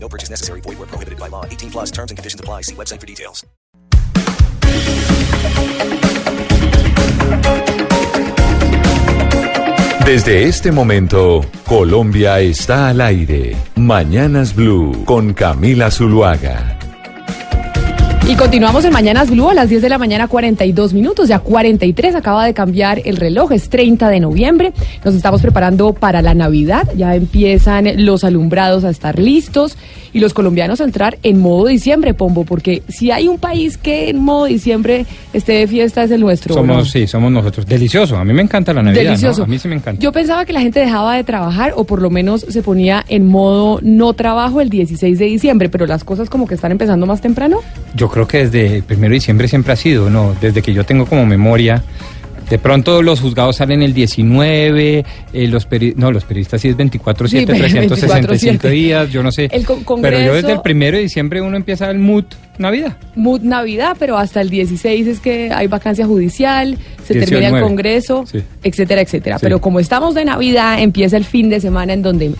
No purchase necessary. Void where prohibited by law. 18 plus terms and conditions apply. See website for details. Desde este momento, Colombia está al aire. Mañanas Blue con Camila Zuluaga. Y continuamos en Mañanas Blue a las 10 de la mañana, 42 minutos, ya 43, acaba de cambiar el reloj, es 30 de noviembre, nos estamos preparando para la Navidad, ya empiezan los alumbrados a estar listos y los colombianos a entrar en modo diciembre, Pombo, porque si hay un país que en modo diciembre esté de fiesta es el nuestro. ¿o Somos, no? sí, somos nosotros. Delicioso. A mí me encanta la Navidad. ¿no? Delicioso. A mí sí me encanta. Yo pensaba que la gente dejaba de trabajar o por lo menos se ponía en modo no trabajo el 16 de diciembre, pero las cosas como que están empezando más temprano. Yo creo que desde el primero de diciembre siempre ha sido, ¿no? Desde que yo tengo como memoria. De pronto los juzgados salen el 19, eh, los peri- no, los periodistas sí es 24-7, Sí, 365 24/7. días, yo no sé. El con- Pero yo desde el primero de diciembre uno empieza el mood Navidad. Mood Navidad, pero hasta el 16 es que hay vacancia judicial, se 19. termina el Congreso, Sí. etcétera, etcétera. Sí. Pero como estamos de Navidad, empieza el fin de semana en donde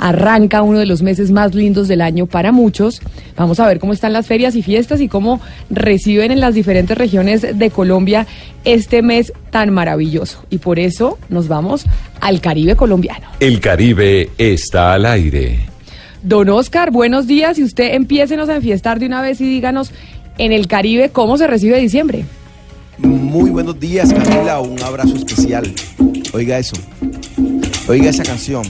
arranca uno de los meses más lindos del año para muchos. Vamos a ver cómo están las ferias y fiestas y cómo reciben en las diferentes regiones de Colombia este mes tan maravilloso. Y por eso nos vamos al Caribe colombiano. El Caribe está al aire. Don Oscar, buenos días y usted empiécenos a enfiestar de una vez y díganos en el Caribe cómo se recibe diciembre. Muy buenos días, Camila. Un abrazo especial. Oiga eso. Oiga esa canción.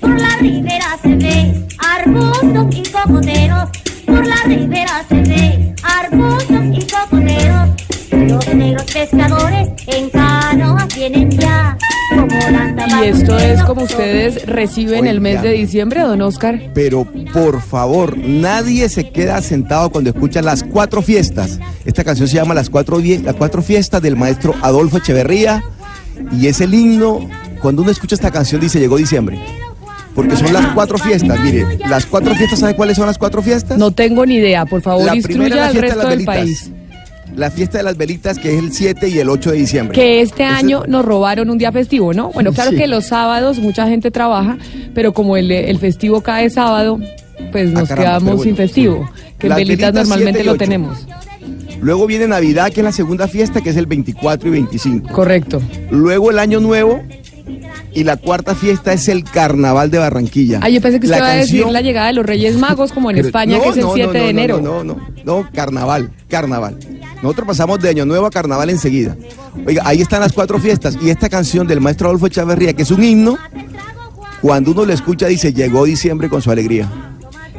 Por la ribera se ve arbustos y cocoteros. Por la ribera se ve arbustos y. Los negros pescadores en canoas vienen ya. Como Y esto es como ustedes reciben el mes de diciembre, don Oscar. Pero por favor, nadie se queda sentado cuando escucha las cuatro fiestas. Esta canción se llama Las cuatro, las cuatro fiestas del maestro Adolfo Echeverría. Y es el himno. Cuando uno escucha esta canción dice llegó diciembre. Porque son las cuatro fiestas. Mire, las cuatro fiestas, ¿sabe cuáles son las cuatro fiestas? No tengo ni idea, por favor, La primera instruya es la al fiesta de resto las del velitas. país. La fiesta de las velitas, que es el 7 y el 8 de diciembre. Que este año nos robaron un día festivo, ¿no? Bueno, claro Sí. que los sábados mucha gente trabaja, pero como el, el festivo cae sábado, pues Ah, nos caramba, quedamos bueno, sin festivo. sí. Que en velitas velitas normalmente 7 y lo 8. tenemos. Luego viene Navidad, que es la segunda fiesta, que es el 24 y 25. Correcto. Luego el Año Nuevo. Y la cuarta fiesta es el Carnaval de Barranquilla. Ah, yo pensé que usted iba a decir la llegada de los Reyes Magos, como en Pero- España, no, que es el no, 7 no, de no, enero. No, no, no, no, carnaval, carnaval. Nosotros pasamos de Año Nuevo a Carnaval enseguida. Oiga, ahí están las cuatro fiestas. Y esta canción del maestro Adolfo Echeverría, que es un himno, cuando uno lo escucha dice, llegó diciembre con su alegría.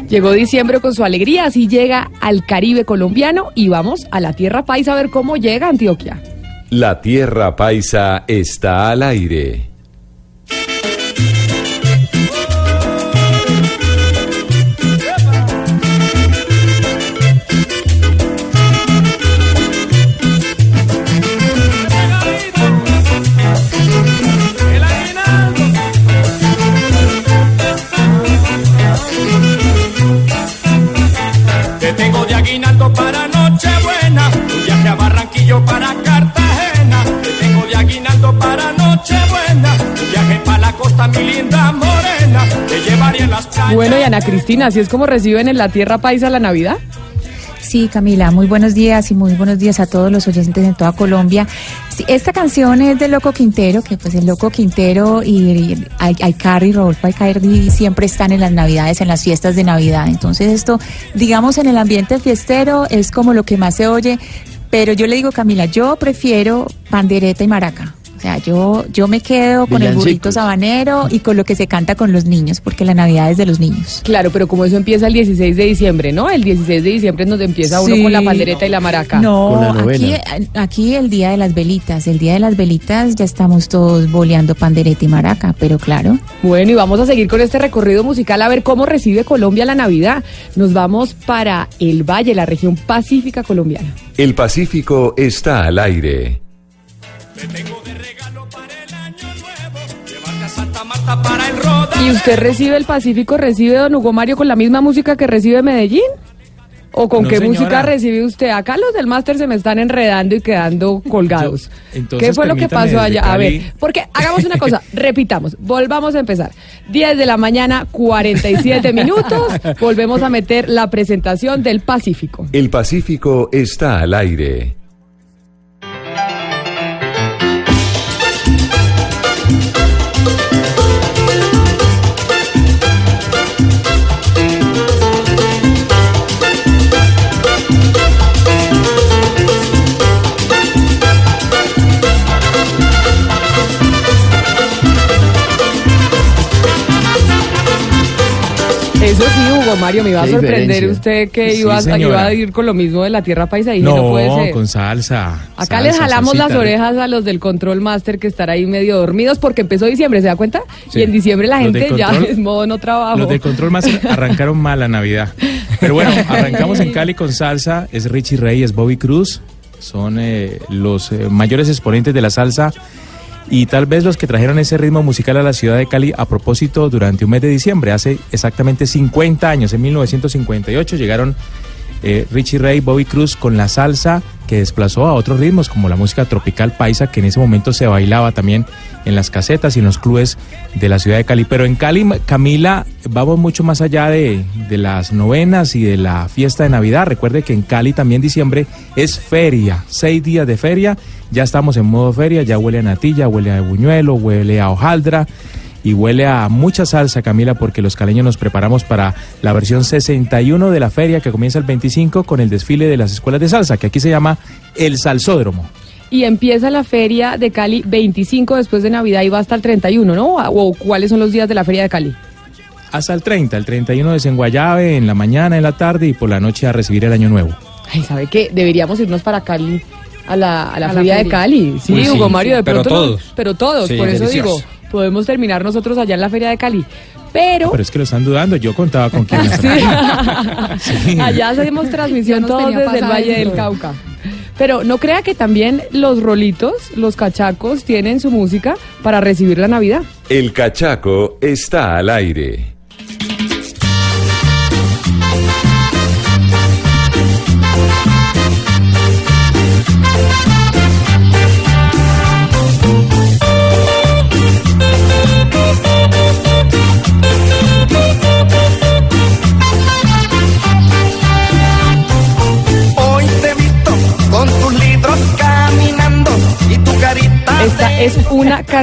Llegó diciembre con su alegría, así llega al Caribe colombiano y vamos a la tierra paisa a ver cómo llega Antioquia. La Tierra Paisa está al aire. Bueno, y Ana Cristina, así es como reciben en la tierra paisa la Navidad. Sí, Camila, muy buenos días y muy buenos días a todos los oyentes en toda Colombia. Esta canción es de Loco Quintero, que pues el Loco Quintero y, Aycarri, Rodolfo Aycarri siempre están en las Navidades, en las fiestas de Navidad. Entonces esto, digamos, en el ambiente fiestero es como lo que más se oye. Pero yo le digo, Camila, yo prefiero pandereta y maraca. O sea, yo, yo me quedo con el burrito sabanero y con lo que se canta con los niños, porque la Navidad es de los niños. Claro, pero como eso empieza el 16 de diciembre, ¿no? El 16 de diciembre es donde empieza uno Sí. con la pandereta y la maraca. No, la aquí, novena. aquí el día de las velitas, el día de las velitas ya estamos todos boleando pandereta y maraca, pero claro. Bueno, y vamos a seguir con este recorrido musical a ver cómo recibe Colombia la Navidad. Nos vamos para el Valle, la región pacífica colombiana. El Pacífico está al aire. Te tengo de regalo para el año nuevo. Llevarte a Santa Marta para el rodaje. ¿Y usted recibe el Pacífico, recibe don Hugo Mario con la misma música que recibe Medellín? ¿O con No, qué señora. música recibe usted? Acá los del máster se me están enredando y quedando colgados. Yo- entonces, ¿Qué fue lo que pasó allá? A ver, porque hagamos una cosa, repitamos, volvamos a empezar. 10 de la mañana, 47 minutos, volvemos a meter la presentación del Pacífico. El Pacífico está al aire. Sí, Hugo Mario, me iba a sorprender diferencia. usted que Sí, iba, señora. iba a ir con lo mismo de la tierra paisa y dije, no, puede ser. con salsa. Acá salsa, les jalamos las orejas a los del Control Master que están ahí medio dormidos porque empezó diciembre, ¿se da cuenta? Sí. Y en diciembre la gente ya es modo no trabajo. Los del control más arrancaron mal la Navidad. Pero bueno, arrancamos en Cali con salsa. Es Richie Ray, es Bobby Cruz. Son eh, los eh, mayores exponentes de la salsa y tal vez los que trajeron ese ritmo musical a la ciudad de Cali a propósito durante un mes de diciembre. Hace exactamente 50 años, en 1958, llegaron eh, Richie Ray, Bobby Cruz con la salsa que desplazó a otros ritmos como la música tropical paisa que en ese momento se bailaba también en las casetas y en los clubes de la ciudad de Cali. Pero en Cali, Camila, vamos mucho más allá de, de las novenas y de la fiesta de Navidad. Recuerde que en Cali también diciembre es feria, seis días de feria. Ya estamos en modo feria, ya huele a natilla, huele a buñuelo, huele a hojaldra y huele a mucha salsa, Camila, porque los caleños nos preparamos para la versión 61 de la feria que comienza el 25 con el desfile de las escuelas de salsa, que aquí se llama el Salsódromo. Y empieza la feria de Cali 25 después de Navidad y va hasta el 31, ¿no? ¿O cuáles son los días de la feria de Cali? Hasta el 30, el 31 es en Guayave, en la mañana, en la tarde y por la noche a recibir el año nuevo. Ay, ¿sabe qué? Deberíamos irnos para Cali. A la, a la A la feria de. Cali. Sí, Hugo Mario, de pero pronto. no- todos. pero todos, Sí, por eso delicioso. digo, podemos terminar nosotros allá en la feria de Cali. Pero. Pero es que lo están dudando, yo contaba con quien Sí. Sí. Allá hacemos transmisión todos desde el Valle del. Cauca. Pero no crea que también los rolitos, los cachacos, tienen su música para recibir la Navidad. El Cachaco está al aire.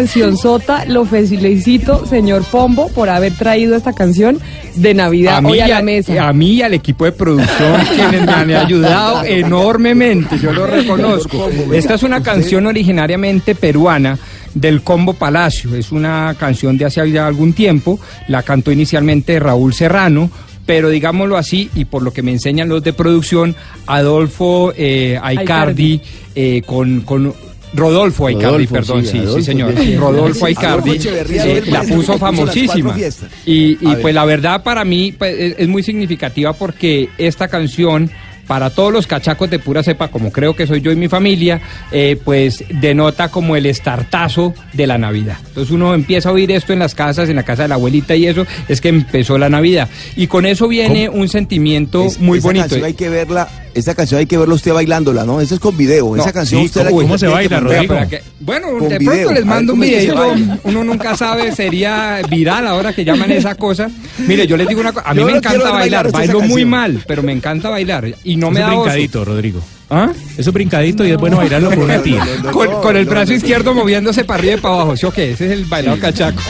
Es una cancionzota. Lo felicito, señor Pombo, por haber traído esta canción de Navidad hoy a la mesa. a mí y al equipo de producción quienes me han ayudado enormemente, yo lo reconozco. Esta es una canción originariamente peruana del Combo Palacio, es una canción de hace ya algún tiempo, la cantó inicialmente Raúl Serrano, pero digámoslo así, y por lo que me enseñan los de producción, Adolfo eh, Aicardi, eh, con, con Rodolfo Aicardi, Rodolfo, perdón, sí, sí, señor, sí. Rodolfo Aicardi, eh, la puso famosísima. Y, pues la verdad para mí pues, es, es muy significativa porque esta canción, para todos los cachacos de pura cepa, como creo que soy yo y mi familia, eh, pues denota como el estartazo de la Navidad. Entonces uno empieza a oír esto en las casas, en la casa de la abuelita y eso, es que empezó la Navidad. Y con eso viene un sentimiento Es- muy esa bonito. Canción hay que verla, esta canción hay que verla usted bailándola, ¿no? Eso es con video. No, esa canción sí, usted la ¿cómo- que- cómo se baila. Rodrigo? Que- bueno, Con de video, pronto les mando un baila. uno nunca sabe, sería viral ahora que llaman esa cosa. Mire, yo les digo una cosa, a mí Yo me no encanta bailar esa bailo muy mal, pero me encanta bailar y no Eso me es da oso. brincadito, Rodrigo. ¿Ah? Eso es brincadito y es bueno bailarlo con una tía. No, no, Con, el brazo izquierdo moviéndose para arriba y para abajo, ¿sí o qué? Ese es el bailado cachaco.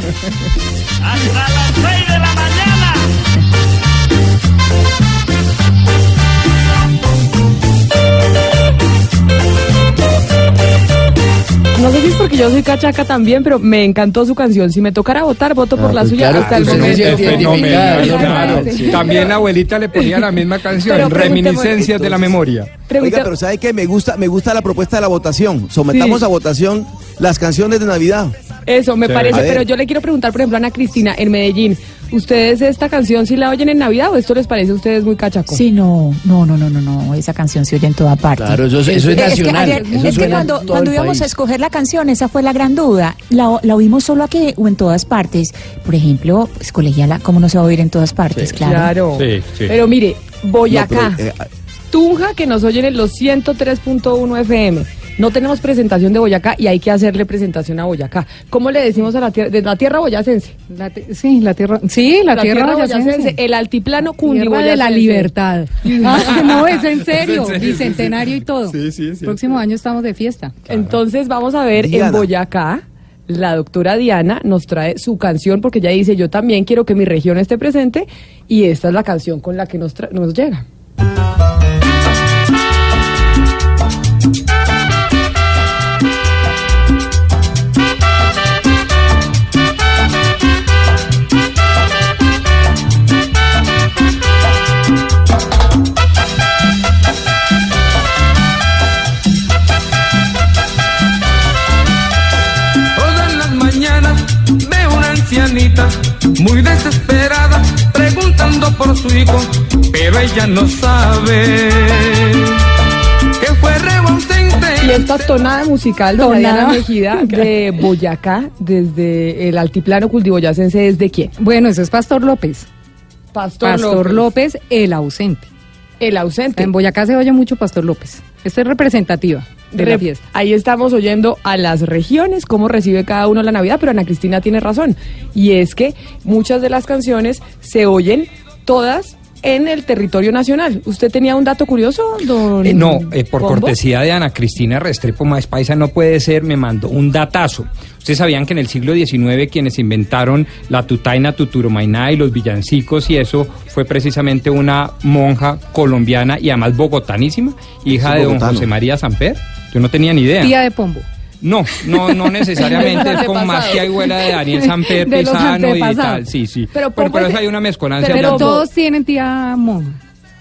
Hasta las 6 de la mañana. No sé si es porque que yo soy cachaca también, pero me encantó su canción. Si me tocara votar, voto por Ah, la pues suya claro, hasta el momento. Fenomenal, claro. claro. También la abuelita le ponía la misma canción, Reminiscencias de la memoria. Oiga, pero ¿sabe qué? Me gusta, me gusta la propuesta de la votación. Sometamos Sí. a votación las canciones de Navidad. Eso, me Sí. parece, pero yo le quiero preguntar, por ejemplo, a Ana Cristina, en Medellín, ¿ustedes esta canción si la oyen en Navidad o esto les parece a ustedes muy cachaco? Sí, no, no, no, no, no, no, esa canción se oye en toda parte. Claro, eso es- eso es que nacional, ayer- eso es que cuando, cuando íbamos a escoger la canción, esa fue la gran duda. ¿La, la oímos solo aquí o en todas partes? Por ejemplo, pues colegiala, ¿cómo no se va a oír en todas partes? claro. Pero mire, Boyacá, No, pero, eh, Tunja, que nos oyen en los 103.1 FM. No tenemos presentación de Boyacá y hay que hacerle presentación a Boyacá. ¿Cómo le decimos a la tierra, de la tierra boyacense? sí, la tierra, sí, la, tierra, boyacense. El altiplano Tierra de la cundiboyacense. libertad. Ah, no, es en serio, bicentenario y todo. Sí, sí, sí. Próximo año estamos de fiesta. Entonces vamos a ver Diana. en Boyacá. La doctora Diana nos trae su canción porque ella dice, yo también quiero que mi región esté presente y esta es la canción con la que nos, tra- nos llega. Muy desesperada preguntando por su hijo, pero ella no sabe que fue. Y esta tonada musical de Tonada. Diana Mejida de Boyacá, desde el altiplano culdiboyacense, ¿es de quién? Bueno, eso es Pastor López. Pastor, Pastor López, el ausente. El ausente. En Boyacá se oye mucho Pastor López. Esta es representativa de la fiesta. Ahí estamos oyendo a las regiones, cómo recibe cada uno la Navidad, pero Ana Cristina tiene razón. Y es que muchas de las canciones se oyen todas en el territorio nacional. ¿Usted tenía un dato curioso, don Eh, no, eh, por cortesía de Ana Cristina Restrepo Más Paisa no puede ser, me mandó un datazo. Ustedes sabían que en el siglo XIX quienes inventaron la tutaina, tuturumainá y los villancicos y eso fue precisamente una monja colombiana y además bogotanísima, hija de don. José María Samper. Yo no tenía ni idea. Tía de Pombo. No, no, no necesariamente es como Antepasados. más que abuela de Daniel Samper, De Pisano y tal. Sí, sí. Pero Pero, Pombo pero es- eso hay una mezcolanza. Pero, hablando- todos tienen tía monja.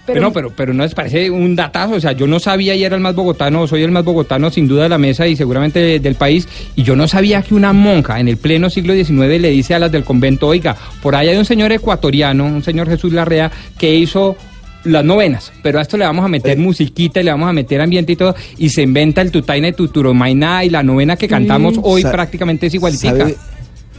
pero, no, pero, pero no les parece un datazo, o sea, yo no sabía y era el más bogotano, soy el más bogotano sin duda de la mesa y seguramente de- del país, y yo no sabía que una monja en el pleno siglo XIX le dice a las del convento, oiga, por ahí hay un señor ecuatoriano, un señor Jesús Larrea, que hizo las novenas, pero a esto le vamos a meter musiquita y le vamos a meter ambiente y todo, y se inventa el tutaina y tuturomaina y la novena que cantamos hoy Sa- prácticamente es igualitica. ¿Sabe,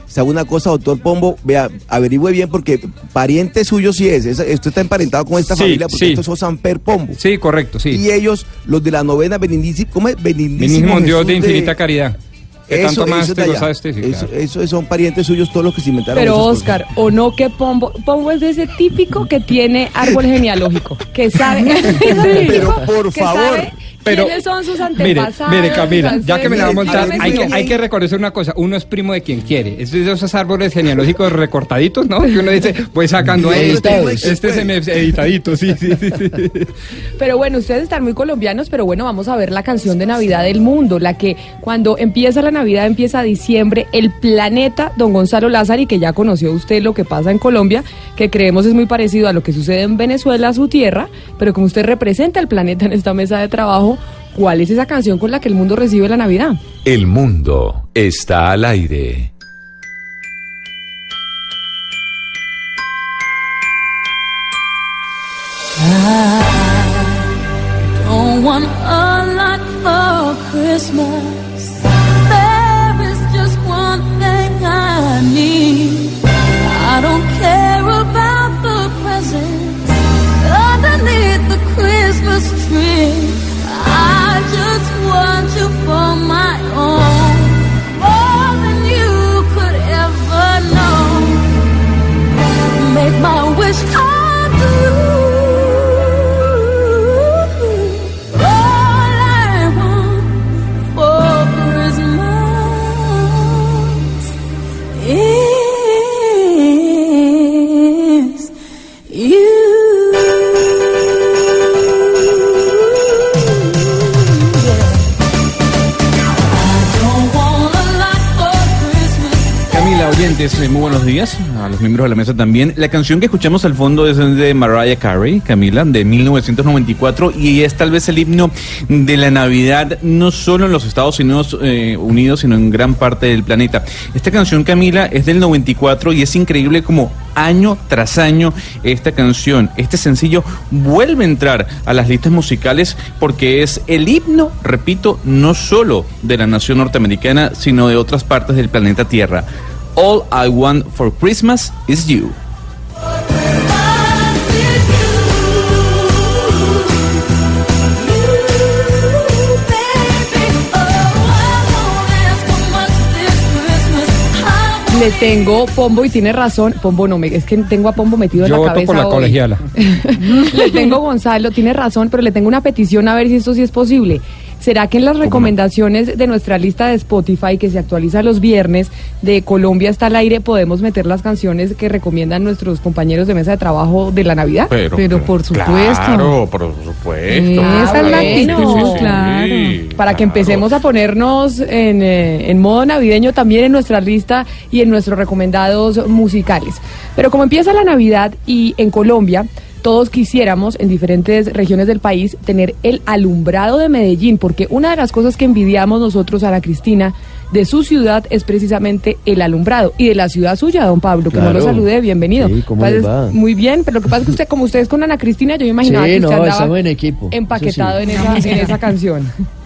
sabe una cosa, doctor Pombo? Vea, averigüe bien porque pariente suyo sí es. Esa- Usted está emparentado con esta Sí, familia porque sí. estos son Samper Pombo. Sí, correcto, sí. Y ellos, los de la novena benindísimo, ¿cómo es? Benindísimo Dios de infinita caridad. Eso, tanto más eso te de allá. gozaste, sí, Eso- claro. eso son parientes suyos todos los que se inventaron. Pero cosas. Oscar, o no que Pombo, Pombo es de ese típico que tiene árbol genealógico, que sabe, Pero, por que favor. sabe Pero, quiénes son sus Mire, antepasados. mire Camila, ya que me la va a montar, hay que, hay que reconocer una cosa, uno es primo de quien quiere. Es de esos árboles genealógicos recortaditos, ¿no? Que uno dice, voy sacando a este, este se me editadito, sí, sí, sí, sí. Pero bueno, ustedes están muy colombianos, pero bueno, vamos a ver la canción de Navidad del mundo, la que cuando empieza la Navidad, empieza diciembre, el planeta Don Gonzalo Lázari, que ya conoció usted lo que pasa en Colombia, que creemos es muy parecido a lo que sucede en Venezuela, su tierra, pero como usted representa el planeta en esta mesa de trabajo, ¿cuál es esa canción con la que el mundo recibe la Navidad? El mundo está al aire. Don't want a lot for Christmas. Oyentes, eh, muy buenos días a los miembros de la mesa también. La canción que escuchamos al fondo es de Mariah Carey, Camila, de 1994 y es tal vez el himno de la Navidad no solo en los Estados Unidos, eh, Unidos, sino en gran parte del planeta. Esta canción, Camila, es del 94 y es increíble como año tras año esta canción, este sencillo vuelve a entrar a las listas musicales porque es el himno, repito, no solo de la nación norteamericana, sino de otras partes del planeta Tierra. All I Want for Christmas is You. Le tengo Pombo y tiene razón. Pombo no me, es que tengo a Pombo metido Yo en la voto cabeza. por la hoy. colegiala. le tengo Gonzalo, tiene razón, pero le tengo una petición a ver si esto sí es posible. ¿Será que en las recomendaciones de nuestra lista de Spotify, que se actualiza los viernes, de Colombia está al aire, podemos meter las canciones que recomiendan nuestros compañeros de mesa de trabajo de la Navidad? por supuesto. Claro, por supuesto. Esa es la actitud, sí, claro. Para que empecemos a ponernos en, eh, en modo navideño también en nuestra lista y en nuestros recomendados musicales. Pero como empieza la Navidad y en Colombia, todos quisiéramos en diferentes regiones del país tener el alumbrado de Medellín, porque una de las cosas que envidiamos nosotros a la Cristina de su ciudad es precisamente el alumbrado y de la ciudad suya, don Pablo, que no lo salude, bienvenido. Sí, ¿cómo Pues, les va? Muy bien, pero lo que pasa es que usted, como ustedes con Ana Cristina, yo me imaginaba Sí, que usted no, andaba estamos en equipo, empaquetado sí. en, esa, en esa canción.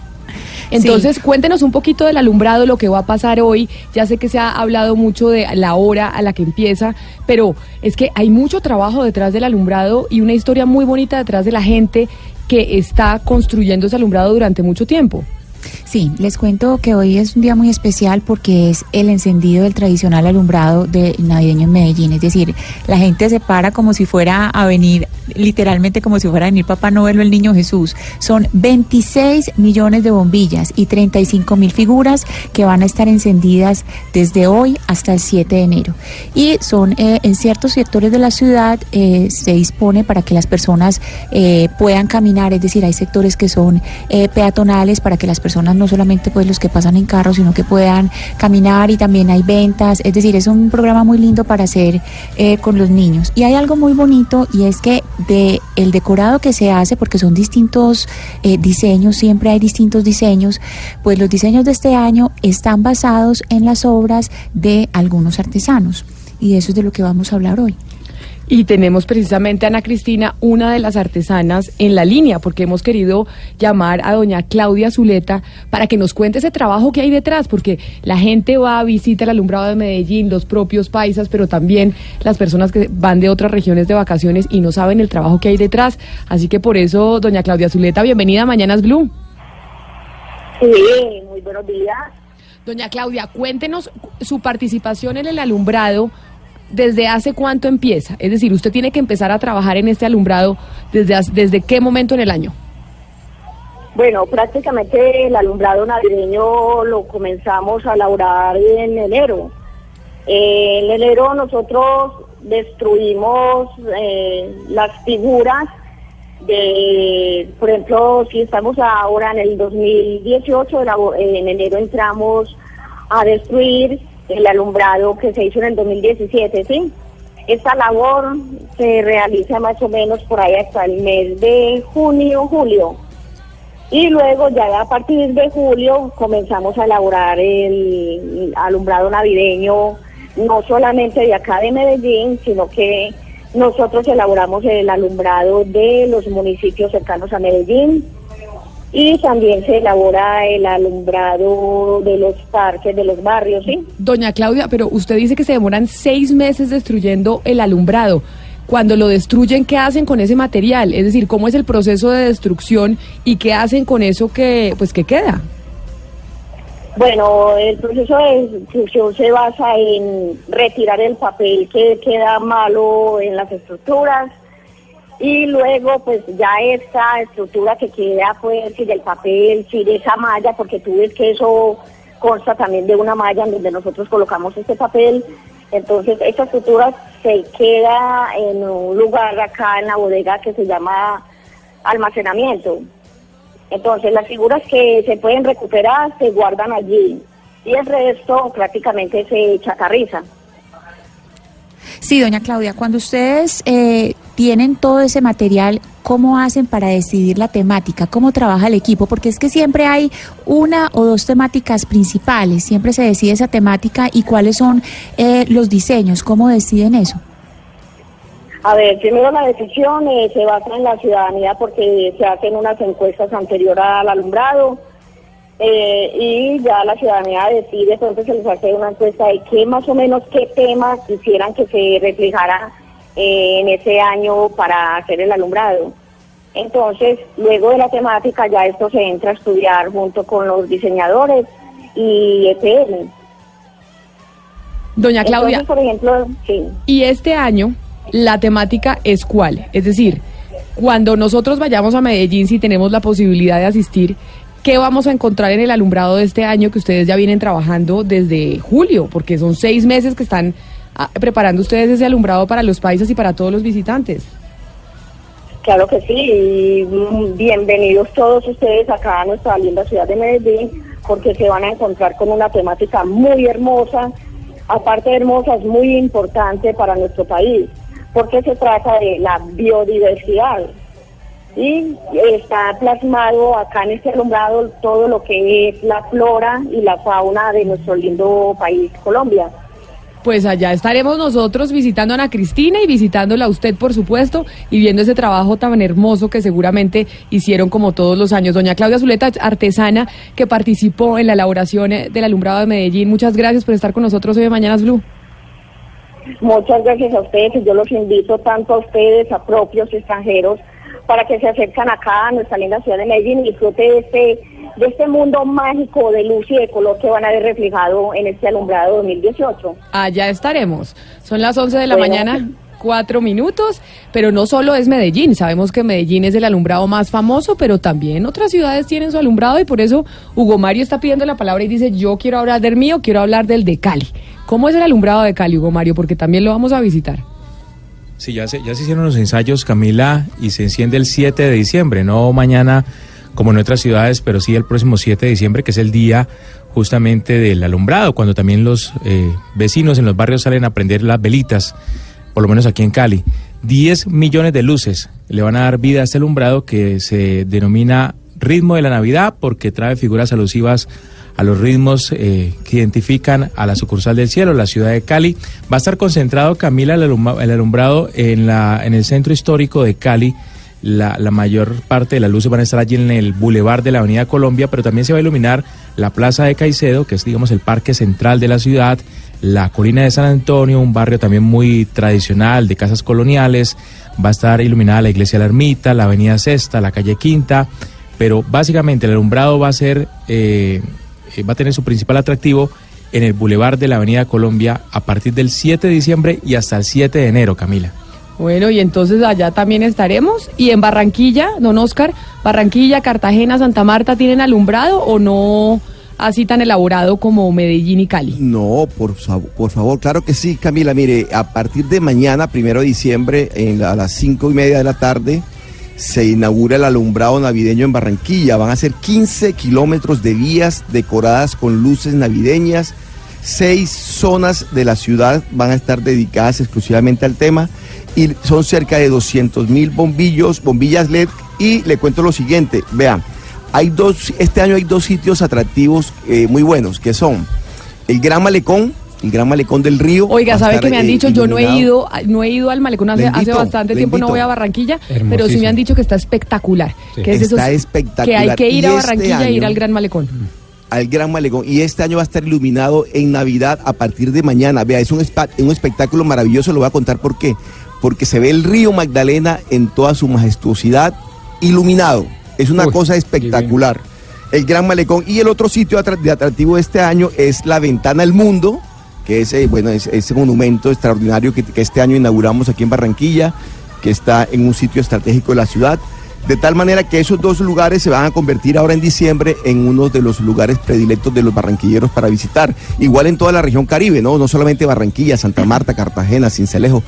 Entonces, cuéntenos un poquito del alumbrado, lo que va a pasar hoy. Ya sé que se ha hablado mucho de la hora a la que empieza, pero es que hay mucho trabajo detrás del alumbrado y una historia muy bonita detrás de la gente que está construyendo ese alumbrado durante mucho tiempo. Sí, les cuento que hoy es un día muy especial porque es el encendido del tradicional alumbrado de navideño en Medellín. Es decir, la gente se para como si fuera a venir, literalmente como si fuera a venir Papá Noel o el Niño Jesús. Son 26 millones de bombillas y 35 mil figuras que van a estar encendidas desde hoy hasta el 7 de enero. Y son eh, en ciertos sectores de la ciudad eh, se dispone para que las personas eh, puedan caminar, es decir, hay sectores que son eh, peatonales para que las personas no solamente pues los que pasan en carro, sino que puedan caminar y también hay ventas, es decir, es un programa muy lindo para hacer eh, con los niños. Y hay algo muy bonito y es que de el decorado que se hace, porque son distintos eh, diseños, siempre hay distintos diseños, pues los diseños de este año están basados en las obras de algunos artesanos. Y eso es de lo que vamos a hablar hoy. Y tenemos precisamente a Ana Cristina, una de las artesanas, en la línea, porque hemos querido llamar a doña Claudia Zuleta para que nos cuente ese trabajo que hay detrás, porque la gente va a visitar el alumbrado de Medellín, los propios paisas, pero también las personas que van de otras regiones de vacaciones y no saben el trabajo que hay detrás. Así que por eso, doña Claudia Zuleta, bienvenida a Mañanas Blue. Sí, muy buenos días. Doña Claudia, cuéntenos su participación en el alumbrado. ¿Desde hace cuánto empieza? Es decir, usted tiene que empezar a trabajar en este alumbrado desde, desde qué momento en el año. Bueno, prácticamente el alumbrado navideño lo comenzamos a elaborar en enero. En enero nosotros destruimos eh, las figuras de, por ejemplo, si estamos ahora en el 2018, elabo- en enero entramos a destruir el alumbrado que se hizo en el 2017, ¿sí? Esta labor se realiza más o menos por ahí hasta el mes de junio, julio. Y luego ya a partir de julio comenzamos a elaborar el alumbrado navideño, no solamente de acá de Medellín, sino que nosotros elaboramos el alumbrado de los municipios cercanos a Medellín y también se elabora el alumbrado de los parques, de los barrios, ¿sí? Doña Claudia, pero usted dice que se demoran seis meses destruyendo el alumbrado. Cuando lo destruyen, ¿qué hacen con ese material? Es decir, ¿cómo es el proceso de destrucción y qué hacen con eso que, pues, que queda? Bueno, el proceso de destrucción se basa en retirar el papel que queda malo en las estructuras y luego pues ya esta estructura que queda pues si del papel, si de esa malla, porque tú ves que eso consta también de una malla en donde nosotros colocamos este papel, entonces esta estructura se queda en un lugar acá en la bodega que se llama almacenamiento. Entonces las figuras que se pueden recuperar se guardan allí y el resto prácticamente se echa carriza. Sí, doña Claudia, cuando ustedes eh, tienen todo ese material, ¿cómo hacen para decidir la temática? ¿Cómo trabaja el equipo? Porque es que siempre hay una o dos temáticas principales, siempre se decide esa temática y cuáles son eh, los diseños, ¿cómo deciden eso? A ver, primero la decisión eh, se basa en la ciudadanía porque se hacen unas encuestas anterior al alumbrado eh, y ya la ciudadanía decide, entonces se les hace una encuesta de qué más o menos qué temas quisieran que se reflejara eh, en ese año para hacer el alumbrado. Entonces, luego de la temática ya esto se entra a estudiar junto con los diseñadores y E EPL. Doña Claudia, Entonces, por ejemplo, sí. y este año la temática es cuál? Es decir, cuando nosotros vayamos a Medellín, si tenemos la posibilidad de asistir, ¿qué vamos a encontrar en el alumbrado de este año que ustedes ya vienen trabajando desde julio? Porque son seis meses que están ah, preparando ustedes ese alumbrado para los países y para todos los visitantes. Claro que sí, mm, bienvenidos todos ustedes acá a nuestra linda ciudad de Medellín, porque se van a encontrar con una temática muy hermosa, aparte de hermosa, es muy importante para nuestro país, porque se trata de la biodiversidad. Y está plasmado acá en este alumbrado todo lo que es la flora y la fauna de nuestro lindo país, Colombia. Pues allá estaremos nosotros visitando a Ana Cristina y visitándola a usted, por supuesto, y viendo ese trabajo tan hermoso que seguramente hicieron como todos los años. Doña Claudia Zuleta, artesana que participó en la elaboración eh, del alumbrado de Medellín, muchas gracias por estar con nosotros hoy de Mañanas Blue. Muchas gracias a ustedes y yo los invito tanto a ustedes, a propios extranjeros, para que se acercan acá a nuestra linda ciudad de Medellín y disfrute de este, de este mundo mágico de luz y de color que van a ver reflejado en este alumbrado 2018. Allá estaremos. Son las 11 de la Bueno. mañana, cuatro minutos, pero no solo es Medellín. Sabemos que Medellín es el alumbrado más famoso, pero también otras ciudades tienen su alumbrado y por eso Hugo Mario está pidiendo la palabra y dice, yo quiero hablar del mío, quiero hablar del de Cali. ¿Cómo es el alumbrado de Cali, Hugo Mario? Porque también lo vamos a visitar. Sí, ya se, ya se hicieron los ensayos, Camila, y se enciende el 7 de diciembre, no mañana como en otras ciudades, pero sí el próximo 7 de diciembre, que es el día justamente del alumbrado, cuando también los eh, vecinos en los barrios salen a prender las velitas, por lo menos aquí en Cali. 10 millones de luces le van a dar vida a este alumbrado que se denomina Ritmo de la Navidad porque trae figuras alusivas a los ritmos eh, que identifican a la sucursal del cielo, la ciudad de Cali. Va a estar concentrado, Camila, el, alum- el alumbrado en, la, en el centro histórico de Cali. La, la mayor parte de las luces van a estar allí en el bulevar de la Avenida Colombia, pero también se va a iluminar la Plaza de Caicedo, que es, digamos, el parque central de la ciudad, la colina de San Antonio, un barrio también muy tradicional de casas coloniales. Va a estar iluminada la iglesia de la Ermita, la Avenida Sexta, la calle Quinta, pero básicamente el alumbrado va a ser, eh, eh, va a tener su principal atractivo en el bulevar de la Avenida Colombia a partir del 7 de diciembre y hasta el 7 de enero, Camila. Bueno, y entonces allá también estaremos. Y en Barranquilla, don Oscar, Barranquilla, Cartagena, Santa Marta, ¿tienen alumbrado o no así tan elaborado como Medellín y Cali? No, por, por favor, claro que sí, Camila. Mire, a partir de mañana, primero de diciembre, en la- a las cinco y media de la tarde, se inaugura el alumbrado navideño en Barranquilla. Van a ser 15 kilómetros de vías decoradas con luces navideñas. Seis zonas de la ciudad van a estar dedicadas exclusivamente al tema y son cerca de 200 mil bombillos, bombillas LED. Y le cuento lo siguiente, vean, hay dos, este año hay dos sitios atractivos eh, muy buenos, que son el Gran Malecón, el Gran Malecón del Río. Oiga, ¿sabe que me han eh, dicho? Yo no he ido, no he ido al malecón hace, bastante tiempo, no voy a Barranquilla, pero sí me han dicho que está espectacular. Sí. Que es Está esos- espectacular. Que hay que ir Y a este Barranquilla e ir al Gran Malecón. al Gran Malecón. Y este año va a estar iluminado en Navidad a partir de mañana. Vea, es un, un espectáculo maravilloso, lo voy a contar por qué. Porque se ve el río Magdalena en toda su majestuosidad iluminado. Es una Uy, cosa espectacular. El Gran Malecón. Y el otro sitio de atractivo de este año es la Ventana al Mundo, que eh, bueno, es- ese monumento extraordinario que, este año inauguramos aquí en Barranquilla, que está en un sitio estratégico de la ciudad. De tal manera que esos dos lugares se van a convertir ahora en diciembre en uno de los lugares predilectos de los barranquilleros para visitar. Igual en toda la región caribe, ¿no? No solamente Barranquilla, Santa Marta, Cartagena, Cincelejo,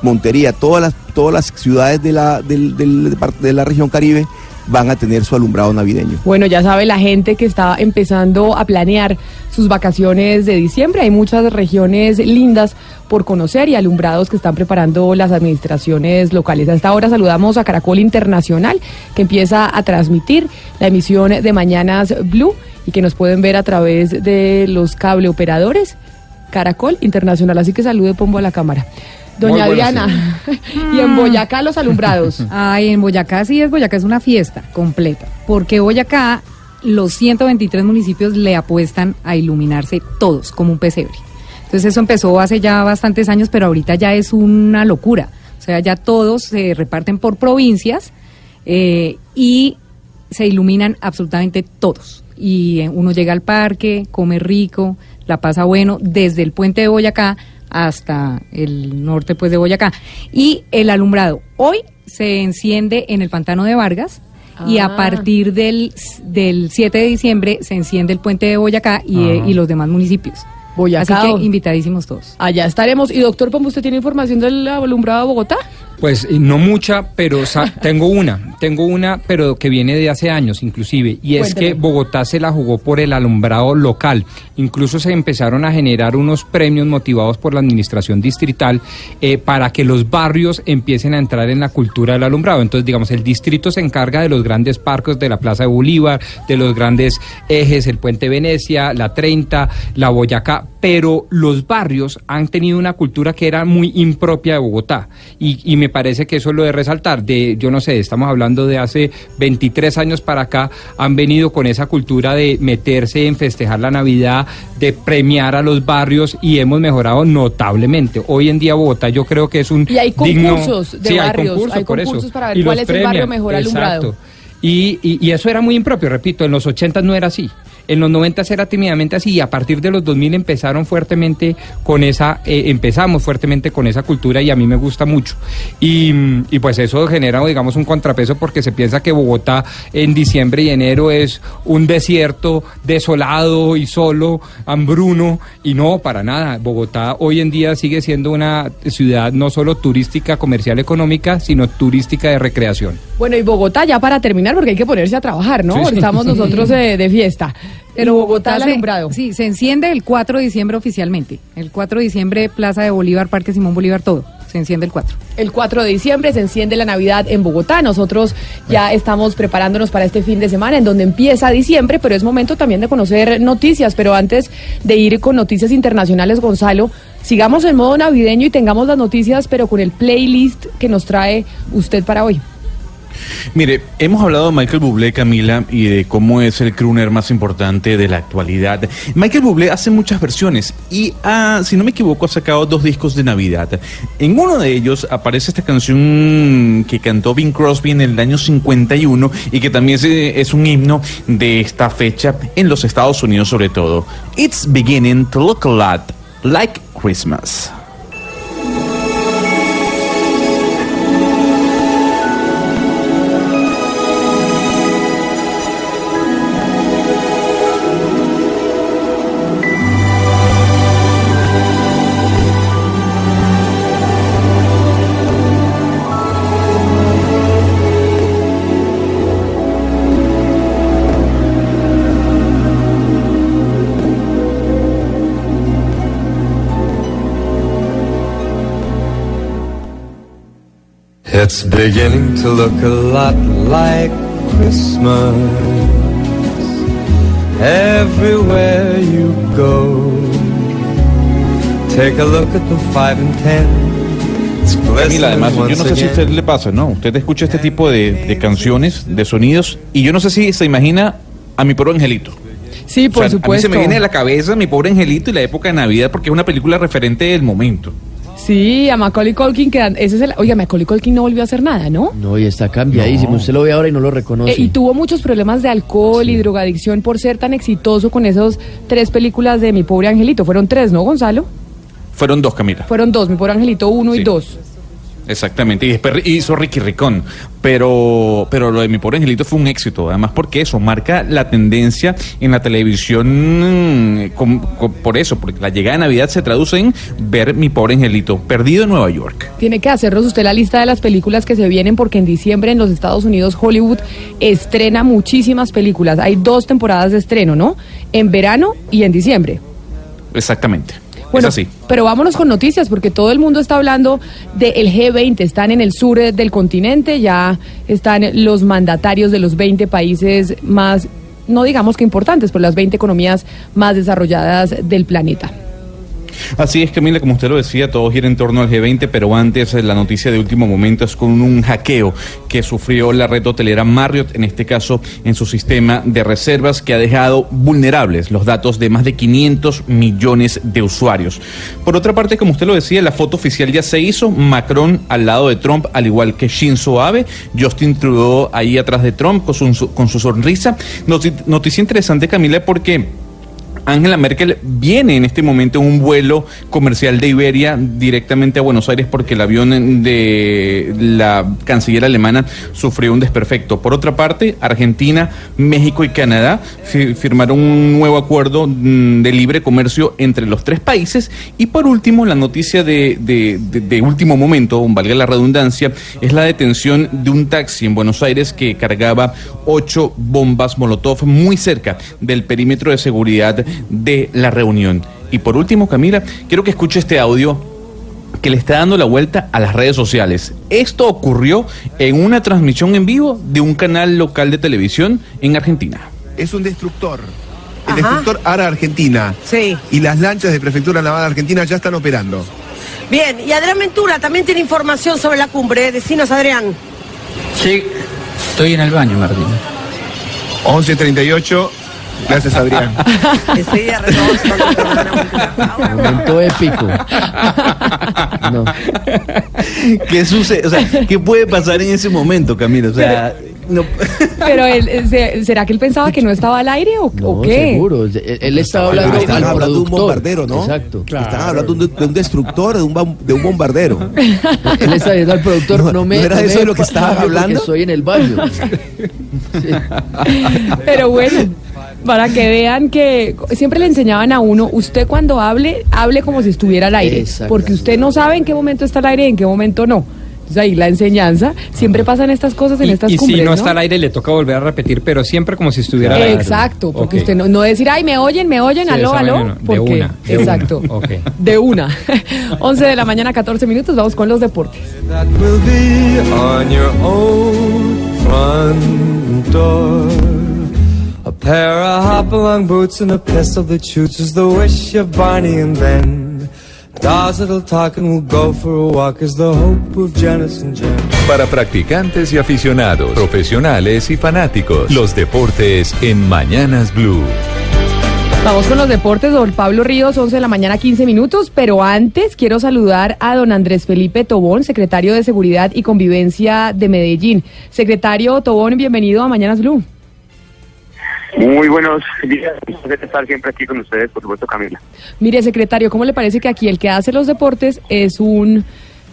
Montería, todas las, todas las ciudades de la, de la región caribe van a tener su alumbrado navideño. Bueno, ya sabe la gente que está empezando a planear sus vacaciones de diciembre. Hay muchas regiones lindas por conocer y alumbrados que están preparando las administraciones locales. A esta hora saludamos a Caracol Internacional, que empieza a transmitir la emisión de Mañanas Blue y que nos pueden ver a través de los cable operadores. Caracol Internacional, así que salude Pombo a la cámara. Doña Diana, y en Boyacá los alumbrados. Ay, en Boyacá sí es, Boyacá es una fiesta completa, porque Boyacá los 123 municipios le apuestan a iluminarse todos como un pesebre. Entonces eso empezó hace ya bastantes años, pero ahorita ya es una locura. O sea, ya todos se reparten por provincias eh, y se iluminan absolutamente todos. Y eh, uno llega al parque, come rico, la pasa bueno, desde el puente de Boyacá hasta el norte pues de Boyacá. Y el alumbrado hoy se enciende en el pantano de Vargas y Ah. a partir del, del 7 de diciembre se enciende el puente de Boyacá y, eh, y los demás municipios. Boyacá. Así que invitadísimos todos. Allá estaremos. Y doctor Pombo, ¿usted tiene información del alumbrado de Bogotá? Pues no mucha, pero tengo una, tengo una, pero que viene de hace años inclusive, y es que Bogotá se la jugó por el alumbrado local. Incluso se empezaron a generar unos premios motivados por la administración distrital eh, para que los barrios empiecen a entrar en la cultura del alumbrado. Entonces, digamos, el distrito se encarga de los grandes parques de la Plaza de Bolívar, de los grandes ejes, el Puente Venecia, la 30, la Boyacá, pero los barrios han tenido una cultura que era muy impropia de Bogotá. Y, y me parece que eso es lo de resaltar. De, yo no sé, estamos hablando de hace 23 años para acá, han venido con esa cultura de meterse en festejar la Navidad, de premiar a los barrios y hemos mejorado notablemente. Hoy en día Bogotá yo creo que es un Y hay digno- concursos de Sí, hay barrios, hay eso. concursos para ver Y cuál es el barrio mejor alumbrado. Y, y- y eso era muy impropio, repito, en los 80 no era así. En los 90 era tímidamente así y a partir de los 2000 empezaron fuertemente con esa, eh, empezamos fuertemente con esa cultura y a mí me gusta mucho. Y, y pues eso genera, digamos, un contrapeso porque se piensa que Bogotá en diciembre y enero es un desierto desolado y solo, hambruno, y no, para nada. Bogotá hoy en día sigue siendo una ciudad no solo turística, comercial, económica, sino turística de recreación. Bueno, y Bogotá, ya para terminar, porque hay que ponerse a trabajar, ¿no? Sí, sí. Estamos nosotros de, de fiesta. Pero Bogotá el se- alumbrado. Sí, se enciende el 4 de diciembre oficialmente. El 4 de diciembre, Plaza de Bolívar, Parque Simón Bolívar, todo. Se enciende el 4. El 4 de diciembre se enciende la Navidad en Bogotá. Nosotros ya estamos preparándonos para este fin de semana en donde empieza diciembre, pero es momento también de conocer noticias. Pero antes de ir con noticias internacionales, Gonzalo, sigamos en modo navideño y tengamos las noticias, pero con el playlist que nos trae usted para hoy. Mire, hemos hablado de Michael Bublé, Camila, y de cómo es el crooner más importante de la actualidad. Michael Bublé hace muchas versiones y, ah, si no me equivoco, ha sacado dos discos de Navidad. En uno de ellos aparece esta canción que cantó Bing Crosby en el año 51 y que también es, es un himno de esta fecha en los Estados Unidos sobre todo. It's beginning to look a lot like Christmas. It's beginning to look a lot like Christmas everywhere you go. Take a look at the five and ten. It's Camila, además, yo no sé si a usted le pasa, ¿no? Usted escucha este tipo de, de canciones, de sonidos, y yo no sé si se imagina a mi pobre angelito. Sí, por O sea, supuesto. A mí se me viene a la cabeza mi pobre angelito y la época de Navidad porque es una película referente del momento. Sí, a Macaulay Culkin, que ese es el... Oiga, Macaulay Culkin no volvió a hacer nada, ¿no? No, y está cambiadísimo. Usted lo ve ahora y no lo reconoce. Eh, y tuvo muchos problemas de alcohol y drogadicción por ser tan exitoso con esas tres películas de Mi Pobre Angelito. Fueron tres, ¿no, Gonzalo? Fueron dos, Camila. Fueron dos, Mi Pobre Angelito uno y Sí. dos. Exactamente, y después hizo Ricky Ricón, pero, pero lo de mi pobre angelito fue un éxito, además porque eso marca la tendencia en la televisión, mm, con- con- por eso, porque la llegada de Navidad se traduce en ver mi pobre angelito, perdido en Nueva York. Tiene que hacernos usted la lista de las películas que se vienen porque en diciembre en los Estados Unidos Hollywood estrena muchísimas películas. Hay dos temporadas de estreno, ¿no? En verano y en diciembre. Exactamente, Bueno, es así. pero vámonos con noticias porque todo el mundo está hablando del G20. Están en el sur eh, del continente, ya están los mandatarios de los 20 países más, no digamos que importantes, pero las 20 economías más desarrolladas del planeta. Así es, Camila, como usted lo decía, todo gira en torno al G20, pero antes eh, la noticia de último momento es con un hackeo que sufrió la red hotelera Marriott, en este caso en su sistema de reservas, que ha dejado vulnerables los datos de más de 500 millones de usuarios. Por otra parte, como usted lo decía, la foto oficial ya se hizo, Macron al lado de Trump, al igual que Shinzo Abe, Justin Trudeau ahí atrás de Trump con su, con su sonrisa. Noti- noticia interesante, Camila, porque... Angela Merkel viene en este momento en un vuelo comercial de Iberia directamente a Buenos Aires porque el avión de la canciller alemana sufrió un desperfecto. Por otra parte, Argentina, México y Canadá fi- firmaron un nuevo acuerdo mm, de libre comercio entre los tres países. Y por último, la noticia de- de último momento, valga la redundancia, es la detención de un taxi en Buenos Aires que cargaba ocho bombas Molotov muy cerca del perímetro de seguridad de la reunión. Y por último, Camila, quiero que escuche este audio que le está dando la vuelta a las redes sociales. Esto ocurrió en una transmisión en vivo de un canal local de televisión en Argentina. Es un destructor. El destructor Ara Argentina. Sí. Y las lanchas de Prefectura Naval Argentina ya están operando. Bien, y Adrián Ventura también tiene información sobre la cumbre. Decinos, Adrián. Sí, estoy en el baño, Martín. 11.38. Gracias, Adrián. Momento épico. No. ¿Qué sucede? O sea, ¿qué puede pasar en ese momento, Camila? O sea, no. Pero él, eh, se- ¿será que él pensaba que no estaba al aire o, o No, qué? seguro. Él, él estaba hablando al hablando de un bombardero, ¿no? Exacto. Están hablando de un, de un destructor, de un, de un bombardero. Él está diciendo al productor, no, me. ¿no era eso de lo que estaban porque hablando? Estoy en el baño. Pero bueno, para que vean que siempre le enseñaban a uno, usted cuando hable, hable como si estuviera al aire, porque usted no sabe en qué momento está al aire y en qué momento no. Entonces ahí la enseñanza, siempre pasan estas cosas en Y, estas y cumbres, si no, ¿no? está al aire, le toca volver a repetir, pero siempre como si estuviera al aire. Exacto, porque Ok. usted no, no decir, ay, me oyen, me oyen, Sí, aló, aló, no, de porque, una, de exacto, una, ok. de una. 11 de la mañana, 14 minutos, vamos con los deportes. Pair of hop-along boots and a pistol that shoots is the wish of Barney and Ben. Dolls that'll talk and we'll go for a walk is the hope of Janice and Jen. Para practicantes y aficionados, profesionales y fanáticos, los deportes en Mañanas Blue. Vamos con los deportes, don Pablo Ríos, 11 de la mañana, 15 minutos, pero antes quiero saludar a don Andrés Felipe Tobón, secretario de Seguridad y Convivencia de Medellín. Secretario Tobón, bienvenido a Mañanas Blue. Muy buenos días, un placer estar siempre aquí con ustedes, por supuesto, Camila. Mire, secretario, ¿cómo le parece que aquí el que hace los deportes es un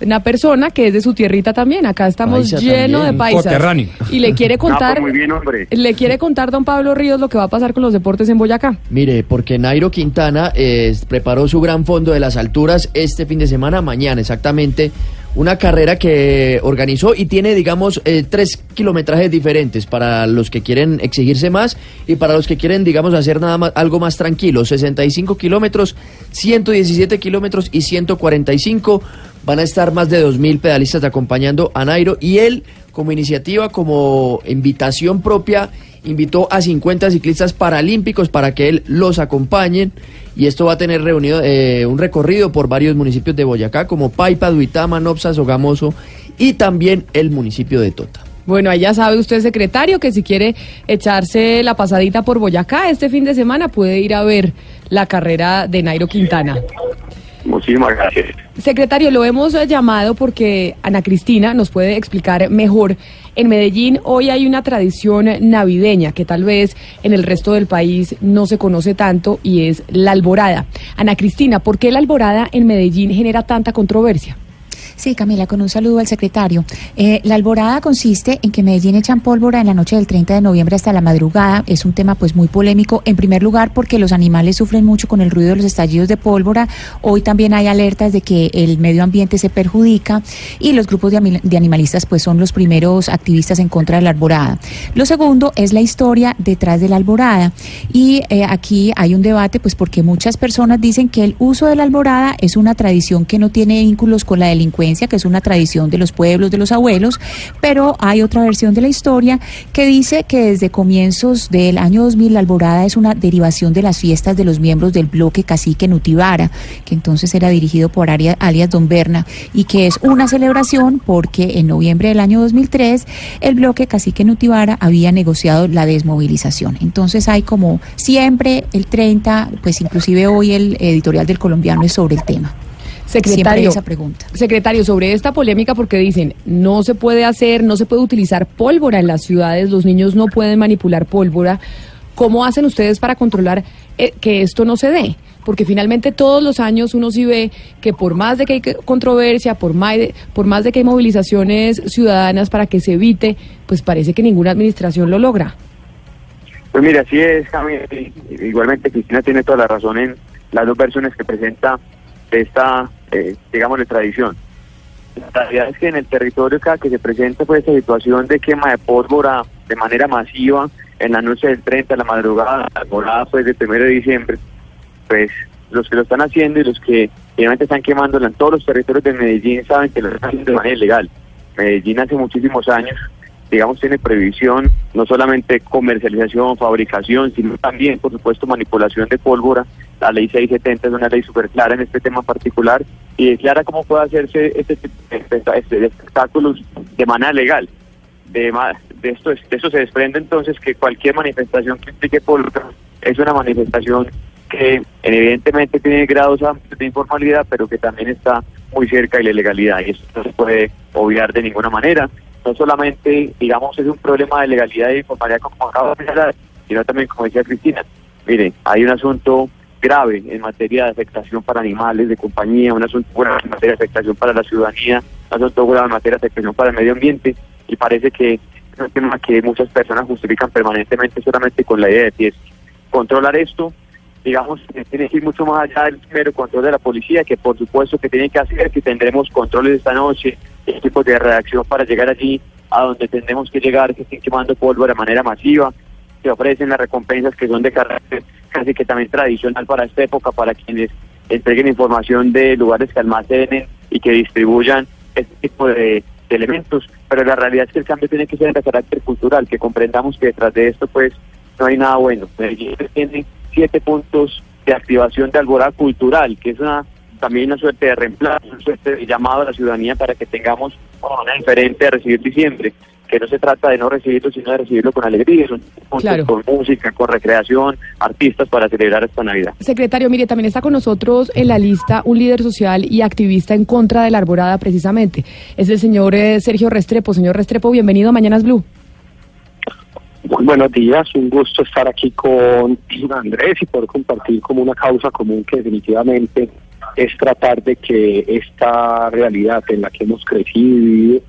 una persona que es de su tierrita también? Acá estamos Paisa lleno también. de paisas. Coterráneo. Y le quiere No, pues contar, muy bien, hombre. le quiere contar don Pablo Ríos lo que va a pasar con los deportes en Boyacá. Mire, porque Nairo Quintana eh, preparó su gran fondo de las alturas este fin de semana, mañana exactamente, una carrera que organizó y tiene, digamos, eh, tres kilometrajes diferentes para los que quieren exigirse más y para los que quieren, digamos, hacer nada más, algo más tranquilo. 65 kilómetros, 117 kilómetros y 145. Van a estar más de 2.000 pedalistas acompañando a Nairo y él, como iniciativa, como invitación propia, invitó a 50 ciclistas paralímpicos para que él los acompañen y esto va a tener reunido eh, un recorrido por varios municipios de Boyacá como Paipa, Duitama, Nopsa, Sogamoso y también el municipio de Tota. Bueno, ahí ya sabe usted, secretario, que si quiere echarse la pasadita por Boyacá este fin de semana, puede ir a ver la carrera de Nairo Quintana. Muchísimas gracias. Secretario, lo hemos llamado porque Ana Cristina nos puede explicar mejor. En Medellín hoy hay una tradición navideña que tal vez en el resto del país no se conoce tanto y es la alborada. Ana Cristina, ¿por qué la alborada en Medellín genera tanta controversia? Sí, Camila, con un saludo al secretario. Eh, la alborada consiste en que Medellín echan pólvora en la noche del 30 de noviembre hasta la madrugada. Es un tema pues muy polémico. En primer lugar, porque los animales sufren mucho con el ruido de los estallidos de pólvora. Hoy también hay alertas de que el medio ambiente se perjudica y los grupos de, animalistas pues son los primeros activistas en contra de la alborada. Lo segundo es la historia detrás de la alborada. Y eh, aquí hay un debate pues porque muchas personas dicen que el uso de la alborada es una tradición que no tiene vínculos con la delincuencia, que es una tradición de los pueblos, de los abuelos, pero hay otra versión de la historia que dice que desde comienzos del año 2000 la alborada es una derivación de las fiestas de los miembros del bloque cacique Nutibara, que entonces era dirigido por alias Don Berna, y que es una celebración porque en noviembre del año 2003 el bloque cacique Nutibara había negociado la desmovilización. Entonces hay como siempre el 30, pues inclusive hoy el editorial del colombiano es sobre el tema. Secretario, esa pregunta. secretario, sobre esta polémica, porque dicen, no se puede hacer, no se puede utilizar pólvora en las ciudades, los niños no pueden manipular pólvora. ¿Cómo hacen ustedes para controlar eh, que esto no se dé? Porque finalmente todos los años uno sí ve que por más de que hay controversia, por más, de, por más de que hay movilizaciones ciudadanas para que se evite, pues parece que ninguna administración lo logra. Pues mira, así es, Jaime. Igualmente Cristina tiene toda la razón en las dos versiones que presenta de esta, eh, digamos, de tradición. La realidad es que en el territorio cada que se presenta pues esta situación de quema de pólvora de manera masiva en la noche del 30, la madrugada, la jornada pues del 1 de diciembre, pues los que lo están haciendo y los que obviamente están quemándola en todos los territorios de Medellín saben que lo están haciendo de manera ilegal. Medellín hace muchísimos años, digamos, tiene previsión no solamente comercialización, fabricación, sino también, por supuesto, manipulación de pólvora. La ley 670 es una ley súper clara en este tema particular y declara cómo puede hacerse este de este- de espectáculos de manera legal. De, de esto, es- de eso se desprende entonces que cualquier manifestación que implique pólvora es una manifestación que evidentemente tiene grados amplios de informalidad, pero que también está muy cerca de la ilegalidad y eso no se puede obviar de ninguna manera. No solamente, digamos, es un problema de legalidad y informalidad como acabo de hablar, sino también, como decía Cristina, mire, hay un asunto grave en materia de afectación para animales de compañía, un asunto grave en materia de afectación para la ciudadanía, un asunto grave en materia de afectación para el medio ambiente y parece que es un tema que muchas personas justifican permanentemente solamente con la idea de fiesta. Controlar esto digamos, tiene que ir mucho más allá del mero control de la policía, que por supuesto que tiene que hacer, que tendremos controles esta noche, equipos de reacción para llegar allí a donde tendremos que llegar, que estén quemando pólvora de manera masiva, que ofrecen las recompensas que son de carácter casi que también tradicional para esta época, para quienes entreguen información de lugares que almacenen y que distribuyan este tipo de, elementos, pero la realidad es que el cambio tiene que ser de carácter cultural, que comprendamos que detrás de esto pues no hay nada bueno. Medellín tiene siete puntos de activación de alborada cultural, que es una también una suerte de reemplazo, una suerte de llamado a la ciudadanía para que tengamos una diferente de recibir diciembre, que no se trata de no recibirlo, sino de recibirlo con alegría, Claro. con música, con recreación, artistas para celebrar esta Navidad. Secretario, mire, también está con nosotros en la lista un líder social y activista en contra de la arborada, precisamente. Es el señor eh, Sergio Restrepo. Señor Restrepo, bienvenido a Mañanas Blue. Muy buenos días, un gusto estar aquí con Andrés y poder compartir como una causa común que definitivamente es tratar de que esta realidad en la que hemos crecido y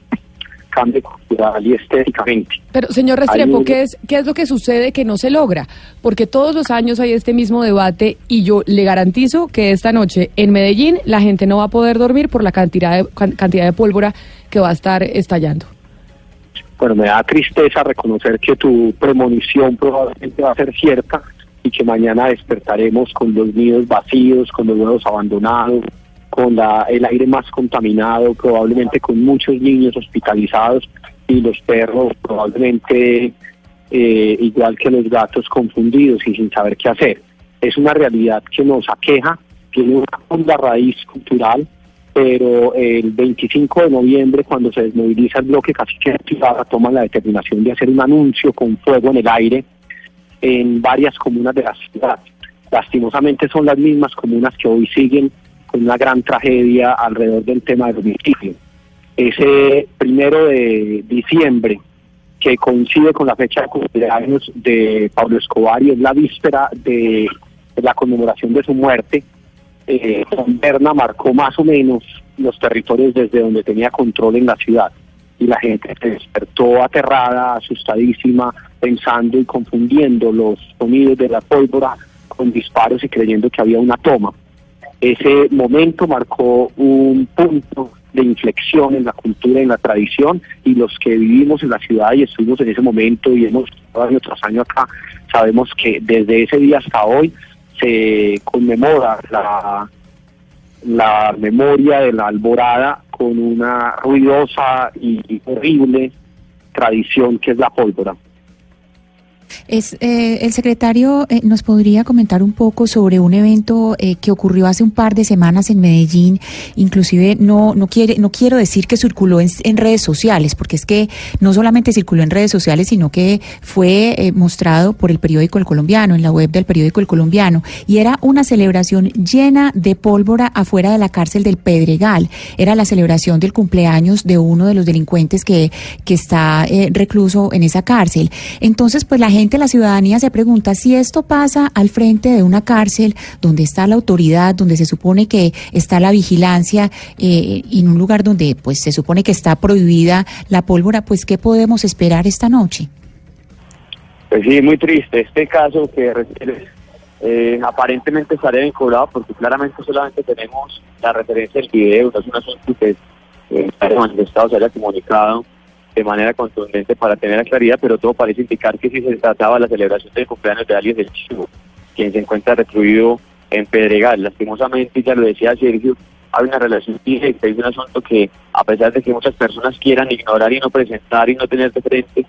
cambie cultural y estéticamente. Pero, señor Restrepo, ¿qué es, ¿qué es lo que sucede que no se logra? Porque todos los años hay este mismo debate y yo le garantizo que esta noche en Medellín la gente no va a poder dormir por la cantidad de, can- cantidad de pólvora que va a estar estallando. Bueno, me da tristeza reconocer que tu premonición probablemente va a ser cierta y que mañana despertaremos con los nidos vacíos, con los huevos abandonados, con la, el aire más contaminado, probablemente con muchos niños hospitalizados y los perros probablemente eh, igual que los gatos confundidos y sin saber qué hacer. Es una realidad que nos aqueja, tiene una honda raíz cultural, pero el 25 de noviembre, cuando se desmoviliza el bloque cacique activada, toman la determinación de hacer un anuncio con fuego en el aire en varias comunas de la ciudad. Lastimosamente son las mismas comunas que hoy siguen una gran tragedia alrededor del tema del homicidio. Ese primero de diciembre, que coincide con la fecha de cumpleaños de Pablo Escobar y es la víspera de la conmemoración de su muerte, eh, Berna marcó más o menos los territorios desde donde tenía control en la ciudad. Y la gente se despertó aterrada, asustadísima, pensando y confundiendo los sonidos de la pólvora con disparos y creyendo que había una toma. Ese momento marcó un punto de inflexión en la cultura en la tradición y los que vivimos en la ciudad y estuvimos en ese momento y hemos estado año tras año acá, sabemos que desde ese día hasta hoy se conmemora la, la memoria de la alborada con una ruidosa y horrible tradición que es la pólvora. Es, eh, el secretario eh, nos podría comentar un poco sobre un evento eh, que ocurrió hace un par de semanas en Medellín. Inclusive no no quiere no quiero decir que circuló en, redes sociales, porque es que no solamente circuló en redes sociales, sino que fue eh, mostrado por el periódico El Colombiano, en la web del periódico El Colombiano, y era una celebración llena de pólvora afuera de la cárcel del Pedregal. Era la celebración del cumpleaños de uno de los delincuentes que que está recluso en esa cárcel. Entonces, pues la gente, la ciudadanía se pregunta si esto pasa al frente de una cárcel donde está la autoridad, donde se supone que está la vigilancia, eh, en un lugar donde pues se supone que está prohibida la pólvora, pues ¿qué podemos esperar esta noche? Pues sí, muy triste. Este caso que eh, aparentemente estaría vinculado porque claramente solamente tenemos la referencia del video, no es un asunto que eh, está manifestado, se haya comunicado de manera contundente para tener la claridad, pero todo parece indicar que si se trataba la celebración del cumpleaños de alguien del Chivo, quien se encuentra recluido en Pedregal. Lastimosamente, ya lo decía Sergio, hay una relación directa, es un asunto que a pesar de que muchas personas quieran ignorar y no presentar y no tener de frente,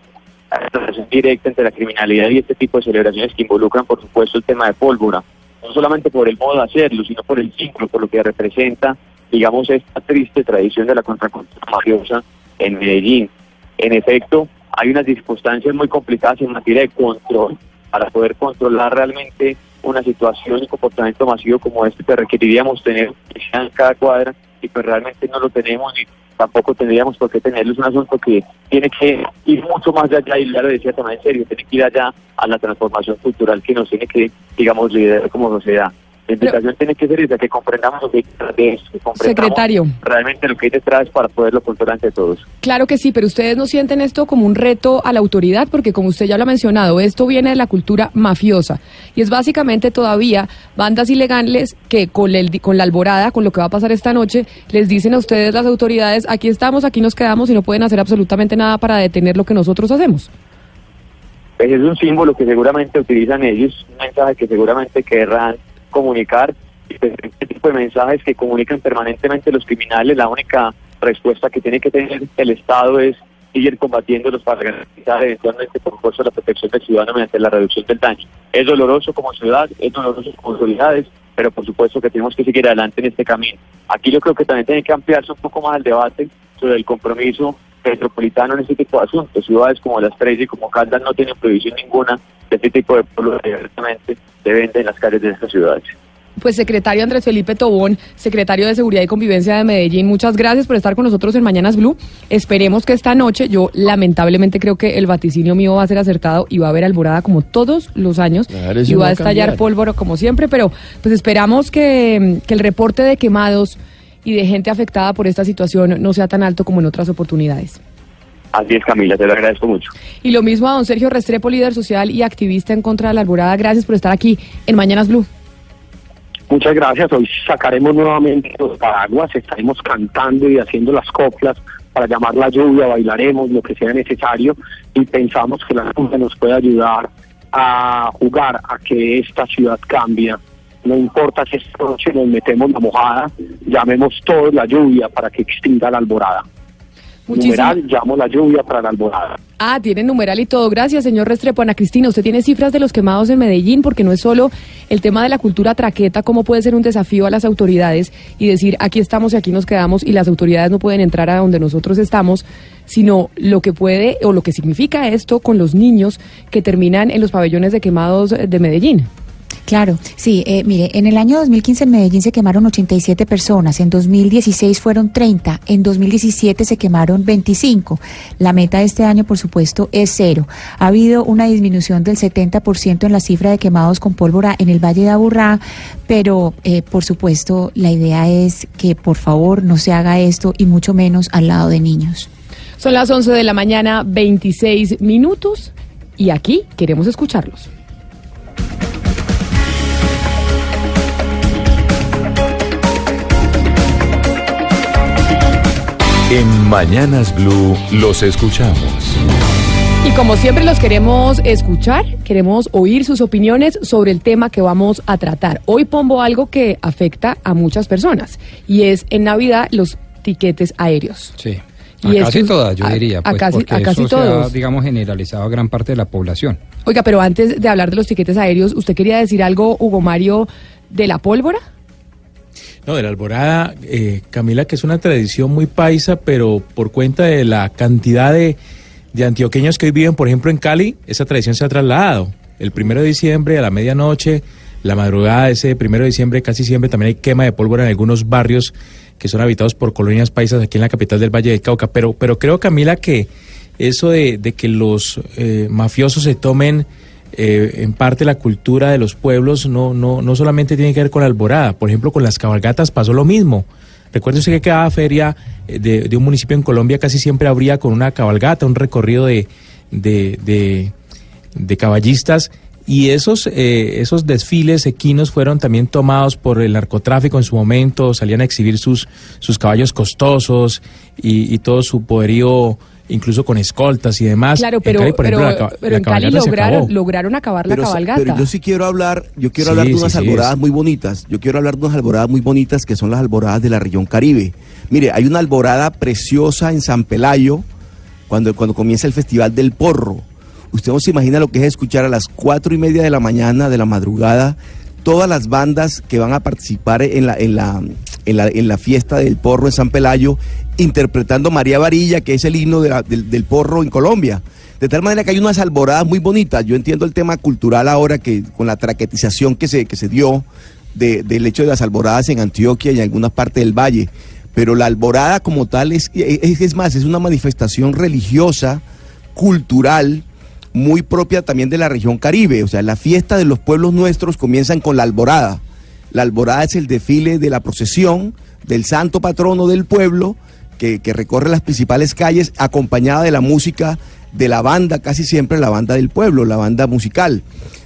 hay una relación directa entre la criminalidad y este tipo de celebraciones que involucran, por supuesto, el tema de pólvora, no solamente por el modo de hacerlo, sino por el símbolo, por lo que representa, digamos, esta triste tradición de la contracultura mafiosa en Medellín. En efecto, hay unas circunstancias muy complicadas en materia de control para poder controlar realmente una situación y comportamiento masivo como este que requeriríamos tener en cada cuadra y pues realmente no lo tenemos y tampoco tendríamos por qué tenerlo. Es un asunto que tiene que ir mucho más allá y ya lo decía también en serio, tiene que ir allá a la transformación cultural que nos tiene que, digamos, liderar como sociedad. La invitación tiene que ser esa, que comprendamos lo que comprendamos Secretario. realmente lo que hay detrás para poderlo controlar entre todos. Claro que sí, pero ustedes no sienten esto como un reto a la autoridad, porque como usted ya lo ha mencionado, esto viene de la cultura mafiosa y es básicamente todavía bandas ilegales que con, el, con la alborada, con lo que va a pasar esta noche, les dicen a ustedes las autoridades, aquí estamos, aquí nos quedamos y no pueden hacer absolutamente nada para detener lo que nosotros hacemos. Pues es un símbolo que seguramente utilizan ellos, un mensaje que seguramente querrán comunicar. Este tipo de mensajes que comunican permanentemente los criminales, la única respuesta que tiene que tener el Estado es seguir combatiéndolos para garantizar eventualmente, por supuesto, la protección del ciudadano mediante la reducción del daño. Es doloroso como ciudad, es doloroso como autoridades, pero por supuesto que tenemos que seguir adelante en este camino. Aquí yo creo que también tiene que ampliarse un poco más el debate sobre el compromiso metropolitano en este tipo de asuntos. Ciudades como Las Tres y como Caldas no tienen prohibición ninguna este tipo de pueblos que directamente se venden en las calles de estas ciudades. Pues secretario Andrés Felipe Tobón, secretario de Seguridad y Convivencia de Medellín, muchas gracias por estar con nosotros en Mañanas Blue. Esperemos que esta noche, yo lamentablemente creo que el vaticinio mío va a ser acertado y va a haber alborada como todos los años Claro, y va va a estallar pólvora como siempre, pero pues esperamos que, que el reporte de quemados y de gente afectada por esta situación no sea tan alto como en otras oportunidades. Así es, Camila, te lo agradezco mucho. Y lo mismo a don Sergio Restrepo, líder social y activista en contra de la alborada. Gracias por estar aquí en Mañanas Blue. Muchas gracias. Hoy sacaremos nuevamente los paraguas, estaremos cantando y haciendo las coplas para llamar la lluvia, bailaremos lo que sea necesario y pensamos que la lluvia nos puede ayudar a jugar a que esta ciudad cambie. No importa si esta noche nos metemos la mojada, llamemos todos la lluvia para que extinga la alborada. Muchísimas- Numeral, llamo la lluvia para la alborada. Ah, tiene numeral y todo. Gracias, señor Restrepo. Ana Cristina, usted tiene cifras de los quemados en Medellín, porque no es solo el tema de la cultura traqueta, cómo puede ser un desafío a las autoridades y decir aquí estamos y aquí nos quedamos y las autoridades no pueden entrar a donde nosotros estamos, sino lo que puede o lo que significa esto con los niños que terminan en los pabellones de quemados de Medellín. Claro, sí, eh, mire, en el año 2015 en Medellín se quemaron 87 personas, en 2016 fueron 30, en 2017 se quemaron 25. La meta de este año, por supuesto, es cero. Ha habido una disminución del 70% en la cifra de quemados con pólvora en el Valle de Aburrá, pero eh, por supuesto la idea es que por favor no se haga esto y mucho menos al lado de niños. Son las 11 de la mañana, 26 minutos, y aquí queremos escucharlos. En Mañanas Blue los escuchamos. Y como siempre los queremos escuchar, queremos oír sus opiniones sobre el tema que vamos a tratar. Hoy pongo algo que afecta a muchas personas y es en Navidad los tiquetes aéreos. Sí. Y a es casi que- todas, yo a- diría, a pues, casi- porque a casi eso se ha, todos. digamos, generalizado a gran parte de la población. Oiga, pero antes de hablar de los tiquetes aéreos, ¿usted quería decir algo, Hugo Mario, de la pólvora? No, de la alborada, eh, Camila, que es una tradición muy paisa, pero por cuenta de la cantidad de, de antioqueños que hoy viven, por ejemplo, en Cali, esa tradición se ha trasladado. El primero de diciembre a la medianoche, la madrugada ese primero de diciembre, casi siempre también hay quema de pólvora en algunos barrios que son habitados por colonias paisas aquí en la capital del Valle del Cauca. Pero, pero creo, Camila, que eso de, de que los eh, mafiosos se tomen eh, en parte la cultura de los pueblos no, no, no solamente tiene que ver con la alborada. Por ejemplo, con las cabalgatas pasó lo mismo. Recuerde usted que cada feria eh, de, de un municipio en Colombia casi siempre habría con una cabalgata, un recorrido de, de, de, caballistas. Y esos, eh, esos desfiles equinos fueron también tomados por el narcotráfico en su momento, salían a exhibir sus, sus caballos costosos y todo su poderío, incluso con escoltas y demás. Claro, En pero, Cali, por pero, ejemplo, la ca- pero la en Cali lograron, lograron acabar la Pero, cabalgata. pero yo sí quiero hablar, yo quiero Sí, hablar de unas sí, alboradas muy bonitas. Yo quiero hablar de unas alboradas muy bonitas que son las alboradas de la región Caribe. Mire, hay una alborada preciosa en San Pelayo cuando, cuando comienza el Festival del Porro. Usted no se imagina lo que es escuchar a las cuatro y media de la mañana, de la madrugada, todas las bandas que van a participar en la, en la, en la, en la fiesta del porro en San Pelayo, interpretando María Varilla, que es el himno del, del porro en Colombia. De tal manera que hay unas alboradas muy bonitas. Yo entiendo el tema cultural ahora que con la traquetización que se, que se dio de- del hecho de las alboradas en Antioquia y en algunas partes del valle. Pero la alborada como tal es, es, es más, es una manifestación religiosa, cultural, muy propia también de la región Caribe. O sea, la fiesta de los pueblos nuestros comienzan con la alborada. La alborada es el desfile de la procesión del santo patrono del pueblo que, recorre las principales calles acompañada de la música de la banda, casi siempre la banda del pueblo, la banda musical.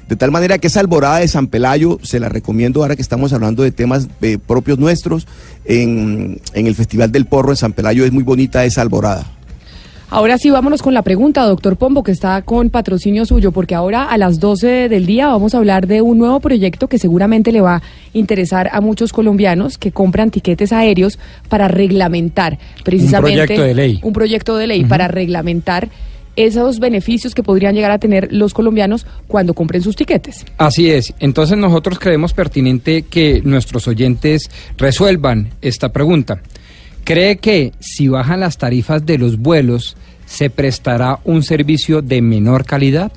De tal manera que esa alborada de San Pelayo se la recomiendo ahora que estamos hablando de temas eh, propios nuestros. En, en el Festival del Porro en San Pelayo es muy bonita esa alborada. Ahora sí, vámonos con la pregunta, doctor Pombo, que está con patrocinio suyo, porque ahora a las 12 del día vamos a hablar de un nuevo proyecto que seguramente le va a interesar a muchos colombianos que compran tiquetes aéreos para reglamentar precisamente proyecto de ley. un proyecto de ley para reglamentar esos beneficios que podrían llegar a tener los colombianos cuando compren sus tiquetes. Así es. Entonces nosotros creemos pertinente que nuestros oyentes resuelvan esta pregunta. ¿Cree que si bajan las tarifas de los vuelos se prestará un servicio de menor calidad?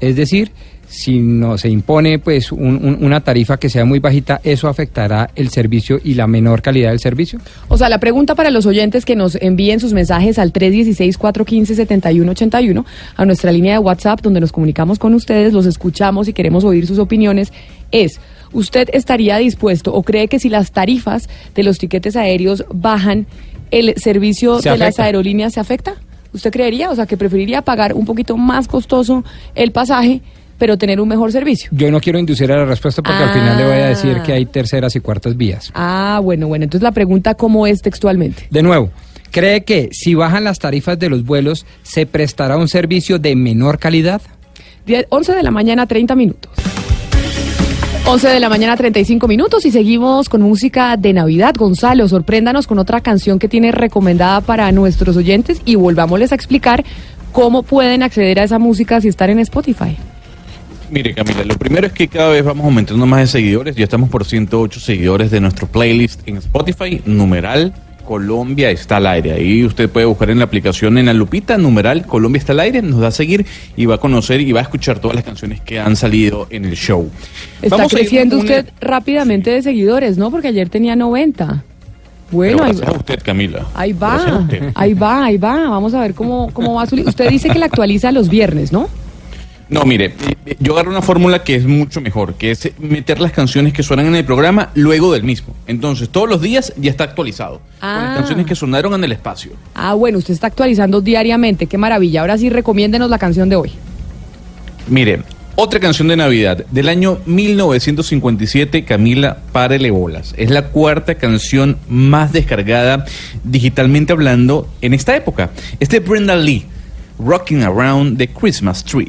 Es decir, si no se impone pues un- un- una tarifa que sea muy bajita, ¿eso afectará el servicio y la menor calidad del servicio? O sea, la pregunta para los oyentes que nos envíen sus mensajes al 316-415-7181, a nuestra línea de WhatsApp, donde nos comunicamos con ustedes, los escuchamos y queremos oír sus opiniones, es, ¿usted estaría dispuesto o cree que si las tarifas de los tiquetes aéreos bajan, el servicio Se de las aerolíneas se afecta? ¿Usted creería? O sea, que preferiría pagar un poquito más costoso el pasaje, pero tener un mejor servicio. Yo no quiero inducir a la respuesta porque al final le voy a decir Ah. que hay terceras y cuartas vías. Ah, bueno, bueno. Entonces la pregunta, ¿cómo es textualmente? De nuevo, ¿cree que si bajan las tarifas de los vuelos se prestará un servicio de menor calidad? 10 11 de la mañana, 30 minutos. 11 de la mañana, 35 minutos y seguimos con música de Navidad. Gonzalo, sorpréndanos con otra canción que tiene recomendada para nuestros oyentes y volvámosles a explicar cómo pueden acceder a esa música si están en Spotify. Mire, Camila, lo primero es que cada vez vamos aumentando más de seguidores. Ya estamos por 108 seguidores de nuestro playlist en Spotify, numeral Colombia está al aire. Ahí usted puede buscar en la aplicación en la lupita, numeral Colombia está al aire, nos da a seguir y va a conocer y va a escuchar todas las canciones que han salido en el show. Está Vamos creciendo usted rápidamente de seguidores, ¿no? Porque ayer tenía 90. Bueno, Pero ahí, gracias a usted, Camila. ahí va, ahí va, ahí va. Vamos a ver cómo, cómo va su Usted dice que la actualiza los viernes, ¿no? No, mire, yo agarro una fórmula que es mucho mejor, que es meter las canciones que suenan en el programa luego del mismo. Entonces, todos los días ya está actualizado. Con Ah. las canciones que sonaron en el espacio. Ah, bueno, usted está actualizando diariamente. Qué maravilla. Ahora sí, recomiéndenos la canción de hoy. Mire, otra canción de Navidad del año 1957, Camila Párele Bolas. Es la cuarta canción más descargada digitalmente hablando en esta época. Es de Brenda Lee, Rocking Around the Christmas Tree.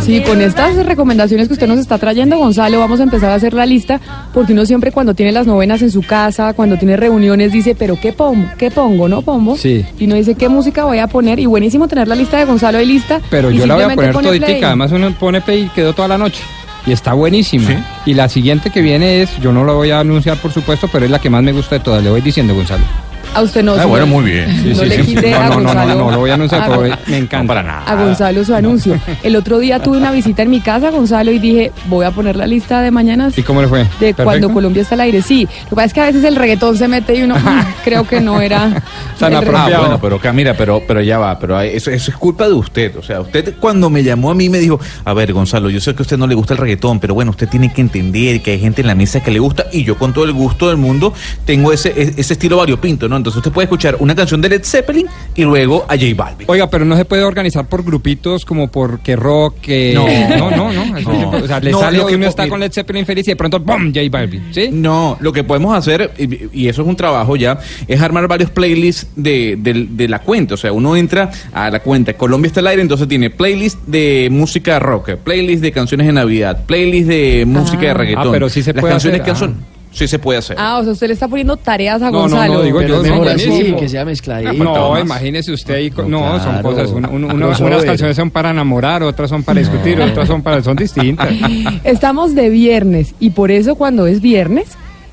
Sí, con estas recomendaciones que usted nos está trayendo, Gonzalo, vamos a empezar a hacer la lista, porque uno siempre cuando tiene las novenas en su casa, cuando tiene reuniones, dice, pero ¿qué pongo? ¿Qué pongo? ¿No pongo? Sí. Y no dice qué música voy a poner. Y buenísimo tener la lista de Gonzalo ahí lista. Pero yo la voy a poner toditica, además uno pone play y quedó toda la noche. Y está buenísima. Y la siguiente que viene es, yo no la voy a anunciar por supuesto, pero es la que más me gusta de todas, le voy diciendo Gonzalo. A usted no. Ah, bueno, muy bien. Sí, no sí, le sí. quite No, a no, no, no, Gonzalo. no, lo voy a anunciar, a Gon- me encanta. para nada. a Gonzalo su anuncio. El otro día tuve una visita en mi casa, Gonzalo, y dije, voy a poner la lista de mañanas ¿Y cómo le fue? de ¿Perfecto? cuando Colombia está al aire. Sí, lo que pasa es que a veces el reggaetón se mete y uno mm, creo que no era Tan apropiado. Ah, bueno, pero Camila, pero, pero ya va, pero eso, eso es culpa de usted. O sea, usted cuando me llamó a mí me dijo, a ver, Gonzalo, yo sé que a usted no le gusta el reggaetón, pero bueno, usted tiene que entender que hay gente en la mesa que le gusta y yo con todo el gusto del mundo tengo ese, e- ese estilo variopinto, ¿no? Entonces usted puede escuchar una canción de Led Zeppelin y luego a J Balvin. Oiga, pero no se puede organizar por grupitos como por que rock, que... No. no, no, no. O sea, le No, sale que uno está con Led Zeppelin feliz y de pronto ¡bum! J Balvin, ¿sí? No, lo que podemos hacer, y, y eso es un trabajo ya, es armar varios playlists de, de- de la cuenta. O sea, uno entra a la cuenta Colombia está al aire, entonces tiene playlist de música rock, playlist de canciones de Navidad, playlist de música de Ah. reggaetón. Ah, pero sí se Las puede canciones hacer, que son, sí se puede hacer. Ah, o sea, usted le está poniendo tareas a No, no, Gonzalo. no, digo Pero yo, es mejor son así, buenísimos. que sea mezcladito. No, más. imagínese usted ahí. con- No, No, son cosas. una- una- una- Crossover. unas canciones son para enamorar, otras son para discutir, otras son para. son distintas. Estamos de viernes y por eso cuando es viernes,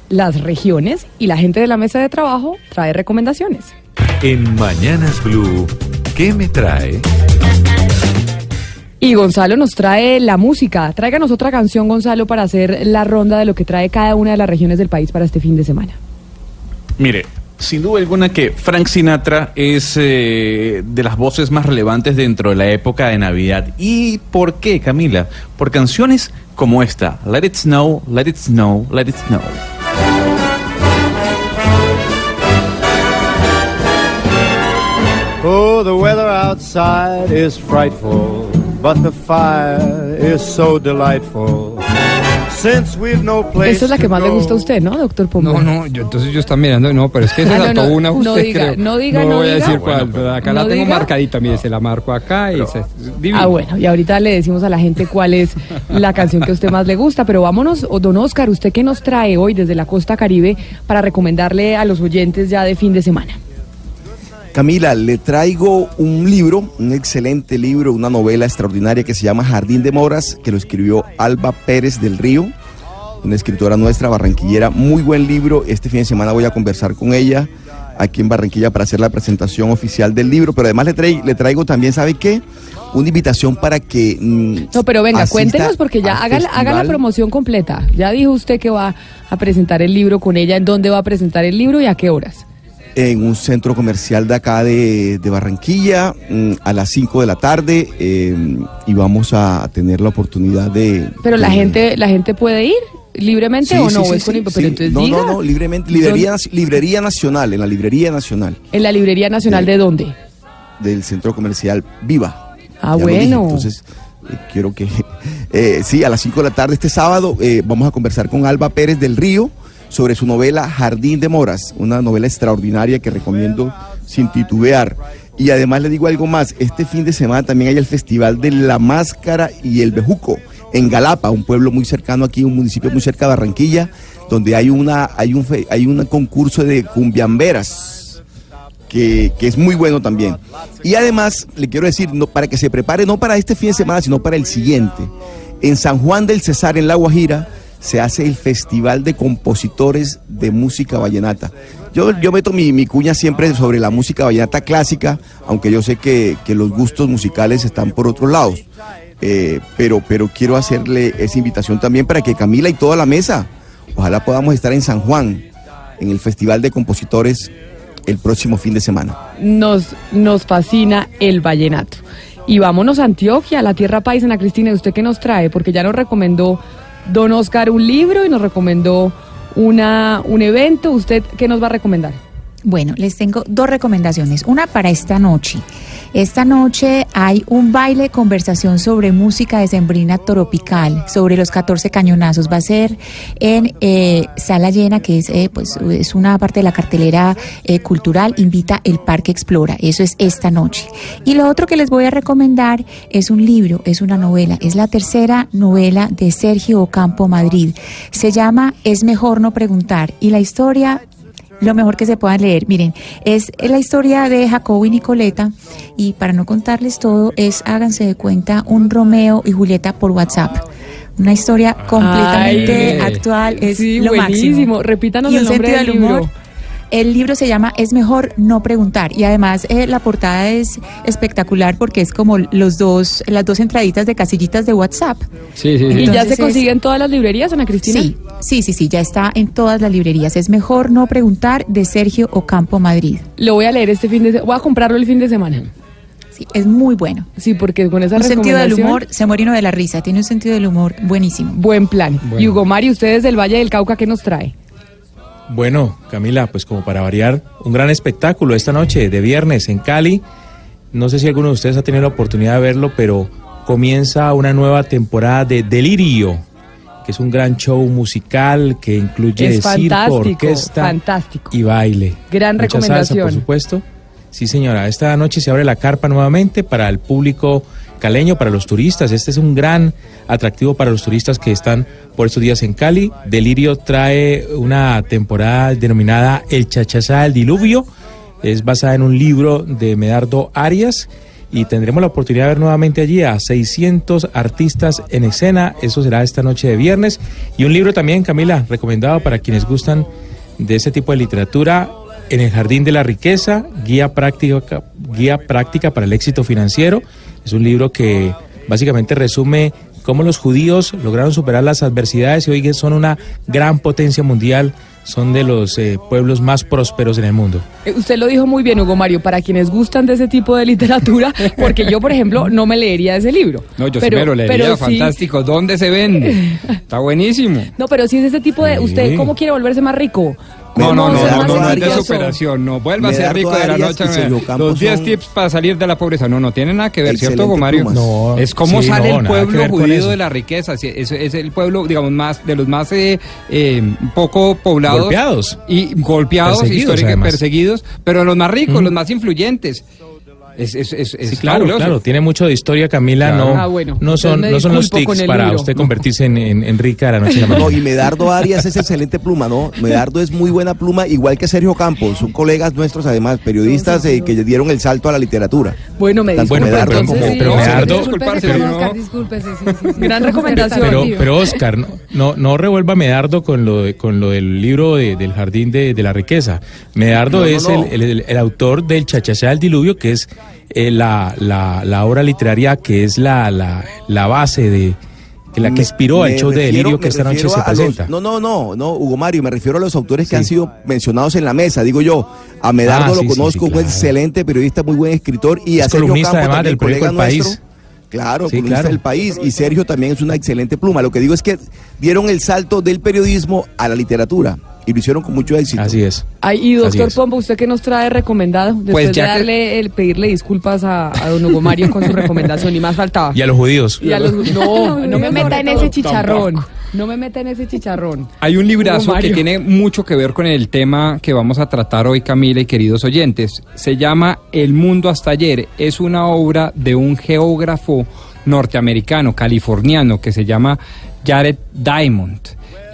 las regiones y la gente de la mesa de trabajo trae recomendaciones. En Mañanas Blue, ¿qué me trae? Y Gonzalo nos trae la música. Tráiganos otra canción, Gonzalo, para hacer la ronda de lo que trae cada una de las regiones del país para este fin de semana. Mire, sin duda alguna que Frank Sinatra es eh, de las voces más relevantes dentro de la época de Navidad. ¿Y por qué, Camila? Por canciones como esta, Let It Snow, Let It Snow, Let It Snow. Oh, the weather outside is frightful, but the fire is so delightful. Since we've no place Esta es la que más le gusta a usted, ¿no, doctor Pombo? No, no, yo, entonces yo estaba mirando, no, pero es que se Ah, no, saltó no, una no usted, diga, creo. no diga, no voy a diga. decir cuál, bueno, pero acá no la tengo diga. marcadita, mire, se la marco acá y se, divino. Ah, bueno, y ahorita le decimos a la gente cuál es la canción que a usted más le gusta, pero vámonos, o don Oscar, ¿usted qué nos trae hoy desde la costa caribe para recomendarle a los oyentes ya de fin de semana? Camila, le traigo un libro, un excelente libro, una novela extraordinaria que se llama Jardín de Moras, que lo escribió Alba Pérez del Río, una escritora nuestra, barranquillera, muy buen libro. Este fin de semana voy a conversar con ella aquí en Barranquilla para hacer la presentación oficial del libro, pero además le, le traigo también, ¿sabe qué? Una invitación para que... mm, No, pero venga, cuéntenos porque ya haga, la- haga la promoción completa. Ya dijo usted que va a presentar el libro con ella, en dónde va a presentar el libro y a qué horas. En un centro comercial de acá de, de Barranquilla mm, a las 5 de la tarde eh, y vamos a tener la oportunidad de... Pero la gente, la gente puede ir libremente Sí, o no? sí, ¿Es con. Pero entonces no, diga. no, no, libremente. Librería, librería Nacional, en la Librería Nacional ¿En la Librería Nacional de dónde? del Centro Comercial Viva. Ah, Ya bueno. entonces, eh, quiero que. eh, sí, a las 5 de la tarde este sábado eh, vamos a conversar con Alba Pérez del Río sobre su novela Jardín de Moras, una novela extraordinaria que recomiendo sin titubear. Y además le digo algo más, este fin de semana también hay el Festival de la Máscara y el Bejuco en Galapa, un pueblo muy cercano aquí, un municipio muy cerca de Barranquilla, donde hay una hay un hay un concurso de cumbiamberas que, que es muy bueno también. Y además, le quiero decir, no, para que se prepare, no para este fin de semana, sino para el siguiente. En San Juan del Cesar, en La Guajira, se hace el Festival de Compositores de Música Vallenata. Yo, yo meto mi, mi cuña siempre sobre la música vallenata clásica, aunque yo sé que, que los gustos musicales están por otros lados. Eh, pero, pero quiero hacerle esa invitación también para que Camila y toda la mesa, ojalá podamos estar en San Juan, en el Festival de Compositores el próximo fin de semana. Nos, nos fascina el vallenato. Y vámonos a Antioquia, a la tierra paisana, Cristina. ¿y ¿Usted qué nos trae? Porque ya nos recomendó don Oscar un libro y nos recomendó una, un evento. ¿Usted qué nos va a recomendar? Bueno, les tengo dos recomendaciones. Una para esta noche. Esta noche hay un baile conversación sobre música decembrina tropical, sobre los 14 cañonazos. Va a ser en eh, Sala Llena, que es, eh, pues, es una parte de la cartelera eh, cultural. Invita el Parque Explora. Eso es esta noche. Y lo otro que les voy a recomendar es un libro, es una novela. Es la tercera novela de Sergio Ocampo Madrid. Se llama Es mejor no preguntar. Y la historia lo mejor que se puedan leer. Miren, es la historia de Jacobo y Nicoleta y para no contarles todo es, háganse de cuenta, un Romeo y Julieta por WhatsApp. Una historia completamente Ay, actual, es sí, lo buenísimo. máximo. Repítanos y el nombre sentido del humor. El libro se llama Es mejor no preguntar y además eh, la portada es espectacular porque es como los dos, las dos entraditas de casillitas de WhatsApp. Sí, sí, ¿Y ya se consigue en todas las librerías, Ana Cristina? Sí, sí, sí, sí, ya está en todas las librerías. Es mejor no preguntar de Sergio Ocampo Madrid. Lo voy a leer este fin de semana. Voy a comprarlo el fin de semana. Sí, es muy bueno. Sí, porque con esa Un sentido del humor, se muere uno de la risa. Tiene un sentido del humor buenísimo. Buen plan. Bueno. Y Hugo Mari, ustedes del Valle del Cauca, ¿qué nos trae? Bueno, Camila, pues como para variar, un gran espectáculo esta noche de viernes en Cali. No sé si alguno de ustedes ha tenido la oportunidad de verlo, pero comienza una nueva temporada de Delirio, que es un gran show musical que incluye Es circo, orquesta fantástico. y baile. Gran Mucha salsa, recomendación. por supuesto. Sí, señora. Esta noche se abre la carpa nuevamente para el público caleño, para los turistas. Este es un gran atractivo para los turistas que están por estos días en Cali. Delirio trae una temporada denominada El Chachazá del Diluvio. Es basada en un libro de Medardo Arias. Y tendremos la oportunidad de ver nuevamente allí a 600 artistas en escena. Eso será esta noche de viernes. Y un libro también, Camila, recomendado para quienes gustan de ese tipo de literatura. En el Jardín de la Riqueza, guía práctica, guía práctica para el éxito financiero. Es un libro que básicamente resume cómo los judíos lograron superar las adversidades y hoy son una gran potencia mundial, son de los eh, pueblos más prósperos en el mundo. Eh, Usted lo dijo muy bien, Hugo Mario, para quienes gustan de ese tipo de literatura, porque yo, por ejemplo, no me leería ese libro. No, yo Pero- sí me lo leería, pero sí- fantástico. ¿Dónde se vende? Está buenísimo. No, pero si es ese tipo de... ¿Usted cómo quiere volverse más rico? No, no, no, no, no, no es de superación, no. Vuelva a ser rico de la noche Los 10 son- tips para salir de la pobreza. No, no tienen nada que ver, ¿cierto, Gomario? No, Es cómo sí, sale no, el pueblo judío de la riqueza. Es, es el pueblo, digamos, más de los más eh, eh, poco poblados. Golpeados. Y golpeados, históricamente perseguidos, pero los más ricos, Mm. los más influyentes. Es, es, es, es Sí, claro, fabuloso. claro, tiene mucho de historia, Camila. Claro. No, Ah, bueno, no son, no son los tics para libro. usted convertirse en, en- en rica de la noche a la No, y Medardo Arias es excelente pluma, ¿no? Medardo es muy buena pluma, igual que Sergio Campos, son colegas nuestros además, periodistas eh, que dieron el salto a la literatura. Bueno, me Tanto Bueno, pero, Medardo pero, pero No, Medardo, disculparse, Discúlpese, no. Oscar, discúlpese, sí, sí, sí. Gran recomendación. pero, pero Oscar, no, no, no revuelva Medardo con lo, de- con lo del libro de- del Jardín de, de la Riqueza. Medardo No, no, es no. El, el- el autor del Chachachá del Diluvio, que es eh, la, la, la obra literaria que es la, la, la base de que la que inspiró me show de Delirio que esta noche se los- presenta. no, no, no, no, Hugo Mario, me refiero a los autores que han sido mencionados en la mesa, digo yo. A Medardo Ah, lo sí, conozco, sí, un excelente periodista, muy buen escritor y Es a Sergio columnista, Campo además, también, del El País. nuestro, Claro, columnista claro. del país. Y Sergio también es una excelente pluma. Lo que digo es que dieron el salto del periodismo a la literatura. Y lo hicieron con mucho éxito. Así es. Ay, y doctor. Pombo, ¿usted qué nos trae recomendado? Después Pues de que- darle el pedirle disculpas a, a don Hugo Mario con su recomendación, y más faltaba. Y a los judíos. Y a los- no, no me meta en ese chicharrón. No me meta en ese chicharrón. Hay un librazo que tiene mucho que ver con el tema que vamos a tratar hoy, Camila y queridos oyentes. Se llama El mundo hasta ayer. Es una obra de un geógrafo norteamericano, californiano, que se llama Jared Diamond.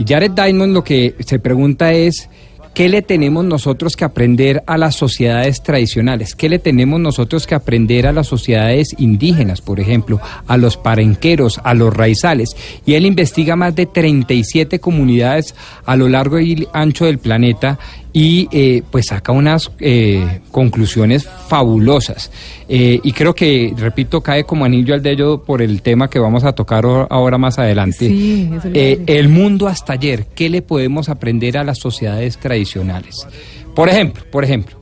Jared Diamond lo que se pregunta es, ¿qué le tenemos nosotros que aprender a las sociedades tradicionales? ¿Qué le tenemos nosotros que aprender a las sociedades indígenas, por ejemplo, a los parenqueros, a los raizales? Y él investiga más de 37 comunidades a lo largo y ancho del planeta y eh, pues saca unas eh, conclusiones fabulosas. Eh, y creo que, repito, cae como anillo al dedo por el tema que vamos a tocar ahora más adelante. Sí, Eh, el mundo hasta ayer, ¿qué le podemos aprender a las sociedades tradicionales? Por ejemplo, por ejemplo,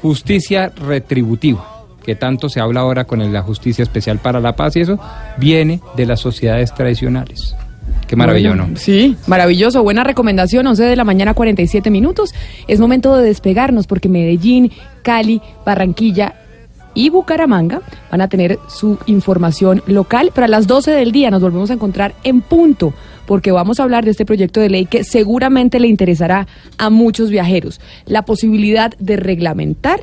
justicia retributiva, que tanto se habla ahora con la justicia especial para la paz y eso, viene de las sociedades tradicionales. Qué maravilla, ¿o Bueno, ¿no? Sí, maravilloso. Buena recomendación, 11 de la mañana, 47 minutos. Es momento de despegarnos porque Medellín, Cali, Barranquilla y Bucaramanga van a tener su información local. Pero a las 12 del día nos volvemos a encontrar en punto porque vamos a hablar de este proyecto de ley que seguramente le interesará a muchos viajeros. La posibilidad de reglamentar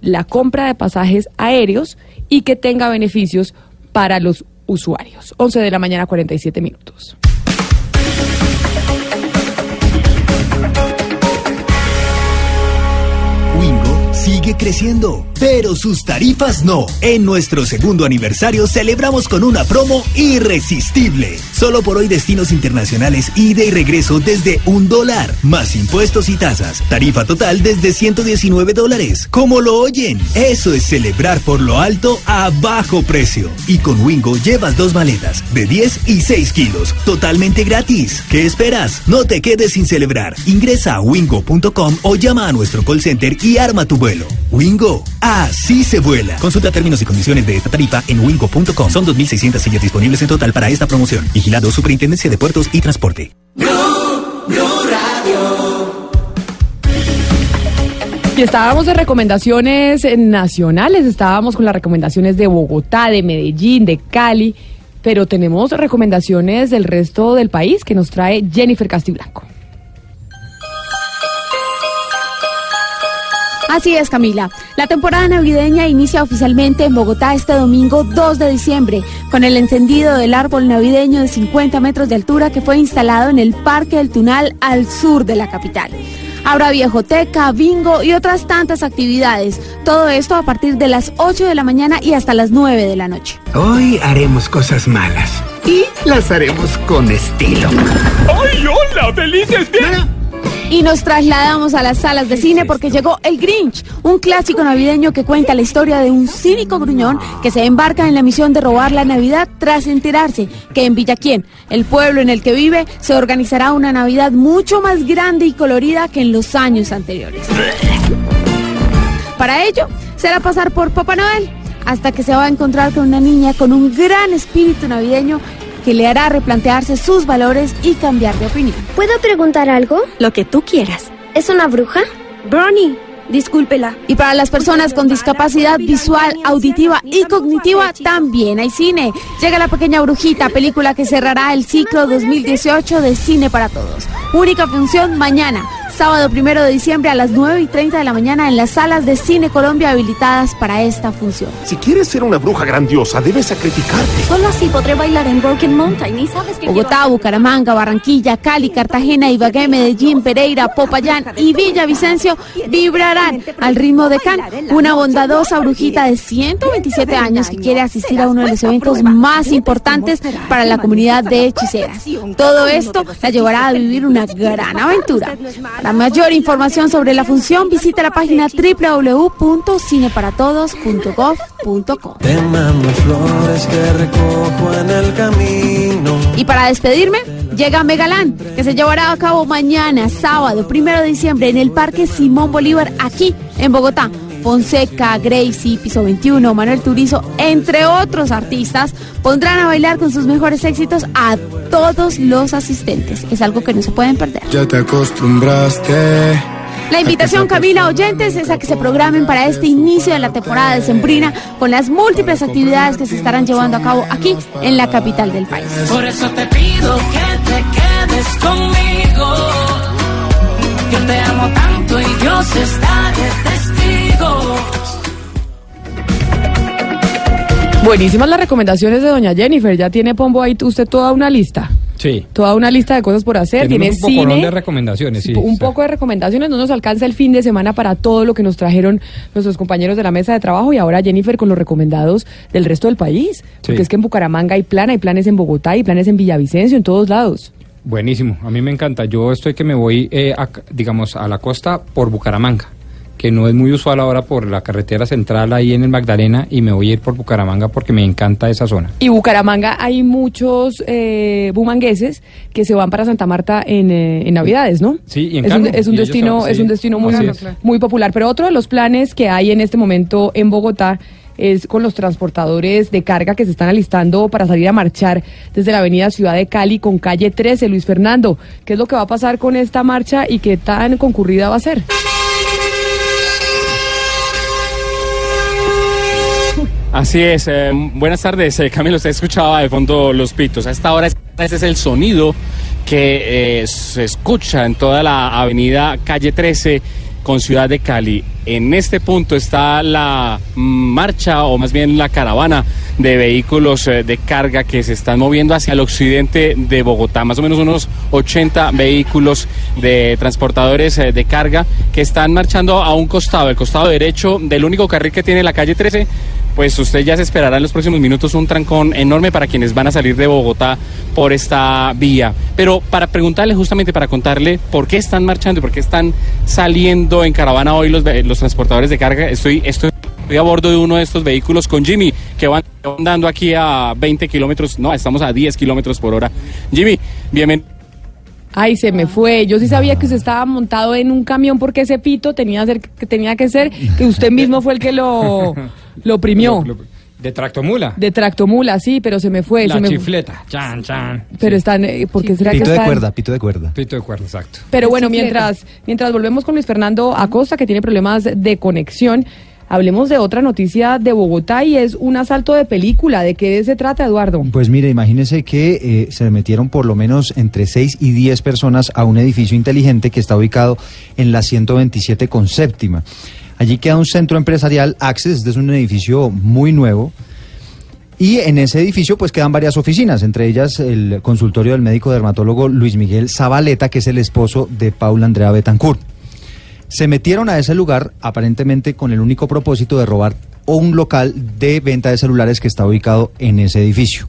la compra de pasajes aéreos y que tenga beneficios para los usuarios. 11 de la mañana, 47 minutos. Sigue creciendo, pero sus tarifas no. En nuestro segundo aniversario celebramos con una promo irresistible. Solo por hoy destinos internacionales ida y regreso desde un dólar, más impuestos y tasas. Tarifa total desde 119 dólares. ¿Cómo lo oyen? Eso es celebrar por lo alto a bajo precio. Y con Wingo llevas dos maletas de 10 y 6 kilos, totalmente gratis. ¿Qué esperas? No te quedes sin celebrar. Ingresa a wingo.com o llama a nuestro call center y arma tu vuelo. Wingo, así se vuela. Consulta términos y condiciones de esta tarifa en wingo.com. Son 2.600 sillas disponibles en total para esta promoción. Vigilado Superintendencia de Puertos y Transporte. Y estábamos de recomendaciones nacionales, estábamos con las recomendaciones de Bogotá, de Medellín, de Cali, pero tenemos recomendaciones del resto del país que nos trae Jennifer Castiblanco. Así es, Camila. La temporada navideña inicia oficialmente en Bogotá este domingo 2 de diciembre, con el encendido del árbol navideño de 50 metros de altura que fue instalado en el Parque del Tunal al sur de la capital. Habrá viejoteca, bingo y otras tantas actividades. Todo esto a partir de las 8 de la mañana y hasta las 9 de la noche. Hoy haremos cosas malas y las haremos con estilo. ¡Ay, hola! ¡Felices Y nos trasladamos a las salas de cine porque llegó El Grinch, un clásico navideño que cuenta la historia de un cínico gruñón que se embarca en la misión de robar la Navidad tras enterarse que en Villaquién, el pueblo en el que vive, se organizará una Navidad mucho más grande y colorida que en los años anteriores. Para ello, será pasar por Papá Noel hasta que se va a encontrar con una niña con un gran espíritu navideño que le hará replantearse sus valores y cambiar de opinión. ¿Puedo preguntar algo? Lo que tú quieras. ¿Es una bruja? Brony, discúlpela. Y para las personas con discapacidad visual, auditiva y cognitiva también hay cine. Llega La Pequeña Brujita, película que cerrará el ciclo 2018 de Cine para Todos. Única función mañana, sábado primero de diciembre a las 9 y 30 de la mañana en las salas de Cine Colombia habilitadas para esta función. Si quieres ser una bruja grandiosa, debes sacrificarte. Solo así podré bailar en Broken Mountain y sabes que Bogotá, Bucaramanga, Barranquilla, Cali, Cartagena, Ibagué, Medellín, Pereira, Popayán y Villavicencio vibrarán al ritmo de Can, una bondadosa brujita de 127 años que quiere asistir a uno de los eventos más importantes para la comunidad de hechiceras. Todo esto la llevará a vivir una gran aventura. Para mayor información sobre la función, visita la página www.cineparatodos.gov.co. Flores que recojo en el camino. Y para despedirme, llega Megalán, que se llevará a cabo mañana, sábado, primero de diciembre, en el Parque Simón Bolívar, aquí en Bogotá. Fonseca, Gracie, Piso 21, Manuel Turizo, entre otros artistas, pondrán a bailar con sus mejores éxitos a todos los asistentes. Es algo que no se pueden perder. Ya te acostumbraste. La invitación, Camila Oyentes, es a que se programen para este inicio de la temporada de Sembrina con las múltiples actividades que se estarán llevando a cabo aquí en la capital del país. Por eso te pido que te quedes conmigo. Yo te amo tanto y Dios está de testigo. Buenísimas las recomendaciones de doña Jennifer. Ya tiene Pombo ahí usted toda una lista. Sí. Toda una lista de cosas por hacer. Tenemos Tiene un cine. de recomendaciones, sí. un poco de recomendaciones. No nos alcanza el fin de semana para todo lo que nos trajeron nuestros compañeros de la mesa de trabajo y ahora Jennifer con los recomendados del resto del país. Porque Sí. es que en Bucaramanga hay plan, hay planes en Bogotá, hay planes en Villavicencio, en todos lados. Buenísimo, a mí me encanta. Yo estoy que me voy, eh, a- digamos, a la costa por Bucaramanga, que no es muy usual ahora por la carretera central ahí en el Magdalena, y me voy a ir por Bucaramanga porque me encanta esa zona. Y Bucaramanga hay muchos eh, bumangueses que se van para Santa Marta en, eh, en Navidades, ¿no? Sí, y en es un, es un destino, es un destino muy popular. Pero otro de los planes que hay en este momento en Bogotá es con los transportadores de carga que se están alistando para salir a marchar desde la avenida Ciudad de Cali con calle 13. Luis Fernando, ¿qué es lo que va a pasar con esta marcha y qué tan concurrida va a ser? Así es, eh, buenas tardes, eh, Camilo, usted escuchaba de fondo los pitos. A esta hora ese es el sonido que eh, se escucha en toda la avenida calle 13 con Ciudad de Cali. En este punto está la marcha o más bien la caravana de vehículos eh, de carga que se están moviendo hacia el occidente de Bogotá, más o menos unos 80 vehículos de transportadores eh, de carga que están marchando a un costado, el costado derecho del único carril que tiene la calle 13 pues usted ya se esperará en los próximos minutos un trancón enorme para quienes van a salir de Bogotá por esta vía. Pero para preguntarle justamente, para contarle por qué están marchando y por qué están saliendo en caravana hoy los, ve- los transportadores de carga, estoy, estoy, estoy a bordo de uno de estos vehículos con Jimmy, que van andando aquí a 20 kilómetros, no, estamos a 10 kilómetros por hora. Jimmy, bienvenido. Ay, se me fue. Yo sí sabía que usted estaba montado en un camión porque ese pito tenía, ser- que tenía que ser que usted mismo fue el que lo, lo oprimió. De tractomula. De tractomula, sí, pero se me fue. La se me- chifleta. Chan, chan. Pero están, eh, ¿por qué será que Pito de están? cuerda, pito de cuerda. Pito de cuerda, exacto. Pero bueno, mientras, mientras volvemos con Luis Fernando Acosta, que tiene problemas de conexión, hablemos de otra noticia de Bogotá y es un asalto de película. ¿De qué se trata, Eduardo? Pues mire, imagínese que eh, se metieron por lo menos entre 6 y 10 personas a un edificio inteligente que está ubicado en la 127 con séptima. Allí queda un centro empresarial Access, este es un edificio muy nuevo. Y en ese edificio pues quedan varias oficinas, entre ellas el consultorio del médico dermatólogo Luis Miguel Zabaleta, que es el esposo de Paula Andrea Betancourt. Se metieron a ese lugar aparentemente con el único propósito de robar un local de venta de celulares que está ubicado en ese edificio.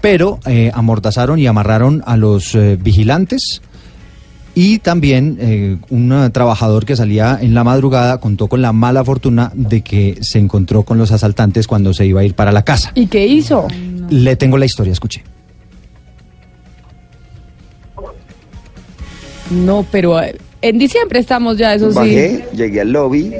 Pero eh, amordazaron y amarraron a los eh, vigilantes y también eh, un trabajador que salía en la madrugada contó con la mala fortuna de que se encontró con los asaltantes cuando se iba a ir para la casa. ¿Y qué hizo? Le tengo la historia, escuche. No, pero eh, en diciembre estamos ya, eso sí. Bajé, llegué al lobby,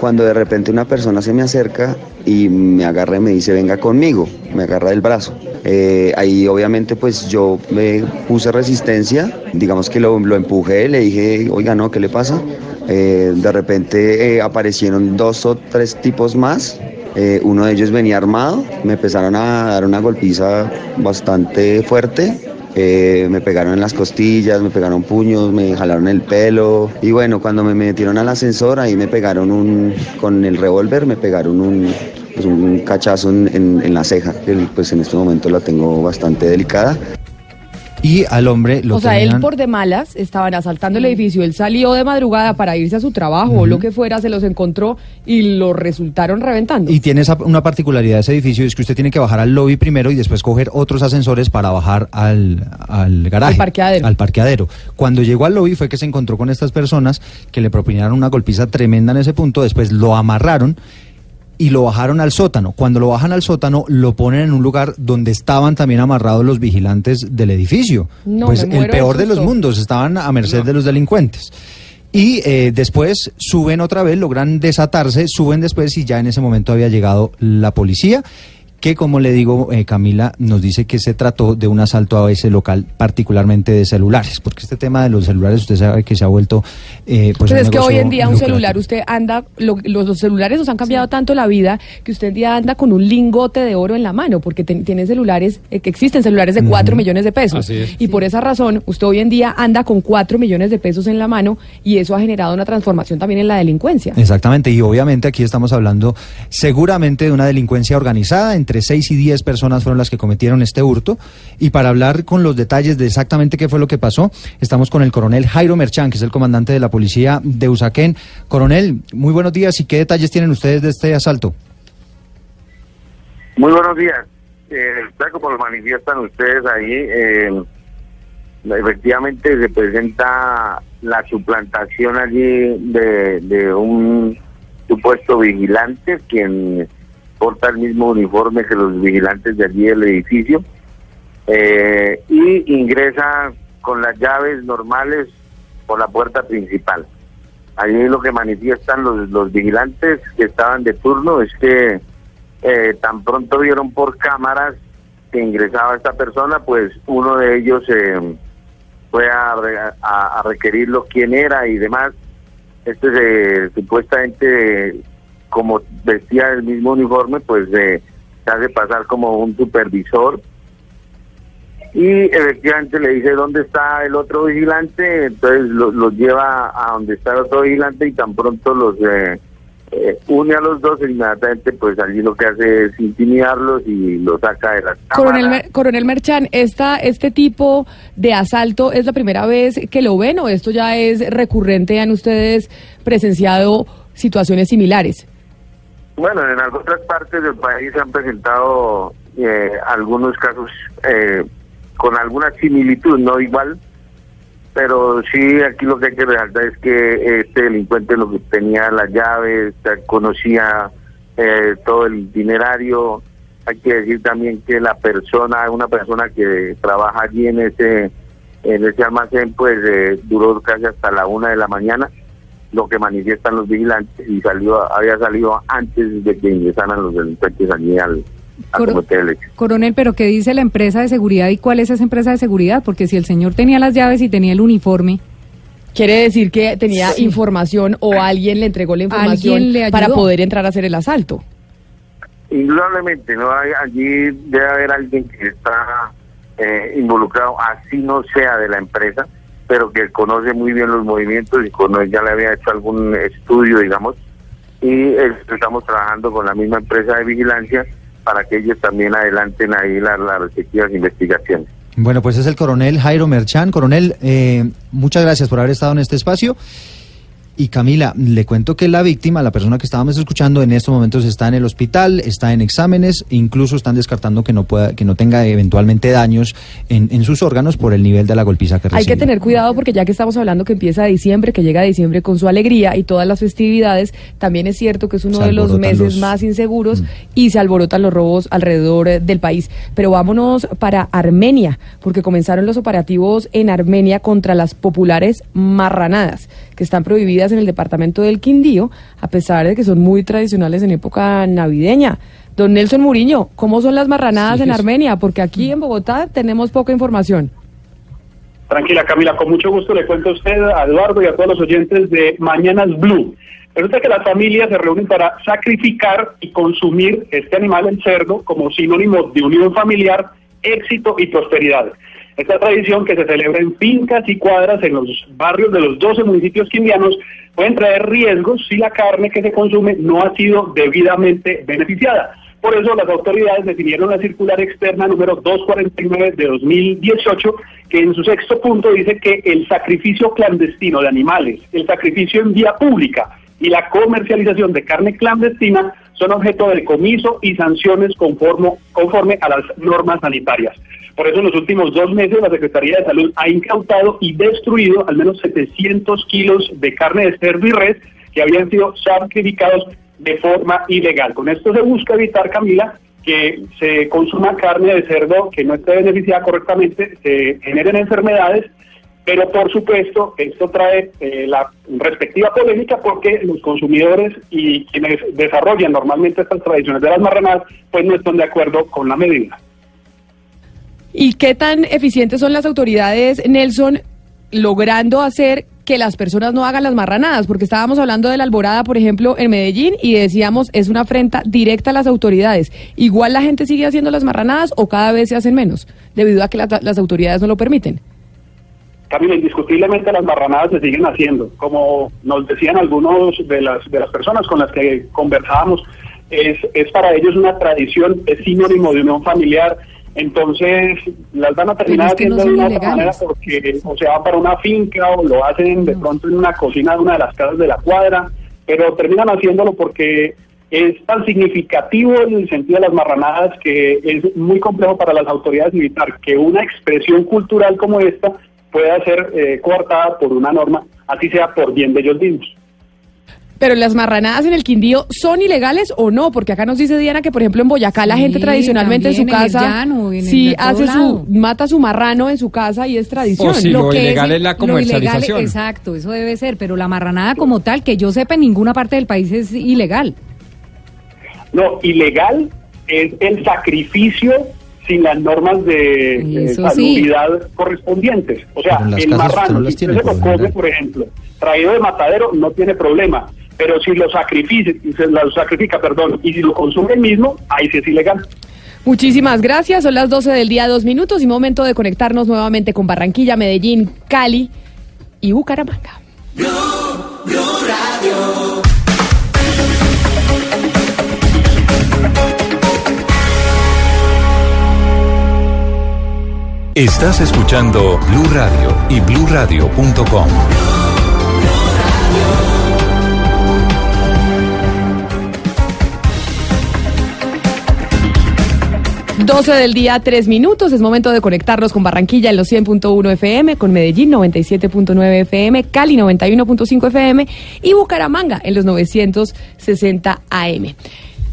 cuando de repente una persona se me acerca y me agarra y me dice, venga conmigo, me agarra del brazo. Eh, ahí obviamente pues yo me puse resistencia, digamos que lo, lo empujé, le dije, oiga, no, ¿qué le pasa? Eh, de repente eh, aparecieron dos o tres tipos más. Eh, uno de ellos venía armado, me empezaron a dar una golpiza bastante fuerte. Eh, me pegaron en las costillas, me pegaron puños, me jalaron el pelo. Y bueno, cuando me metieron al ascensor, ahí me pegaron un, con el revólver, me pegaron un, pues, un cachazo en, en- la ceja. Pues en este momento la tengo bastante delicada. Y al hombre lo o sea, él tenían- por de malas estaban asaltando el edificio, él salió de madrugada para irse a su trabajo o lo que fuera, se los encontró y lo resultaron reventando. Y tiene esa- una particularidad ese edificio, es que usted tiene que bajar al lobby primero y después coger otros ascensores para bajar al, al garaje. Al parqueadero. Al parqueadero. Cuando llegó al lobby fue que se encontró con estas personas que le propinaron una golpiza tremenda en ese punto, después lo amarraron y lo bajaron al sótano. Cuando lo bajan al sótano, lo ponen en un lugar donde estaban también amarrados los vigilantes del edificio. No, pues el peor de los mundos, estaban a merced de los delincuentes. Y eh, después suben otra vez, logran desatarse, suben después y ya en ese momento había llegado la policía que como le digo, eh, Camila nos dice que se trató de un asalto a ese local, particularmente de celulares, porque este tema de los celulares usted sabe que se ha vuelto... Eh, pues, Pues es que hoy en día un celular, usted anda, lo- los, los celulares nos han cambiado tanto la vida que usted en día anda con un lingote de oro en la mano, porque ten- tiene celulares, eh, que existen celulares de 4 Ujú. millones de pesos. Así es. Y por esa razón, usted hoy en día anda con 4 millones de pesos en la mano y eso ha generado una transformación también en la delincuencia. Exactamente, y obviamente aquí estamos hablando seguramente de una delincuencia organizada, entre 6 y 10 personas fueron las que cometieron este hurto, y para hablar con los detalles de exactamente qué fue lo que pasó, estamos con el coronel Jairo Merchán, que es el comandante de la policía de Usaquén. Coronel, muy buenos días, ¿y qué detalles tienen ustedes de este asalto? Muy buenos días. Eh, como lo manifiestan ustedes ahí, eh, efectivamente se presenta la suplantación allí de, de un supuesto vigilante quien porta el mismo uniforme que los vigilantes de allí del edificio eh, y ingresa con las llaves normales por la puerta principal. Allí lo que manifiestan los, los vigilantes que estaban de turno es que eh, tan pronto vieron por cámaras que ingresaba esta persona, pues uno de ellos eh, fue a, a- a requerirlo quién era y demás. Este se supuestamente, como vestía el mismo uniforme, pues eh, se hace pasar como un supervisor y efectivamente le dice dónde está el otro vigilante, entonces lo- los lleva a donde está el otro vigilante y tan pronto los eh, eh, une a los dos, inmediatamente pues allí lo que hace es intimidarlos y los saca de las Coronel. Mer- Coronel Merchan, esta, ¿este tipo de asalto es la primera vez que lo ven o esto ya es recurrente? ¿Han ustedes presenciado situaciones similares? Bueno, en otras partes del país se han presentado eh, algunos casos eh, con alguna similitud, no igual, pero sí aquí lo que hay que resaltar es que este delincuente lo que tenía las llaves, conocía eh, todo el itinerario. Hay que decir también que la persona, una persona que trabaja allí en ese en ese almacén, pues eh, duró casi hasta la una de la mañana lo que manifiestan los vigilantes y salió había salido antes de que ingresaran los delincuentes allí al, a Coro- cometer. Coronel, pero ¿qué dice la empresa de seguridad y cuál es esa empresa de seguridad? Porque si el señor tenía las llaves y tenía el uniforme. Quiere decir que tenía información o alguien le entregó la información le para poder entrar a hacer el asalto. Indudablemente, no hay, allí debe haber alguien que está eh, involucrado, así no sea de la empresa, pero que conoce muy bien los movimientos y ya le había hecho algún estudio, digamos, y eh, estamos trabajando con la misma empresa de vigilancia para que ellos también adelanten ahí la- las respectivas investigaciones. Bueno, pues es el coronel Jairo Merchán. Coronel, eh, muchas gracias por haber estado en este espacio. Y Camila, le cuento que la víctima, la persona que estábamos escuchando, en estos momentos está en el hospital, está en exámenes, incluso están descartando que no pueda, que no tenga eventualmente daños en, en sus órganos por el nivel de la golpiza que Hay recibió. que tener cuidado porque ya que estamos hablando que empieza diciembre, que llega diciembre con su alegría y todas las festividades, también es cierto que es uno de los meses los- Mm. más inseguros y se alborotan los robos alrededor eh, del país. Pero vámonos para Armenia, porque comenzaron los operativos en Armenia contra las populares marranadas, que están prohibidas en el departamento del Quindío, a pesar de que son muy tradicionales en época navideña. Don Nelson Muriño, ¿cómo son las marranadas Sí, en Armenia? Porque aquí en Bogotá tenemos poca información. Tranquila, Camila, con mucho gusto le cuento a usted, a Eduardo y a todos los oyentes de Mañanas Blue. Resulta que las familias se reúnen para sacrificar y consumir este animal, el cerdo, como sinónimo de unión familiar, éxito y prosperidad. Esta tradición que se celebra en fincas y cuadras en los barrios de los 12 municipios quindianos pueden traer riesgos si la carne que se consume no ha sido debidamente beneficiada. Por eso las autoridades definieron la circular externa número 249 de 2018, que en su sexto punto dice que el sacrificio clandestino de animales, el sacrificio en vía pública y la comercialización de carne clandestina son objeto de decomiso y sanciones conforme, conforme a las normas sanitarias. Por eso en los últimos dos meses la Secretaría de Salud ha incautado y destruido al menos 700 kilos de carne de cerdo y res que habían sido sacrificados de forma ilegal. Con esto se busca evitar, Camila, que se consuma carne de cerdo que no esté beneficiada correctamente, se generen enfermedades Pero por supuesto, esto trae eh, la respectiva polémica porque los consumidores y quienes desarrollan normalmente estas tradiciones de las marranadas, pues no están de acuerdo con la medida. ¿Y qué tan eficientes son las autoridades, Nelson, logrando hacer que las personas no hagan las marranadas? Porque estábamos hablando de la alborada, por ejemplo, en Medellín y decíamos es una afrenta directa a las autoridades. ¿Igual la gente sigue haciendo las marranadas o cada vez se hacen menos debido a que la- las autoridades no lo permiten? Camila, indiscutiblemente las marranadas se siguen haciendo. Como nos decían algunos de las, de las personas con las que conversábamos, es, es para ellos una tradición, es sinónimo de unión familiar. Entonces, las van a terminar Pero es que no haciendo de una otra manera porque o se van para una finca o lo hacen de pronto en una cocina de una de las casas de la cuadra, pero terminan haciéndolo porque es tan significativo en el sentido de las marranadas que es muy complejo para las autoridades militar que una expresión cultural como esta pueda ser eh, coartada por una norma, así sea por bien de ellos mismos. Pero las marranadas en el Quindío son ilegales o no, porque acá nos dice Diana que por ejemplo en Boyacá la gente tradicionalmente en su también en el casa llano, en el- sí hace lado. su mata su marrano en su casa y es tradición. O si lo ilegal es la Lo ilegal, comercialización. exacto, eso debe ser, pero la marranada como tal, que yo sepa, en ninguna parte del país es ilegal. No, ilegal es el sacrificio sin las normas de, de Eso sí. salubridad correspondientes. O sea, el marrano, no si usted tiene, se lo lo come, por ejemplo, traído de matadero, no tiene problema. Pero si lo sacrifica, lo sacrifica, perdón, y si lo consume el mismo, ahí sí es ilegal. Muchísimas gracias. Son las 12 del día, dos minutos y momento de conectarnos nuevamente con Barranquilla, Medellín, Cali y Bucaramanga. Estás escuchando Blue Radio y bluradio.com. 12 del día, 3 minutos. Es momento de conectarnos con Barranquilla en los 100.1 FM, con Medellín 97.9 FM, Cali 91.5 FM y Bucaramanga en los 960 AM.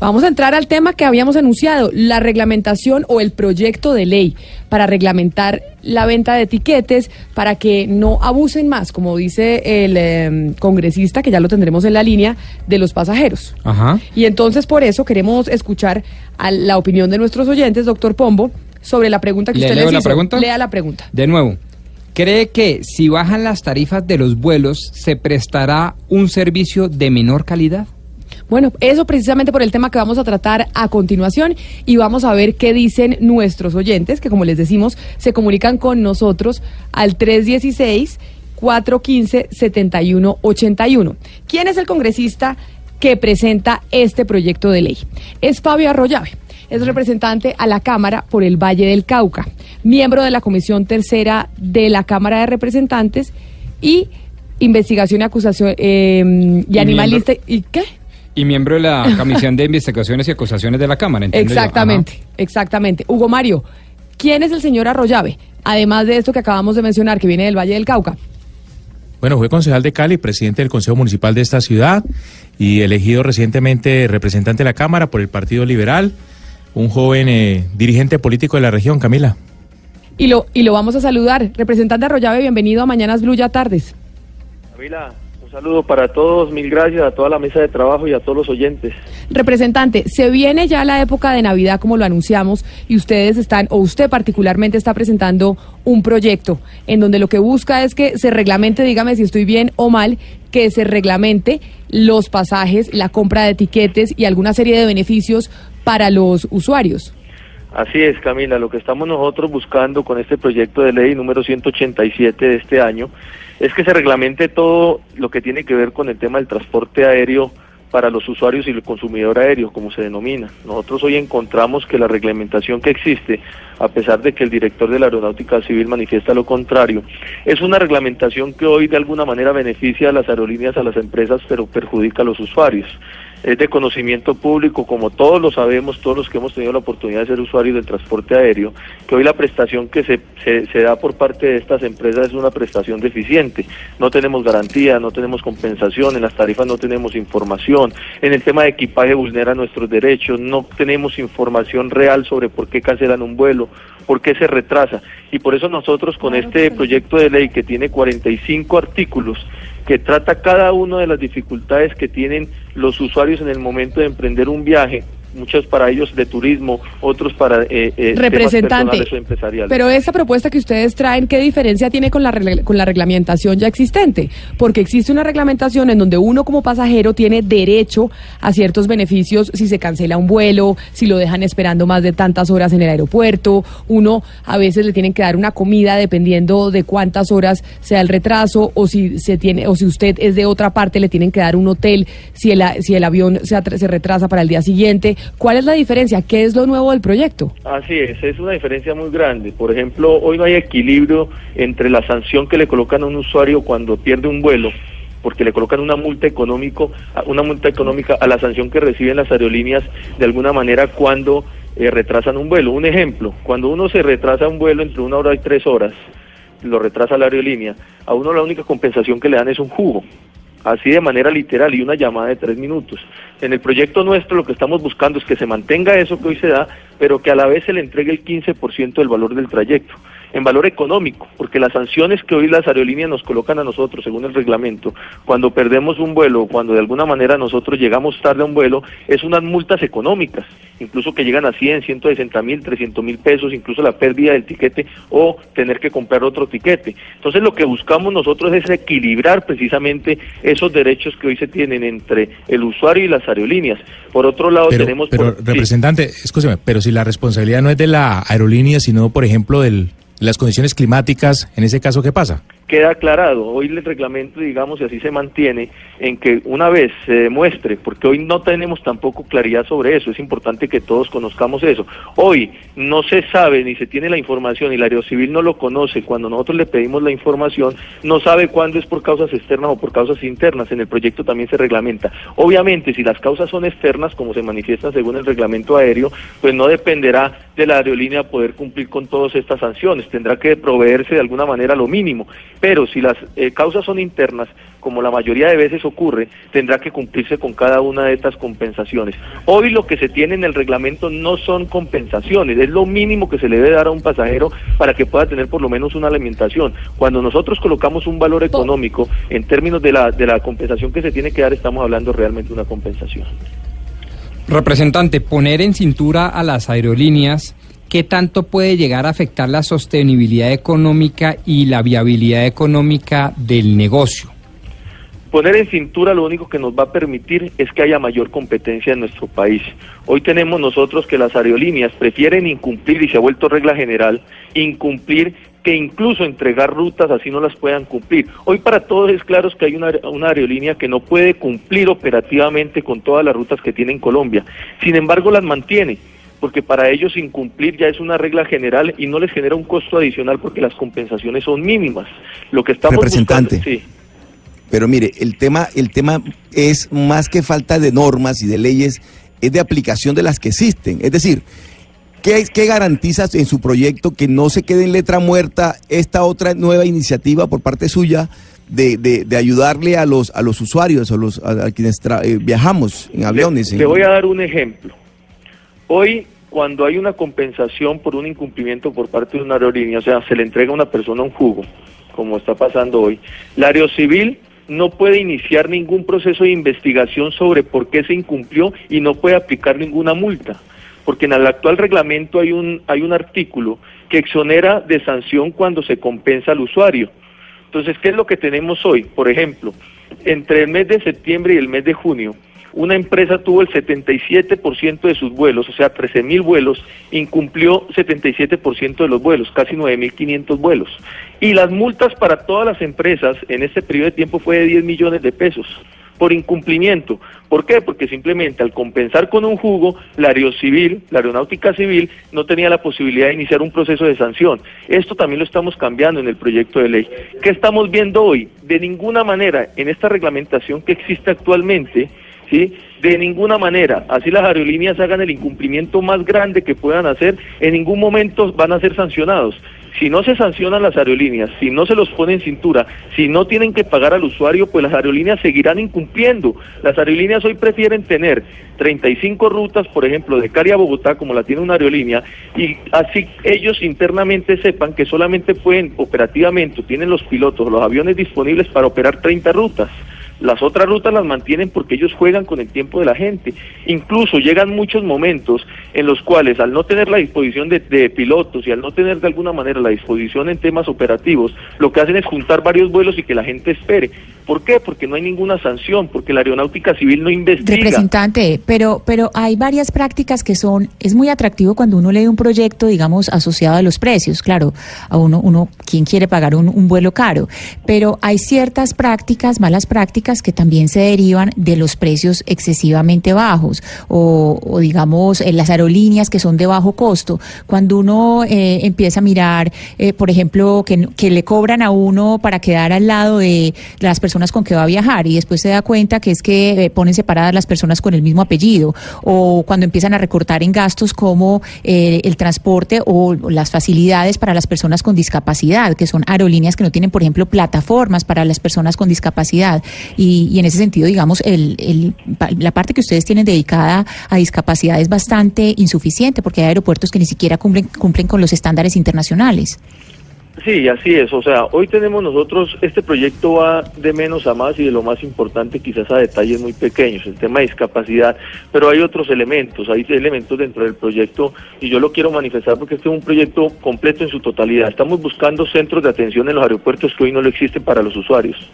Vamos a entrar al tema que habíamos anunciado, la reglamentación o el proyecto de ley para reglamentar la venta de etiquetes para que no abusen más, como dice el eh, congresista, que ya lo tendremos en la línea, de los pasajeros. Ajá. Y entonces por eso queremos escuchar a la opinión de nuestros oyentes, doctor Pombo, sobre la pregunta que ¿Le usted leo les la hizo. pregunta? Lea la pregunta. De nuevo, ¿cree que si bajan las tarifas de los vuelos se prestará un servicio de menor calidad? Bueno, eso precisamente por el tema que vamos a tratar a continuación y vamos a ver qué dicen nuestros oyentes, que como les decimos, se comunican con nosotros al 316 415 7181. ¿Quién es el congresista que presenta este proyecto de ley? Es Fabio Arroyave. Es representante a la Cámara por el Valle del Cauca, miembro de la Comisión Tercera de la Cámara de Representantes y investigación y acusación eh, y, animalista. ¿Y qué? Y miembro de la Comisión de Investigaciones y Acusaciones de la Cámara. Exactamente, exactamente. Hugo Mario, ¿quién es el señor Arroyave? Además de esto que acabamos de mencionar, que viene del Valle del Cauca. Bueno, fue concejal de Cali, presidente del Consejo Municipal de esta ciudad y elegido recientemente representante de la Cámara por el Partido Liberal, un joven eh, dirigente político de la región, Camila. Y lo, y lo vamos a saludar. Representante Arroyave, bienvenido a Mañanas Blue ya tardes. Camila, saludo para todos, mil gracias a toda la mesa de trabajo y a todos los oyentes. Representante, se viene ya la época de Navidad, como lo anunciamos, y ustedes están, o usted particularmente está presentando un proyecto en donde lo que busca es que se reglamente, dígame si estoy bien o mal, que se reglamente los pasajes, la compra de etiquetes y alguna serie de beneficios para los usuarios. Así es, Camila, lo que estamos nosotros buscando con este proyecto de ley número 187 de este año es que se reglamente todo lo que tiene que ver con el tema del transporte aéreo para los usuarios y el consumidor aéreo, como se denomina. Nosotros hoy encontramos que la reglamentación que existe, a pesar de que el director de la Aeronáutica Civil manifiesta lo contrario, es una reglamentación que hoy de alguna manera beneficia a las aerolíneas, a las empresas, pero perjudica a los usuarios es de conocimiento público, como todos lo sabemos, todos los que hemos tenido la oportunidad de ser usuarios del transporte aéreo, que hoy la prestación que se, se, se, da por parte de estas empresas es una prestación deficiente. No tenemos garantía, no tenemos compensación, en las tarifas no tenemos información, en el tema de equipaje vulnera nuestros derechos, no tenemos información real sobre por qué cancelan un vuelo por qué se retrasa. Y por eso nosotros con este proyecto de ley que tiene 45 artículos, que trata cada una de las dificultades que tienen los usuarios en el momento de emprender un viaje, muchos para ellos de turismo, otros para eh, eh, Representante, o empresariales. Pero esta propuesta que ustedes traen, ¿qué diferencia tiene con la, regla- con la reglamentación ya existente? Porque existe una reglamentación en donde uno como pasajero tiene derecho a ciertos beneficios si se cancela un vuelo, si lo dejan esperando más de tantas horas en el aeropuerto, uno a veces le tienen que dar una comida dependiendo de cuántas horas sea el retraso o si se tiene o si usted es de otra parte le tienen que dar un hotel si el, si el avión se retrasa para el día siguiente. ¿Cuál es la diferencia? ¿Qué es lo nuevo del proyecto? Así es, es una diferencia muy grande. Por ejemplo, hoy no hay equilibrio entre la sanción que le colocan a un usuario cuando pierde un vuelo, porque le colocan una multa económico, una multa económica a la sanción que reciben las aerolíneas de alguna manera cuando eh, retrasan un vuelo. Un ejemplo, cuando uno se retrasa un vuelo entre una hora y tres horas, lo retrasa la aerolínea, a uno la única compensación que le dan es un jugo así de manera literal y una llamada de tres minutos. En el proyecto nuestro lo que estamos buscando es que se mantenga eso que hoy se da, pero que a la vez se le entregue el 15% del valor del trayecto, en valor económico, porque las sanciones que hoy las aerolíneas nos colocan a nosotros según el reglamento, cuando perdemos un vuelo, cuando de alguna manera nosotros llegamos tarde a un vuelo, es unas multas económicas, incluso que llegan a 100, 160 mil, 300 mil pesos, incluso la pérdida del tiquete o tener que comprar otro tiquete. Entonces lo que buscamos nosotros es equilibrar precisamente esos derechos que hoy se tienen entre el usuario y las aerolíneas. Por otro lado Pero, tenemos... pero por- sí. representante, escúcheme, pero si la responsabilidad no es de la aerolínea, sino, por ejemplo, de las condiciones climáticas, en ese caso, ¿qué pasa? Queda aclarado. Hoy el reglamento, digamos, y así se mantiene, en que una vez se demuestre, porque hoy no tenemos tampoco claridad sobre eso, es importante que todos conozcamos eso. Hoy no se sabe ni se tiene la información y la Aerocivil no lo conoce cuando nosotros le pedimos la información, no sabe cuándo es por causas externas o por causas internas. En el proyecto también se reglamenta. Obviamente, si las causas son externas, como se manifiestan según el reglamento aéreo, pues no dependerá de la aerolínea poder cumplir con todas estas sanciones. Tendrá que proveerse de alguna manera lo mínimo. Pero si las eh, causas son internas, como la mayoría de veces ocurre, tendrá que cumplirse con cada una de estas compensaciones. Hoy lo que se tiene en el reglamento no son compensaciones, es lo mínimo que se le debe dar a un pasajero para que pueda tener por lo menos una alimentación. Cuando nosotros colocamos un valor económico en términos de la, de la compensación que se tiene que dar, estamos hablando realmente de una compensación. Representante, poner en cintura a las aerolíneas, ¿qué tanto puede llegar a afectar la sostenibilidad económica y la viabilidad económica del negocio? Poner en cintura lo único que nos va a permitir es que haya mayor competencia en nuestro país. Hoy tenemos nosotros que las aerolíneas prefieren incumplir, y se ha vuelto regla general, incumplir que incluso entregar rutas así no las puedan cumplir. Hoy para todos es claro que hay una, una aerolínea que no puede cumplir operativamente con todas las rutas que tiene en Colombia. Sin embargo, las mantiene porque para ellos incumplir ya es una regla general y no les genera un costo adicional porque las compensaciones son mínimas. Lo que estamos Representante. buscando, sí. Pero mire, el tema, el tema es más que falta de normas y de leyes, es de aplicación de las que existen. Es decir, ¿qué, qué garantizas en su proyecto que no se quede en letra muerta esta otra nueva iniciativa por parte suya de, de- de ayudarle a los, a los usuarios, a, los, a, a quienes tra- eh, viajamos en aviones? Le, en- le voy a dar un ejemplo. Hoy, cuando hay una compensación por un incumplimiento por parte de una aerolínea, o sea, se le entrega a una persona un jugo, como está pasando hoy, la Aerocivil no puede iniciar ningún proceso de investigación sobre por qué se incumplió y no puede aplicar ninguna multa, porque en el actual reglamento hay un, hay un artículo que exonera de sanción cuando se compensa al usuario. Entonces, ¿qué es lo que tenemos hoy? Por ejemplo, entre el mes de septiembre y el mes de junio, una empresa tuvo el 77% de sus vuelos, o sea, 13 mil vuelos, incumplió 77% de los vuelos, casi 9.500 vuelos. Y las multas para todas las empresas en este periodo de tiempo fue de 10 millones de pesos por incumplimiento. ¿Por qué? Porque simplemente al compensar con un jugo, la aerocivil, la aeronáutica civil, no tenía la posibilidad de iniciar un proceso de sanción. Esto también lo estamos cambiando en el proyecto de ley. ¿Qué estamos viendo hoy? De ninguna manera, en esta reglamentación que existe actualmente, ¿sí? De ninguna manera, así las aerolíneas hagan el incumplimiento más grande que puedan hacer, en ningún momento van a ser sancionados. Si no se sancionan las aerolíneas, si no se los pone en cintura, si no tienen que pagar al usuario, pues las aerolíneas seguirán incumpliendo. Las aerolíneas hoy prefieren tener 35 rutas, por ejemplo, de Cali a Bogotá, como la tiene una aerolínea, y así ellos internamente sepan que solamente pueden operativamente, tienen los pilotos, los aviones disponibles para operar 30 rutas. Las otras rutas las mantienen porque ellos juegan con el tiempo de la gente. Incluso llegan muchos momentos en los cuales al no tener la disposición de, de pilotos y al no tener de alguna manera la disposición en temas operativos, lo que hacen es juntar varios vuelos y que la gente espere. ¿Por qué? Porque no hay ninguna sanción, porque la aeronáutica civil no investiga. Representante, pero, pero hay varias prácticas que son, es muy atractivo cuando uno lee un proyecto, digamos, asociado a los precios. Claro, a uno, uno, ¿quién quiere pagar un, un vuelo caro? Pero hay ciertas prácticas, malas prácticas, que también se derivan de los precios excesivamente bajos o, digamos, en las aerolíneas que son de bajo costo. Cuando uno eh, empieza a mirar, eh, por ejemplo, que, le cobran a uno para quedar al lado de las personas con que va a viajar y después se da cuenta que es que eh, ponen separadas las personas con el mismo apellido o cuando empiezan a recortar en gastos como eh, el transporte o las facilidades para las personas con discapacidad, que son aerolíneas que no tienen, por ejemplo, plataformas para las personas con discapacidad y, y en ese sentido, digamos, el, el, la parte que ustedes tienen dedicada a discapacidad es bastante insuficiente porque hay aeropuertos que ni siquiera cumplen, cumplen con los estándares internacionales. Sí, así es. O sea, hoy tenemos nosotros, este proyecto va de menos a más y de lo más importante quizás a detalles muy pequeños, el tema de discapacidad, pero hay otros elementos, hay elementos dentro del proyecto y yo lo quiero manifestar porque este es un proyecto completo en su totalidad. Estamos buscando centros de atención en los aeropuertos que hoy no lo existen para los usuarios.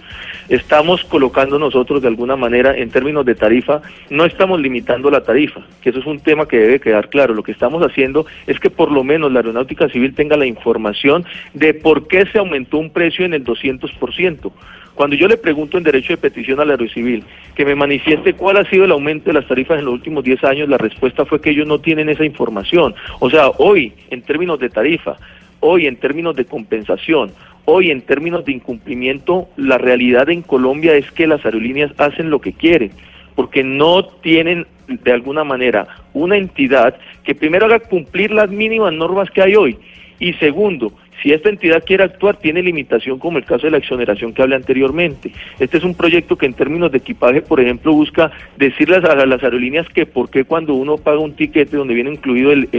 Estamos colocando nosotros de alguna manera en términos de tarifa, no estamos limitando la tarifa, que eso es un tema que debe quedar claro. Lo que estamos haciendo es que por lo menos la aeronáutica civil tenga la información de por qué se aumentó un precio en el 200%. Cuando yo le pregunto en derecho de petición al aerocivil que me manifieste cuál ha sido el aumento de las tarifas en los últimos 10 años, la respuesta fue que ellos no tienen esa información. O sea, hoy, en términos de tarifa, hoy en términos de compensación, hoy en términos de incumplimiento, la realidad en Colombia es que las aerolíneas hacen lo que quieren, porque no tienen de alguna manera una entidad que primero haga cumplir las mínimas normas que hay hoy y segundo, si esta entidad quiere actuar, tiene limitación como el caso de la exoneración que hablé anteriormente. Este es un proyecto que en términos de equipaje, por ejemplo, busca decirles a las aerolíneas que por qué cuando uno paga un tiquete donde viene incluido el,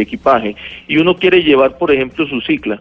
equipaje y uno quiere llevar, por ejemplo, su cicla,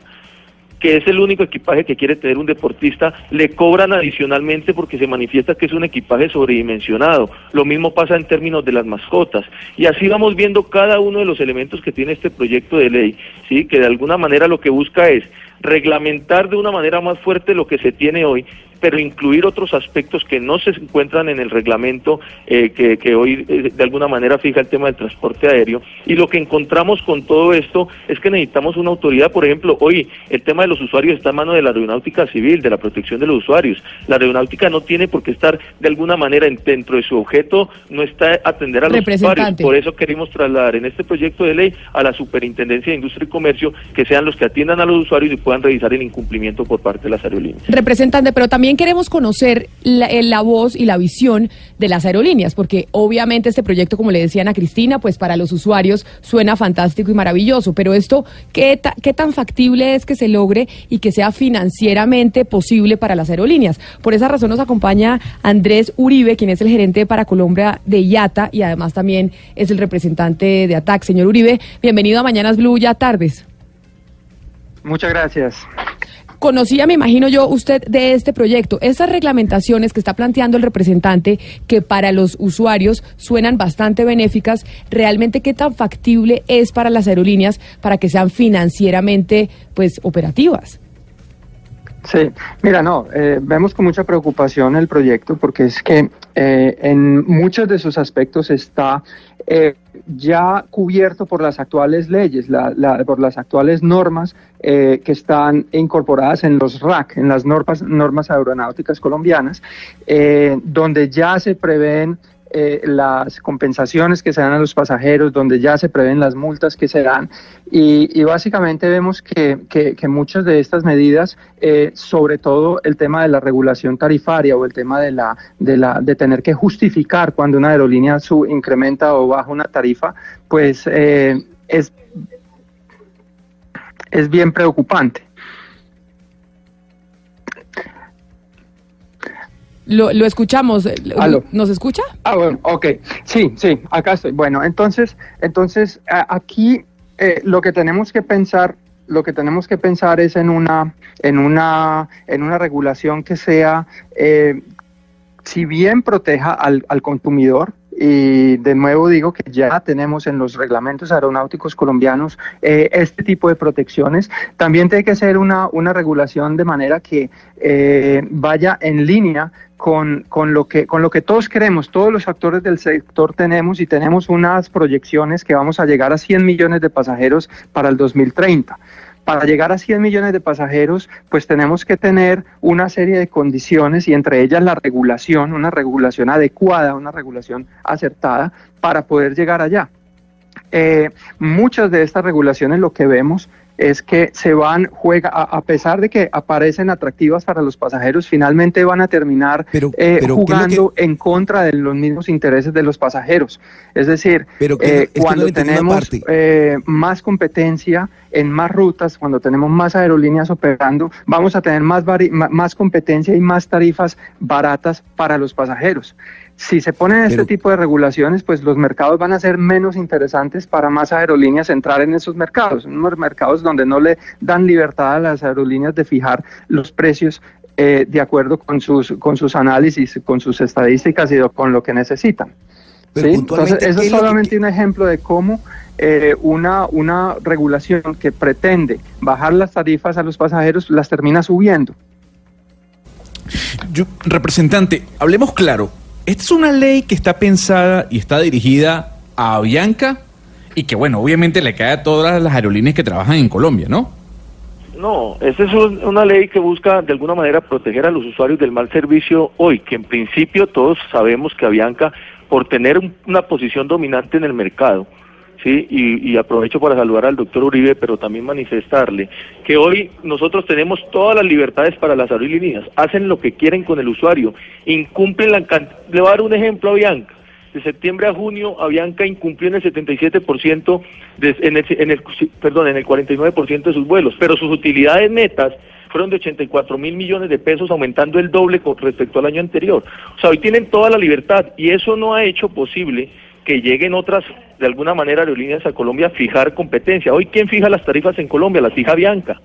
que es el único equipaje que quiere tener un deportista, le cobran adicionalmente porque se manifiesta que es un equipaje sobredimensionado. Lo mismo pasa en términos de las mascotas. Y así vamos viendo cada uno de los elementos que tiene este proyecto de ley, ¿sí? que de alguna manera lo que busca es reglamentar de una manera más fuerte lo que se tiene hoy, pero incluir otros aspectos que no se encuentran en el reglamento eh, que, que, hoy eh, de alguna manera fija el tema del transporte aéreo. Y lo que encontramos con todo esto es que necesitamos una autoridad, por ejemplo, hoy el tema de los usuarios está en mano de la aeronáutica civil, de la protección de los usuarios. La aeronáutica no tiene por qué estar de alguna manera en, dentro de su objeto, no está atender a los usuarios. Por eso queremos trasladar en este proyecto de ley a la Superintendencia de Industria y Comercio que sean los que atiendan a los usuarios y puedan revisar el incumplimiento por parte de las aerolíneas. Representante, pero también queremos conocer la, la, voz y la visión de las aerolíneas, porque obviamente este proyecto, como le decían a Cristina, pues para los usuarios suena fantástico y maravilloso, pero esto, ¿qué, ta, qué tan factible es que se logre y que sea financieramente posible para las aerolíneas? Por esa razón nos acompaña Andrés Uribe, quien es el gerente para Colombia de IATA y además también es el representante de ATAC. Señor Uribe, bienvenido a Mañanas Blue, ya tardes. Muchas gracias. Conocía, me imagino yo, usted de este proyecto. Esas reglamentaciones que está planteando el representante, que para los usuarios suenan bastante benéficas, ¿realmente qué tan factible es para las aerolíneas para que sean financieramente pues operativas? Sí, mira, no, eh, vemos con mucha preocupación el proyecto porque es que eh, en muchos de sus aspectos está eh, ya cubierto por las actuales leyes, la, la, por las actuales normas eh, que están incorporadas en los RAC, en las normas, normas aeronáuticas colombianas, eh, donde ya se prevén eh, las compensaciones que se dan a los pasajeros, donde ya se prevén las multas que se dan. Y, básicamente vemos que, que, que, muchas de estas medidas, eh, sobre todo el tema de la regulación tarifaria o el tema de, la, de, la, de tener que justificar cuando una aerolínea su, incrementa o baja una tarifa, pues eh, es es bien preocupante. Lo, lo escuchamos. Aló. ¿Nos escucha? Ah, bueno, ok. Sí, sí, acá estoy. Bueno, entonces, entonces aquí eh, lo que tenemos que pensar, lo que tenemos que pensar es en una, en una, en una regulación que sea, eh, si bien proteja al, al consumidor. Y de nuevo digo que ya tenemos en los reglamentos aeronáuticos colombianos eh, este tipo de protecciones. También tiene que ser una, una regulación de manera que eh, vaya en línea con, con, lo que, con lo que todos queremos, todos los actores del sector tenemos y tenemos unas proyecciones que vamos a llegar a 100 millones de pasajeros para el 2030. Para llegar a 100 millones de pasajeros, pues tenemos que tener una serie de condiciones y entre ellas la regulación, una regulación adecuada, una regulación acertada para poder llegar allá. Eh, muchas de estas regulaciones lo que vemos es que se van, juega, a, a pesar de que aparecen atractivas para los pasajeros, finalmente van a terminar eh, pero ¿qué es lo jugando en contra de los mismos intereses de los pasajeros. Es decir, Pero que eh, es no cuando tenemos eh, más competencia en más rutas, cuando tenemos más aerolíneas operando, vamos a tener más, más competencia y más tarifas baratas para los pasajeros. Si se ponen este tipo de regulaciones, pues los mercados van a ser menos interesantes para más aerolíneas entrar en esos mercados, unos mercados donde no le dan libertad a las aerolíneas de fijar los precios eh, de acuerdo con sus, con sus análisis, con sus estadísticas y con lo que necesitan. Entonces, eso ¿qué es que- solamente un ejemplo de cómo eh, una, una regulación que pretende bajar las tarifas a los pasajeros las termina subiendo. Yo- representante, hablemos claro. Esta es una ley que está pensada y está dirigida a Avianca y que, bueno, obviamente le cae a todas las aerolíneas que trabajan en Colombia, ¿no? No, esta es un- una ley que busca de alguna manera proteger a los usuarios del mal servicio hoy, que en principio todos sabemos que Avianca, por tener un- una posición dominante en el mercado, ¿sí? Y, y aprovecho para saludar al doctor Uribe, pero también manifestarle que hoy nosotros tenemos todas las libertades para las aerolíneas, hacen lo que quieren con el usuario, incumplen la can- Le voy a dar un ejemplo a Avianca. De septiembre a junio, Avianca incumplió en el 77%, de, en, el, en el- perdón, en el 49% de sus vuelos, pero sus utilidades netas fueron de 84 mil millones de pesos, aumentando el doble con respecto al año anterior. O sea, hoy tienen toda la libertad y eso no ha hecho posible que lleguen otras, de alguna manera, aerolíneas a Colombia a fijar competencia. Hoy, ¿quién fija las tarifas en Colombia? Las fija Avianca.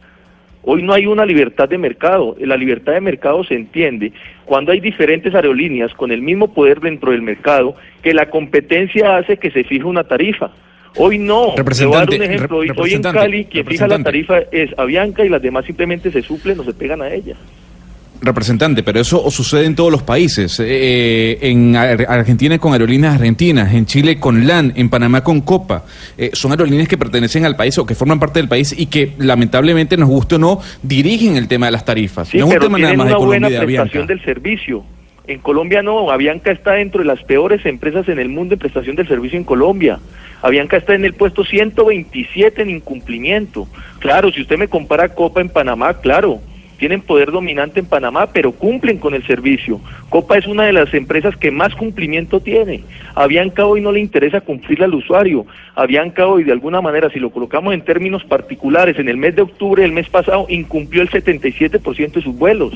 Hoy no hay una libertad de mercado. La libertad de mercado se entiende cuando hay diferentes aerolíneas con el mismo poder dentro del mercado que la competencia hace que se fije una tarifa. Hoy no. Le voy a dar Representante, un ejemplo. Hoy, hoy en Cali quien fija la tarifa es Avianca y las demás simplemente se suplen o se pegan a ella. Representante, pero eso sucede en todos los países. Eh, en Ar- Argentina con aerolíneas argentinas, en Chile con LAN, en Panamá con Copa. Eh, son aerolíneas que pertenecen al país o que forman parte del país y que lamentablemente, nos guste o no, dirigen el tema de las tarifas. Sí, no es un pero tema nada más de una buena Colombia prestación del servicio. En Colombia no, Avianca está dentro de las peores empresas en el mundo en prestación del servicio en Colombia. Avianca está en el puesto 127 en incumplimiento. Claro, si usted me compara Copa en Panamá, claro, tienen poder dominante en Panamá, pero cumplen con el servicio. Copa es una de las empresas que más cumplimiento tiene. Avianca hoy no le interesa cumplirle al usuario. Avianca hoy, de alguna manera, si lo colocamos en términos particulares, en el mes de octubre del mes pasado, incumplió el 77% de sus vuelos.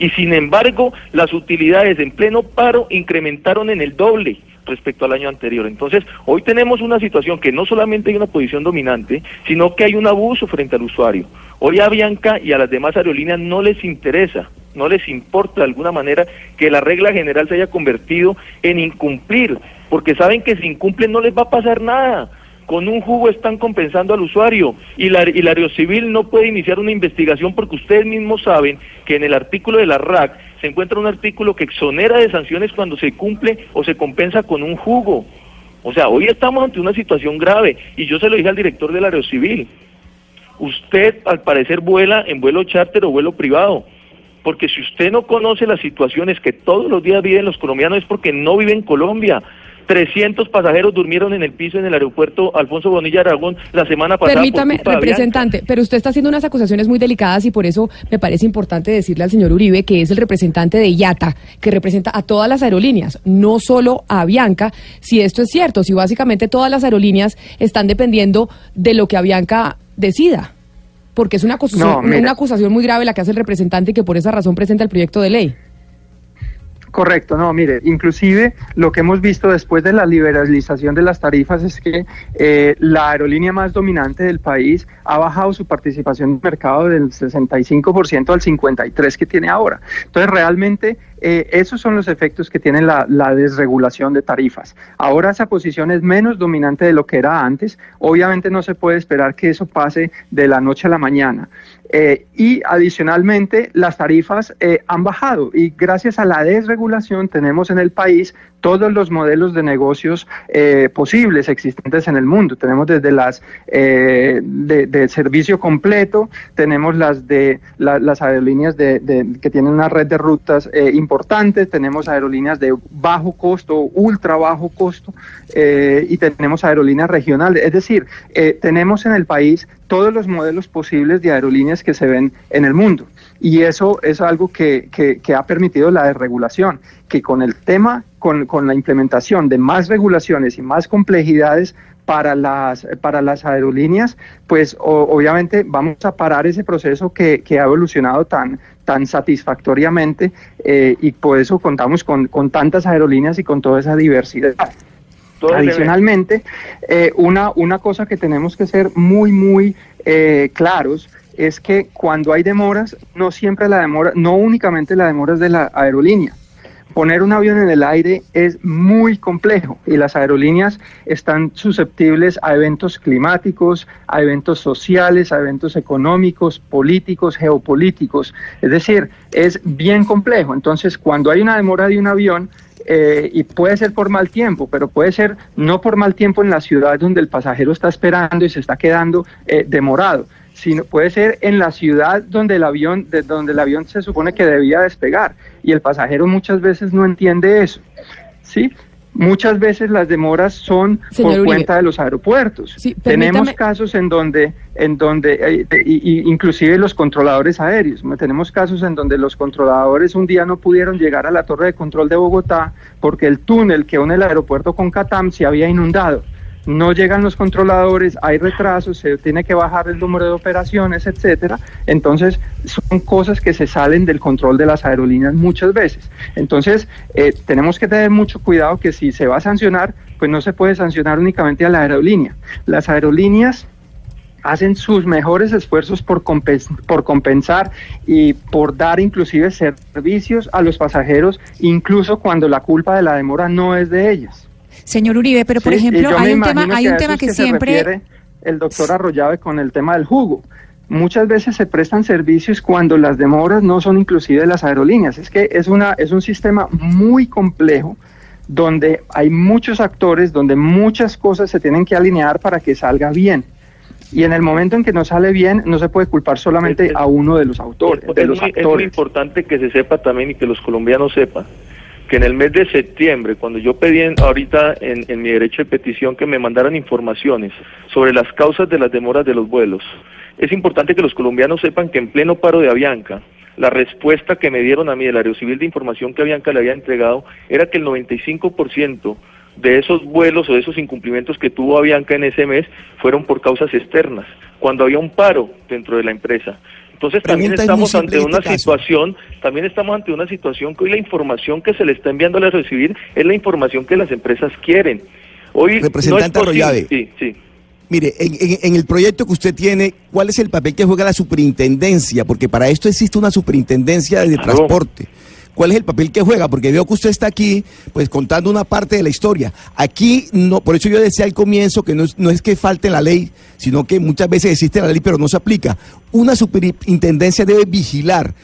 Y sin embargo, las utilidades en pleno paro incrementaron en el doble respecto al año anterior. Entonces, hoy tenemos una situación que no solamente hay una posición dominante, sino que hay un abuso frente al usuario. Hoy a Bianca y a las demás aerolíneas no les interesa, no les importa de alguna manera que la regla general se haya convertido en incumplir, porque saben que si incumplen no les va a pasar nada. Con un jugo están compensando al usuario y la, y la Aerocivil no puede iniciar una investigación porque ustedes mismos saben que en el artículo de la RAC se encuentra un artículo que exonera de sanciones cuando se cumple o se compensa con un jugo. O sea, hoy estamos ante una situación grave y yo se lo dije al director de la Aerocivil. Usted al parecer vuela en vuelo charter o vuelo privado. Porque si usted no conoce las situaciones que todos los días viven los colombianos es porque no vive en Colombia. 300 pasajeros durmieron en el piso en el aeropuerto Alfonso Bonilla Aragón la semana pasada. por Permítame, representante, pero usted está haciendo unas acusaciones muy delicadas y por eso me parece importante decirle al señor Uribe que es el representante de IATA, que representa a todas las aerolíneas, no solo a Avianca, si esto es cierto, si básicamente todas las aerolíneas están dependiendo de lo que Avianca decida. Porque es una acusación, No, una acusación muy grave la que hace el representante y que por esa razón presenta el proyecto de ley. Correcto, no, mire, inclusive lo que hemos visto después de la liberalización de las tarifas es que eh, la aerolínea más dominante del país ha bajado su participación en el mercado del 65% al 53% que tiene ahora. Entonces, realmente eh, esos son los efectos que tiene la, la desregulación de tarifas. Ahora esa posición es menos dominante de lo que era antes. Obviamente no se puede esperar que eso pase de la noche a la mañana. Eh, y adicionalmente las tarifas eh, han bajado y gracias a la desregulación tenemos en el país todos los modelos de negocios posibles existentes en el mundo. Tenemos desde las de, servicio completo, tenemos las de la- las aerolíneas de- que tienen una red de rutas eh, importante, tenemos aerolíneas de bajo costo, ultra bajo costo eh, y tenemos aerolíneas regionales. Es decir, eh, tenemos en el país todos los modelos posibles de aerolíneas que se ven en el mundo. Y eso es algo que, que- que ha permitido la desregulación, que con el tema, con, con la implementación de más regulaciones y más complejidades para las, para las aerolíneas, pues obviamente vamos a parar ese proceso que, que ha evolucionado tan, tan satisfactoriamente eh, y por eso contamos con, con tantas aerolíneas y con toda esa diversidad. Adicionalmente, eh, una, una cosa que tenemos que ser muy, muy eh, claros es que cuando hay demoras, no siempre la demora, no únicamente la demora es de la aerolínea. Poner un avión en el aire es muy complejo y las aerolíneas están susceptibles a eventos climáticos, a eventos sociales, a eventos económicos, políticos, geopolíticos. Es decir, es bien complejo. Entonces, cuando hay una demora de un avión, eh, y puede ser por mal tiempo, pero puede ser no por mal tiempo en la ciudad donde el pasajero está esperando y se está quedando eh, demorado, sino puede ser en la ciudad donde el avión, de donde el avión se supone que debía despegar y el pasajero muchas veces no entiende eso, sí. Muchas veces las demoras son Señor por Uribe. cuenta de los aeropuertos. Tenemos permítame- casos en donde, en donde, eh, y inclusive los controladores aéreos. Tenemos casos en donde los controladores un día no pudieron llegar a la torre de control de Bogotá porque el túnel que une el aeropuerto con Catam se había inundado. No llegan los controladores, hay retrasos, se tiene que bajar el número de operaciones, etcétera. Entonces, son cosas que se salen del control de las aerolíneas muchas veces. Entonces, eh, tenemos que tener mucho cuidado que si se va a sancionar, pues no se puede sancionar únicamente a la aerolínea. Las aerolíneas hacen sus mejores esfuerzos por, por compensar y por dar inclusive servicios a los pasajeros, incluso cuando la culpa de la demora no es de ellas. Señor Uribe, pero por Sí, ejemplo, hay un tema, hay un tema que se siempre refiere el doctor Arroyave con el tema del jugo. Muchas veces se prestan servicios cuando las demoras no son inclusive de las aerolíneas. Es que es una es un sistema muy complejo donde hay muchos actores, donde muchas cosas se tienen que alinear para que salga bien. Y en el momento en que no sale bien, no se puede culpar solamente a uno de los autores, de es los muy, es muy actores. importante que se sepa también y que los colombianos sepan que en el mes de septiembre, cuando yo pedí en- ahorita en, en mi derecho de petición que me mandaran informaciones sobre las causas de las demoras de los vuelos, es importante que los colombianos sepan que en pleno paro de Avianca, la respuesta que me dieron a mí del Aerocivil de información que Avianca le había entregado era que el 95% de esos vuelos o de esos incumplimientos que tuvo Avianca en ese mes fueron por causas externas, cuando había un paro dentro de la empresa. Entonces también estamos ante una este caso. situación, también estamos ante una situación que hoy la información que se le está enviando a recibir es la información que las empresas quieren. Hoy Representante no es posible- Arroyave. Sí, sí. Mire, en, en- en el proyecto que usted tiene, ¿cuál es el papel que juega la superintendencia? Porque para esto existe una superintendencia de Claro. transporte. ¿Cuál es el papel que juega? Porque veo que usted está aquí, pues contando una parte de la historia. Aquí, no, por eso yo decía al comienzo que no es, no es que falte la ley, sino que muchas veces existe la ley pero no se aplica. Una superintendencia debe vigilar.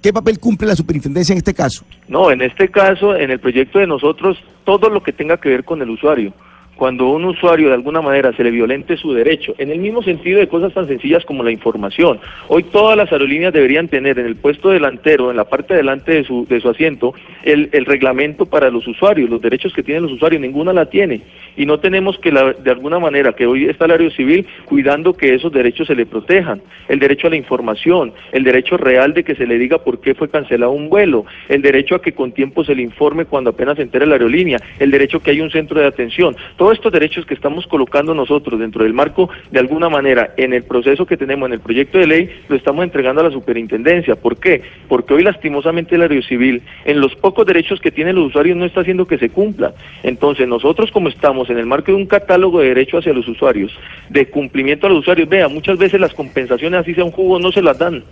¿Qué papel cumple la superintendencia en este caso? No, en este caso, en el proyecto de nosotros, todo lo que tenga que ver con el usuario. Cuando un usuario de alguna manera se le violente su derecho, en el mismo sentido de cosas tan sencillas como la información. Hoy todas las aerolíneas deberían tener en el puesto delantero, en la parte delante de su, de su asiento, el, el reglamento para los usuarios, los derechos que tienen los usuarios, ninguna la tiene. Y no tenemos que, la- de alguna manera, que hoy está el área civil cuidando que esos derechos se le protejan. El derecho a la información, el derecho real de que se le diga por qué fue cancelado un vuelo, el derecho a que con tiempo se le informe cuando apenas se entera la aerolínea, el derecho a que haya un centro de atención. Todo estos derechos que estamos colocando nosotros dentro del marco, de alguna manera, en el proceso que tenemos en el proyecto de ley, lo estamos entregando a la superintendencia. ¿Por qué? Porque hoy lastimosamente el área civil, en los pocos derechos que tienen los usuarios, no está haciendo que se cumpla. Entonces, nosotros como estamos en el marco de un catálogo de derechos hacia los usuarios, de cumplimiento a los usuarios, vea, muchas veces las compensaciones así sea un jugo no se las dan.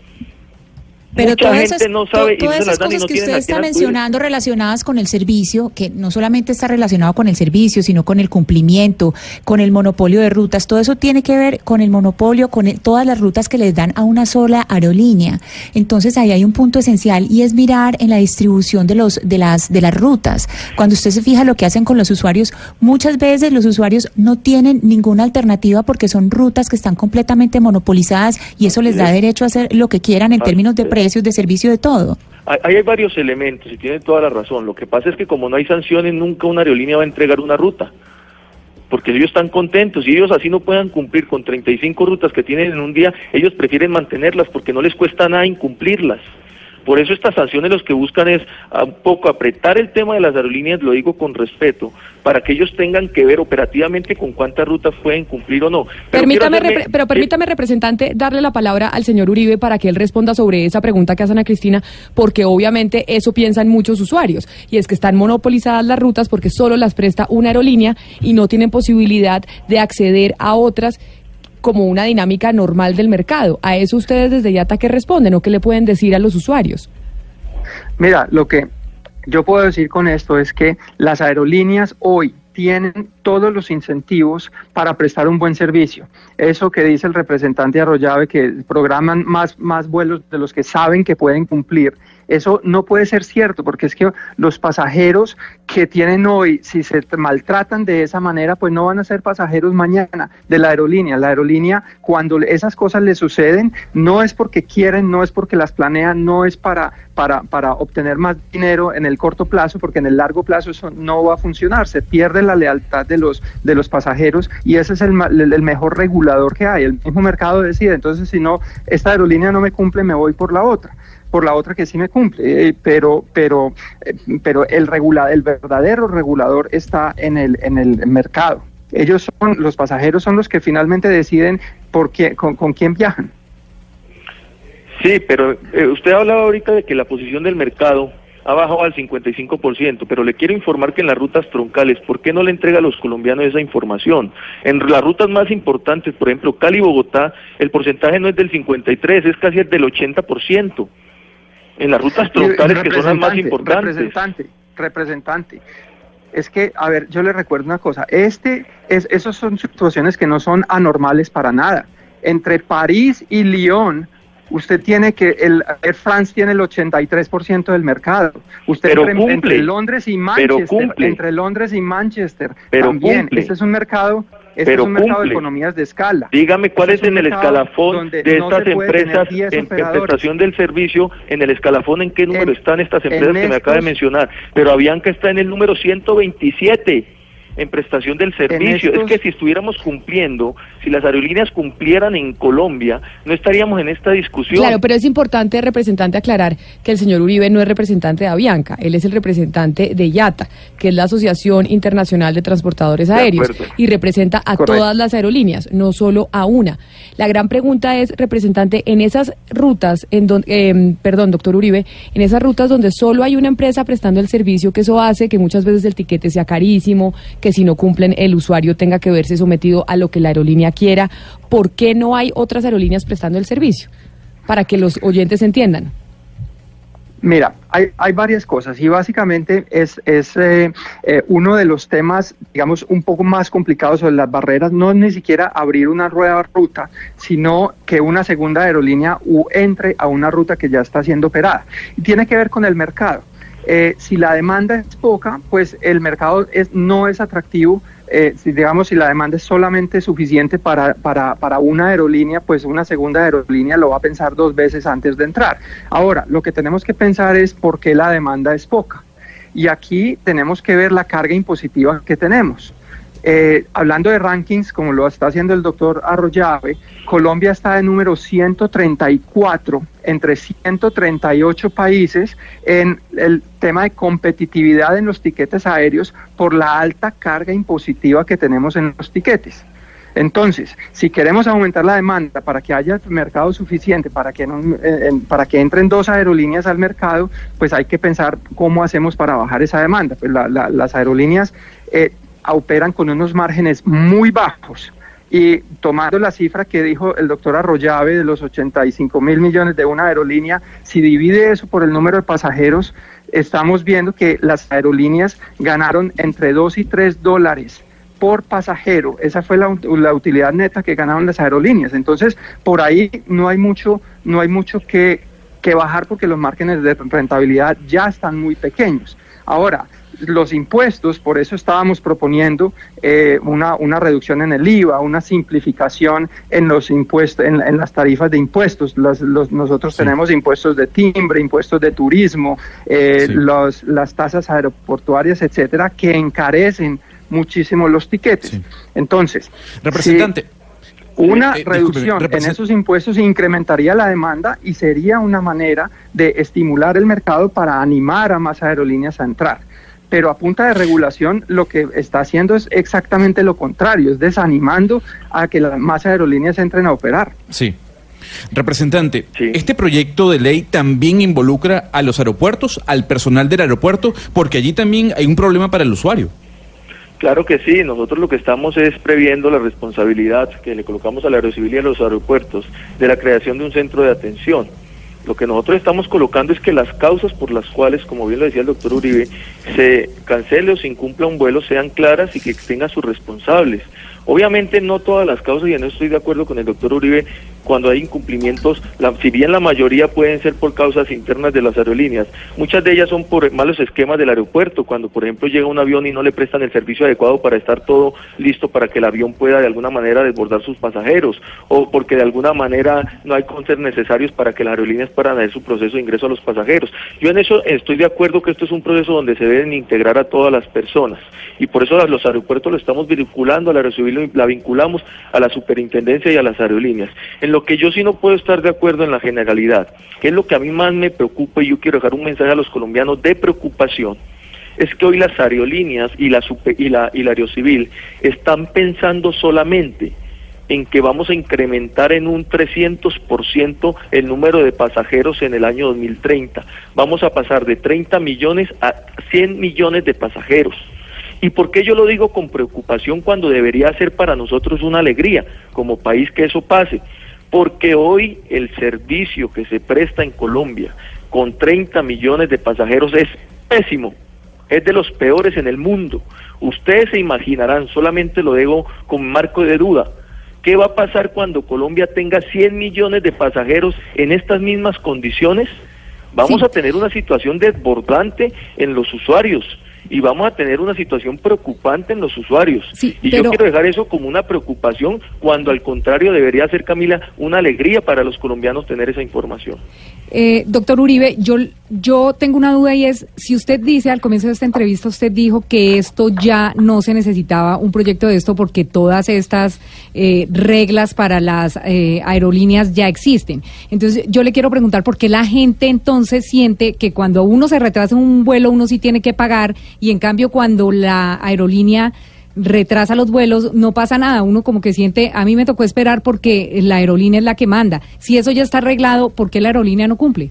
Pero Mucha todas gente esas, no sabe todas cosas no que usted está mencionando relacionadas con el servicio, que no solamente está relacionado con el servicio, sino con el cumplimiento, con el monopolio de rutas, todo eso tiene que ver con el monopolio, con el- todas las rutas que les dan a una sola aerolínea. Entonces ahí hay un punto esencial y es mirar en la distribución de los de las de las rutas. Cuando usted se fija lo que hacen con los usuarios, muchas veces los usuarios no tienen ninguna alternativa porque son rutas que están completamente monopolizadas y eso les da derecho a hacer lo que quieran en términos de es. Precios, de servicio, de todo. Hay varios elementos y tiene toda la razón. Lo que pasa es que como no hay sanciones, nunca una aerolínea va a entregar una ruta. Porque ellos están contentos y ellos así no puedan cumplir con 35 rutas que tienen en un día, ellos prefieren mantenerlas porque no les cuesta nada incumplirlas. Por eso estas sanciones los que buscan es a un poco apretar el tema de las aerolíneas, lo digo con respeto, para que ellos tengan que ver operativamente con cuántas rutas pueden cumplir o no. Pero Permítame, hacerme- pero permítame, representante, darle la palabra al señor Uribe para que él responda sobre esa pregunta que hacen a Cristina, porque obviamente eso piensan muchos usuarios, y es que están monopolizadas las rutas porque solo las presta una aerolínea y no tienen posibilidad de acceder a otras como una dinámica normal del mercado. ¿A eso ustedes desde IATA qué responden o qué le pueden decir a los usuarios? Mira, lo que yo puedo decir con esto es que las aerolíneas hoy tienen todos los incentivos para prestar un buen servicio. Eso que dice el representante Arroyave, que programan más, más vuelos de los que saben que pueden cumplir, eso no puede ser cierto, porque es que los pasajeros que tienen hoy, si se maltratan de esa manera, pues no van a ser pasajeros mañana de la aerolínea. La aerolínea, cuando esas cosas le suceden, no es porque quieren, no es porque las planean, no es para, para, para obtener más dinero en el corto plazo, porque en el largo plazo eso no va a funcionar. Se pierde la lealtad de los, de los pasajeros y ese es el, el- el mejor regulador que hay. El mismo mercado decide. Entonces, si no, esta aerolínea no me cumple, me voy por la otra por la otra que sí me cumple, eh, pero pero eh, pero el regula, el verdadero regulador está en el en el mercado. Ellos son los pasajeros son los que finalmente deciden por qué, con, con quién viajan. Sí, pero eh, usted hablaba ahorita de que la posición del mercado ha bajado al 55%, pero le quiero informar que en las rutas troncales, ¿por qué no le entrega a los colombianos esa información? En las rutas más importantes, por ejemplo, Cali-Bogotá, el porcentaje no es del 53, es casi el del 80%. En las rutas troncales, que son las más importantes. Representante, representante. Es que, a ver, yo le recuerdo una cosa. Este, es, esas son situaciones que no son anormales para nada. Entre París y Lyon, usted tiene que, el Air France tiene el 83% del mercado. Usted Pero entre, cumple. entre Londres y Pero Manchester, cumple. entre Londres y Manchester, Pero también. cumple. Este es un mercado, este Pero es un mercado de cumple. economías de escala. Dígame cuál Este es en el escalafón de no estas empresas 10 en, prestación del servicio, en el escalafón en qué número En- están estas empresas que me acaba de mencionar. Pero Avianca está en el número 127 en prestación del servicio. estos- Es que si estuviéramos cumpliendo, si las aerolíneas cumplieran en Colombia, no estaríamos en esta discusión. Claro, pero es importante, representante, aclarar que el señor Uribe no es representante de Avianca, él es el representante de IATA, que es la Asociación Internacional de Transportadores De Aéreos, y representa a Correcto. todas las aerolíneas, no solo a una. La gran pregunta es, representante, en esas rutas, en don- em, perdón, doctor Uribe, en esas rutas donde solo hay una empresa prestando el servicio, que eso hace que muchas veces el tiquete sea carísimo, que si no cumplen el usuario tenga que verse sometido a lo que la aerolínea quiera, ¿por qué no hay otras aerolíneas prestando el servicio? Para que los oyentes entiendan. Mira, hay, hay varias cosas y básicamente es, es eh, eh, uno de los temas, digamos, un poco más complicados sobre las barreras, no es ni siquiera abrir una nueva ruta, sino que una segunda aerolínea u- entre a una ruta que ya está siendo operada. Y tiene que ver con el mercado. Eh, si la demanda es poca, pues el mercado es, no es atractivo. Eh, si digamos si la demanda es solamente suficiente para, para, para una aerolínea, pues una segunda aerolínea lo va a pensar dos veces antes de entrar. Ahora, lo que tenemos que pensar es por qué la demanda es poca. Y aquí tenemos que ver la carga impositiva que tenemos. Eh, hablando de rankings, como lo está haciendo el doctor Arroyave, Colombia está de número 134 entre 138 países en el tema de competitividad en los tiquetes aéreos por la alta carga impositiva que tenemos en los tiquetes. Entonces, si queremos aumentar la demanda para que haya mercado suficiente, para que, no- para que entren dos aerolíneas al mercado, pues hay que pensar cómo hacemos para bajar esa demanda. Pues la- las aerolíneas eh, operan con unos márgenes muy bajos. Y tomando la cifra que dijo el doctor Arroyave de los 85 mil millones de una aerolínea, si divide eso por el número de pasajeros, estamos viendo que las aerolíneas ganaron entre 2 y 3 dólares por pasajero. Esa fue la, la utilidad neta que ganaron las aerolíneas. Entonces, por ahí no hay mucho, no hay mucho que, que bajar porque los márgenes de rentabilidad ya están muy pequeños. Ahora, los impuestos, por eso estábamos proponiendo eh, una, una reducción en el IVA, una simplificación en los impuestos, en, en las tarifas de impuestos. Los- los- nosotros tenemos impuestos de timbre, impuestos de turismo, eh, Sí. los, las tasas aeroportuarias, etcétera, que encarecen muchísimo los tiquetes. Entonces, Representante. si una Eh, eh, reducción en esos impuestos incrementaría la demanda y sería una manera de estimular el mercado para animar a más aerolíneas a entrar. Pero a punta de regulación lo que está haciendo es exactamente lo contrario, es desanimando a que las más aerolíneas entren a operar. Sí. Representante, ¿este proyecto de ley también involucra a los aeropuertos, al personal del aeropuerto? Porque allí también hay un problema para el usuario. Claro que sí, nosotros lo que estamos es previendo la responsabilidad que le colocamos al aerocivil y a los aeropuertos de la creación de un centro de atención. Lo que nosotros estamos colocando es que las causas por las cuales, como bien lo decía el doctor Uribe, se cancele o se incumpla un vuelo sean claras y que tengan sus responsables. Obviamente no todas las causas, y en eso estoy de acuerdo con el doctor Uribe, cuando hay incumplimientos, la- si bien la mayoría pueden ser por causas internas de las aerolíneas, muchas de ellas son por malos esquemas del aeropuerto, cuando por ejemplo llega un avión y no le prestan el servicio adecuado para estar todo listo para que el avión pueda de alguna manera desbordar sus pasajeros, o porque de alguna manera no hay conces necesarios para que las aerolíneas puedan hacer su proceso de ingreso a los pasajeros. Yo en eso estoy de acuerdo que esto es un proceso donde se deben integrar a todas las personas y por eso los aeropuertos lo estamos vinculando, a la aerocivil la vinculamos a la superintendencia y a las aerolíneas. Lo que yo sí no puedo estar de acuerdo en la generalidad, que es lo que a mí más me preocupa y yo quiero dejar un mensaje a los colombianos de preocupación, es que hoy las aerolíneas y la, super- aerocivil están pensando solamente en que vamos a incrementar en un 300% el número de pasajeros en el año 2030. Vamos a pasar de 30 millones a 100 millones de pasajeros. ¿Y por qué yo lo digo con preocupación cuando debería ser para nosotros una alegría como país que eso pase? Porque hoy el servicio que se presta en Colombia con 30 millones de pasajeros es pésimo, es de los peores en el mundo. Ustedes se imaginarán, solamente lo digo con marco de duda, ¿qué va a pasar cuando Colombia tenga 100 millones de pasajeros en estas mismas condiciones? Vamos a tener una situación desbordante en los usuarios y vamos a tener una situación preocupante en los usuarios. y yo quiero dejar eso como una preocupación cuando al contrario debería ser, Camila, una alegría para los colombianos tener esa información. Eh, doctor Uribe, yo, yo tengo una duda y es, si usted dice al comienzo de esta entrevista, usted dijo que esto ya no se necesitaba un proyecto de esto porque todas estas eh, reglas para las eh, aerolíneas ya existen. Entonces, yo le quiero preguntar por qué la gente entonces siente que cuando uno se retrasa en un vuelo, uno sí tiene que pagar y en cambio cuando la aerolínea retrasa los vuelos, no pasa nada. Uno como que siente, a mí me tocó esperar porque la aerolínea es la que manda. Si eso ya está arreglado, ¿por qué la aerolínea no cumple?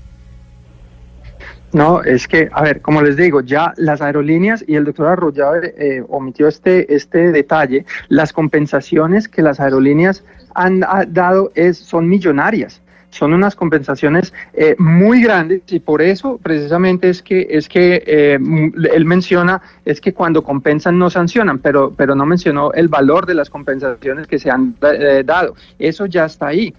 No, es que, a ver, como les digo, ya las aerolíneas y el doctor Arroyave eh, omitió este, este detalle, las compensaciones que las aerolíneas han dado es, son millonarias. Son unas compensaciones eh, muy grandes y por eso precisamente es que es que eh, él menciona es que cuando compensan no sancionan, pero pero no mencionó el valor de las compensaciones que se han eh, dado. Eso ya está ahí.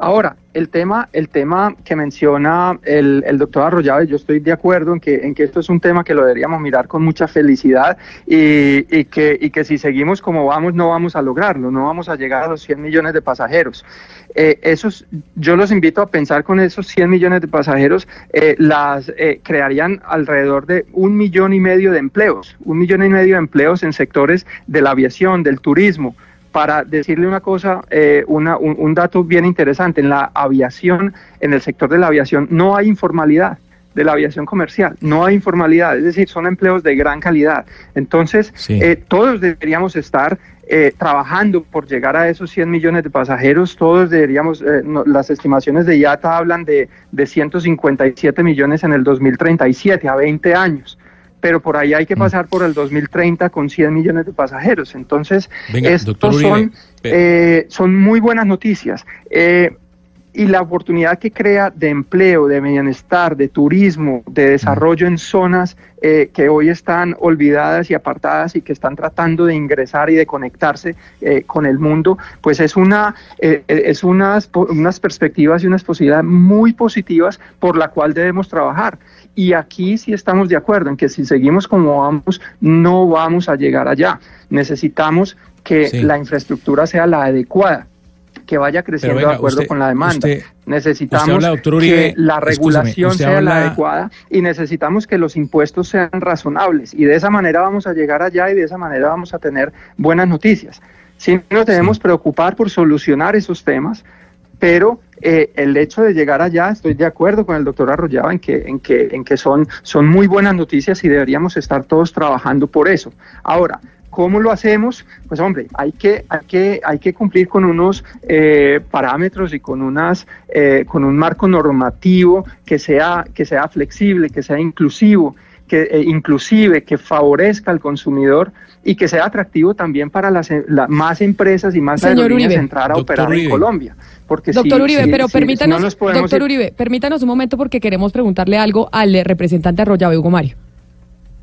Ahora, el tema, el tema que menciona el, el doctor Arroyave, yo estoy de acuerdo en que, esto es un tema que lo deberíamos mirar con mucha felicidad y, y que, y que si seguimos como vamos no vamos a lograrlo, no vamos a llegar a los 100 millones de pasajeros. Eh, esos, yo los invito a pensar con esos 100 millones de pasajeros, eh, las eh, crearían alrededor de un millón y medio de empleos, un millón y medio de empleos en sectores de la aviación, del turismo, para decirle una cosa, eh, una, un, un dato bien interesante, en la aviación, en el sector de la aviación, no hay informalidad de la aviación comercial, no hay informalidad, es decir, son empleos de gran calidad. Entonces, Sí. eh, todos deberíamos estar eh, trabajando por llegar a esos 100 millones de pasajeros, todos deberíamos, eh, no- las estimaciones de IATA hablan de, de 157 millones en el 2037, a 20 años. Pero por ahí hay Mm. que pasar por el 2030 con 100 millones de pasajeros. Entonces, Venga, estos Uribe, son, eh, son muy buenas noticias. Eh, y la oportunidad que crea de empleo, de bienestar, de turismo, de desarrollo en zonas eh, que hoy están olvidadas y apartadas y que están tratando de ingresar y de conectarse eh, con el mundo, pues es una eh, eh, es unas unas perspectivas y unas posibilidades muy positivas por la cual debemos trabajar. Y aquí sí estamos de acuerdo en que si seguimos como vamos, no vamos a llegar allá. Necesitamos que Sí. la infraestructura sea la adecuada que vaya creciendo venga, de acuerdo usted- con la demanda. usted- necesitamos usted habla, doctor Uribe, que la regulación sea la adecuada y necesitamos que los impuestos sean razonables y de esa manera vamos a llegar allá y de esa manera vamos a tener buenas noticias. Sí nos debemos preocupar por solucionar esos temas, pero eh, el hecho de llegar allá, estoy de acuerdo con el doctor Arroyaba en que, en que, en que son, son muy buenas noticias y deberíamos estar todos trabajando por eso. Ahora, ¿Cómo lo hacemos? Pues hombre, hay que, hay que, hay que cumplir con unos eh, parámetros y con unas, eh, con un marco normativo que sea, que sea flexible, que sea inclusivo, que eh, inclusive que favorezca al consumidor y que sea atractivo también para las eh, la- más empresas y más Señor aerolíneas Uribe. entrar a Doctor operar Uribe. en Colombia. Porque Doctor si- Uribe, si- pero si- si permítanos, no nos podemos doctor ir- Uribe, permítanos un momento porque queremos preguntarle algo al representante Arroyave, Hugo Mario.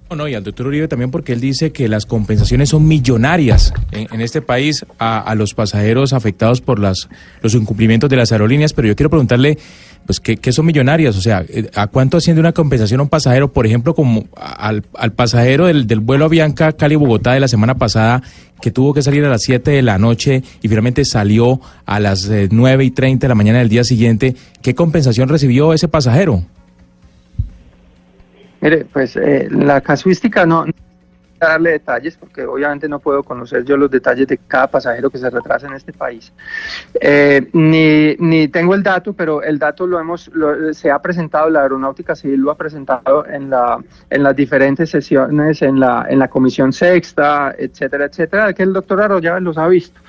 No, no, y al doctor Uribe también porque él dice que las compensaciones son millonarias en, este país a, los pasajeros afectados por las, los incumplimientos de las aerolíneas, pero yo quiero preguntarle, pues, ¿qué, qué son millonarias? O sea, eh, ¿a cuánto asciende una compensación a un pasajero? Por ejemplo, como al, al pasajero del, del vuelo Avianca Cali-Bogotá de la semana pasada, que tuvo que salir a las 7 de la noche y finalmente salió a las eh, 9 y 30 de la mañana del día siguiente, ¿qué compensación recibió ese pasajero? Mire, pues eh, la casuística no, voy a darle detalles porque obviamente no puedo conocer yo los detalles de cada pasajero que se retrasa en este país. Eh, ni, ni tengo el dato, pero el dato lo hemos lo- se ha presentado, la aeronáutica civil lo ha presentado en la en las diferentes sesiones, en la en la comisión sexta, etcétera, etcétera, que el doctor Arroyave los ha visto.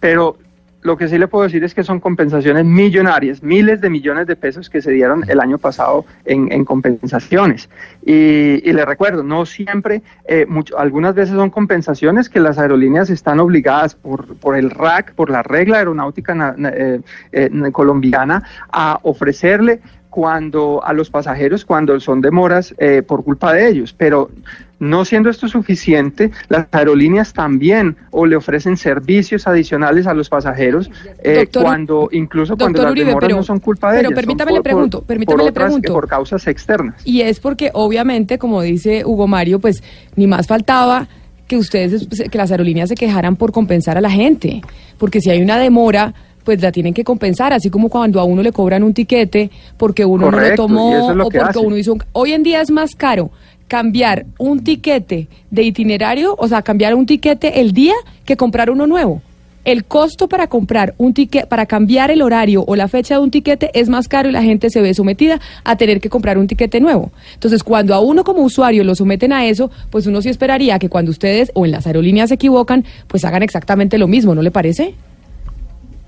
Pero lo que sí le puedo decir es que son compensaciones millonarias, miles de millones de pesos que se dieron el año pasado en, en compensaciones. Y, y le recuerdo, no siempre, eh, mucho- algunas veces son compensaciones que las aerolíneas están obligadas por, por el RAC, por la regla aeronáutica eh, eh, colombiana, a ofrecerle cuando a los pasajeros cuando son demoras eh, por culpa de ellos, pero no siendo esto suficiente, las aerolíneas también o le ofrecen servicios adicionales a los pasajeros eh, Doctor- cuando incluso cuando Doctor las Uribe, demoras pero- no son culpa de pero ellos, son permítame le por- pregunto, permítame por le otras, pregunto. por causas externas. Y es porque obviamente, como dice Hugo Mario, pues ni más faltaba que ustedes, pues, que las aerolíneas se quejaran por compensar a la gente, porque si hay una demora, pues la tienen que compensar, así como cuando a uno le cobran un tiquete porque uno no lo tomó es lo o que porque uno hizo un... Hoy en día es más caro cambiar un tiquete de itinerario, o sea, cambiar un tiquete el día que comprar uno nuevo. El costo para comprar un tiquete, para cambiar el horario o la fecha de un tiquete es más caro y la gente se ve sometida a tener que comprar un tiquete nuevo. Entonces, cuando a uno como usuario lo someten a eso, pues uno sí esperaría que cuando ustedes o en las aerolíneas se equivocan, pues hagan exactamente lo mismo, ¿no le parece?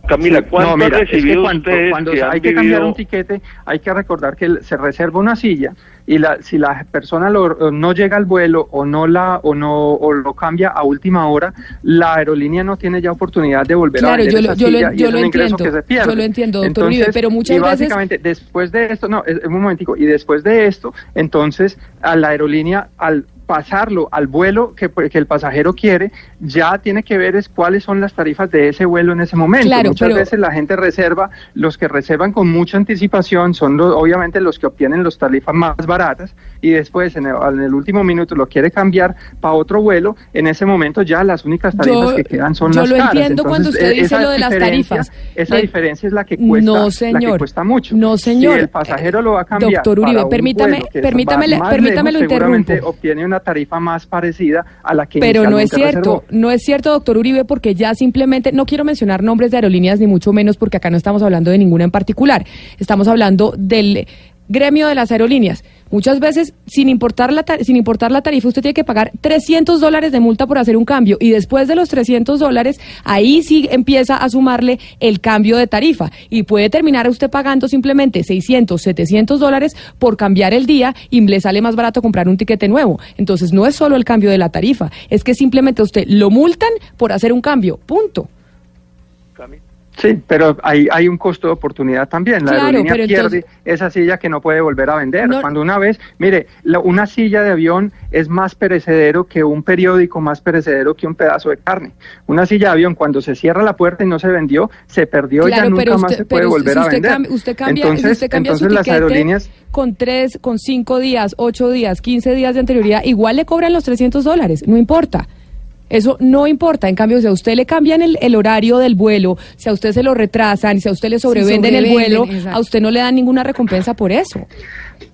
Camila, ¿cuánto no, mira, han es que recibido cuando, ustedes cuando que han hay que cambiar un tiquete, hay que recordar que se reserva una silla y la, si la persona lo- no llega al vuelo o no la o no o lo cambia a última hora, la aerolínea no tiene ya oportunidad de volver a vender yo esa yo lo- silla y es un entiendo, que se pierde. yo lo entiendo, doctor Uribe, Entonces, pero muchas y veces- básicamente después de esto, no, es, un momentico, y después de esto, entonces a la aerolínea al pasarlo al vuelo que, pues, que el pasajero quiere, ya tiene que ver es cuáles son las tarifas de ese vuelo en ese momento. Claro, Muchas pero- veces la gente reserva, los que reservan con mucha anticipación son los- obviamente los que obtienen las tarifas más baratas y después en el, en el último minuto lo quiere cambiar para otro vuelo, en ese momento ya las únicas tarifas Yo- que quedan son yo las lo caras. entiendo cuando Entonces, usted eh, dice esa lo de las diferencia- tarifas. Esa Le- diferencia es la que cuesta, No, la que señor. cuesta mucho. No, señor. Si el pasajero lo va a cambiar. Doctor Uribe, permítame- permítame permítame lo lejos, interrumpo. obtiene una tarifa más parecida a la que Pero no es cierto, reservó. no es cierto, doctor Uribe, porque ya simplemente, no quiero mencionar nombres de aerolíneas ni mucho menos, porque acá no estamos hablando de ninguna en particular. Estamos hablando del gremio de las aerolíneas. Muchas veces, sin importar la, sin importar la tarifa, usted tiene que pagar 300 dólares de multa por hacer un cambio. Y después de los 300 dólares, ahí sí empieza a sumarle el cambio de tarifa. Y puede terminar usted pagando simplemente 600, 700 dólares por cambiar el día y le sale más barato comprar un tiquete nuevo. Entonces, no es solo el cambio de la tarifa, es que simplemente usted lo multan por hacer un cambio. Punto. Sí, pero hay, hay un costo de oportunidad también. La Claro, aerolínea pierde entonces- esa silla que no puede volver a vender. No- Cuando una vez, mire, la- una silla de avión es más perecedero que un periódico, más perecedero que un pedazo de carne. Una silla de avión, cuando se cierra la puerta y no se vendió, se perdió y ya Claro, nunca pero más usted, se puede pero volver a usted vender. cambia, usted cambia, entonces, usted cambia su entonces las tiquete aerolíneas con tres, con cinco días, ocho días, quince días de anterioridad, igual le cobran los 300 dólares, no importa. Eso no importa. En cambio, si a usted le cambian el, el horario del vuelo, si a usted se lo retrasan, si a usted le sobrevenden el sobrevenden, vuelo, exacto. a usted no le dan ninguna recompensa por eso.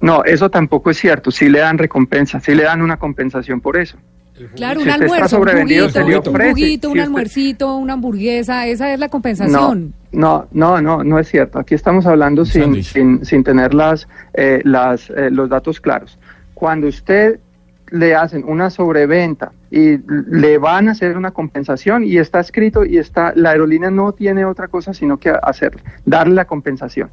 No, eso tampoco es cierto. Sí le dan recompensa, sí le dan una compensación por eso. Claro, Si un almuerzo, un juguito, se le un Si un usted- almuercito, una hamburguesa, esa es la No, compensación. no, no, no, no es cierto. Aquí estamos hablando sin, sin, sin tener las, eh, las, eh, los datos claros. Cuando usted le hacen una sobreventa y le van a hacer una compensación y está escrito y está, la aerolínea no tiene otra cosa sino que hacer, darle la compensación.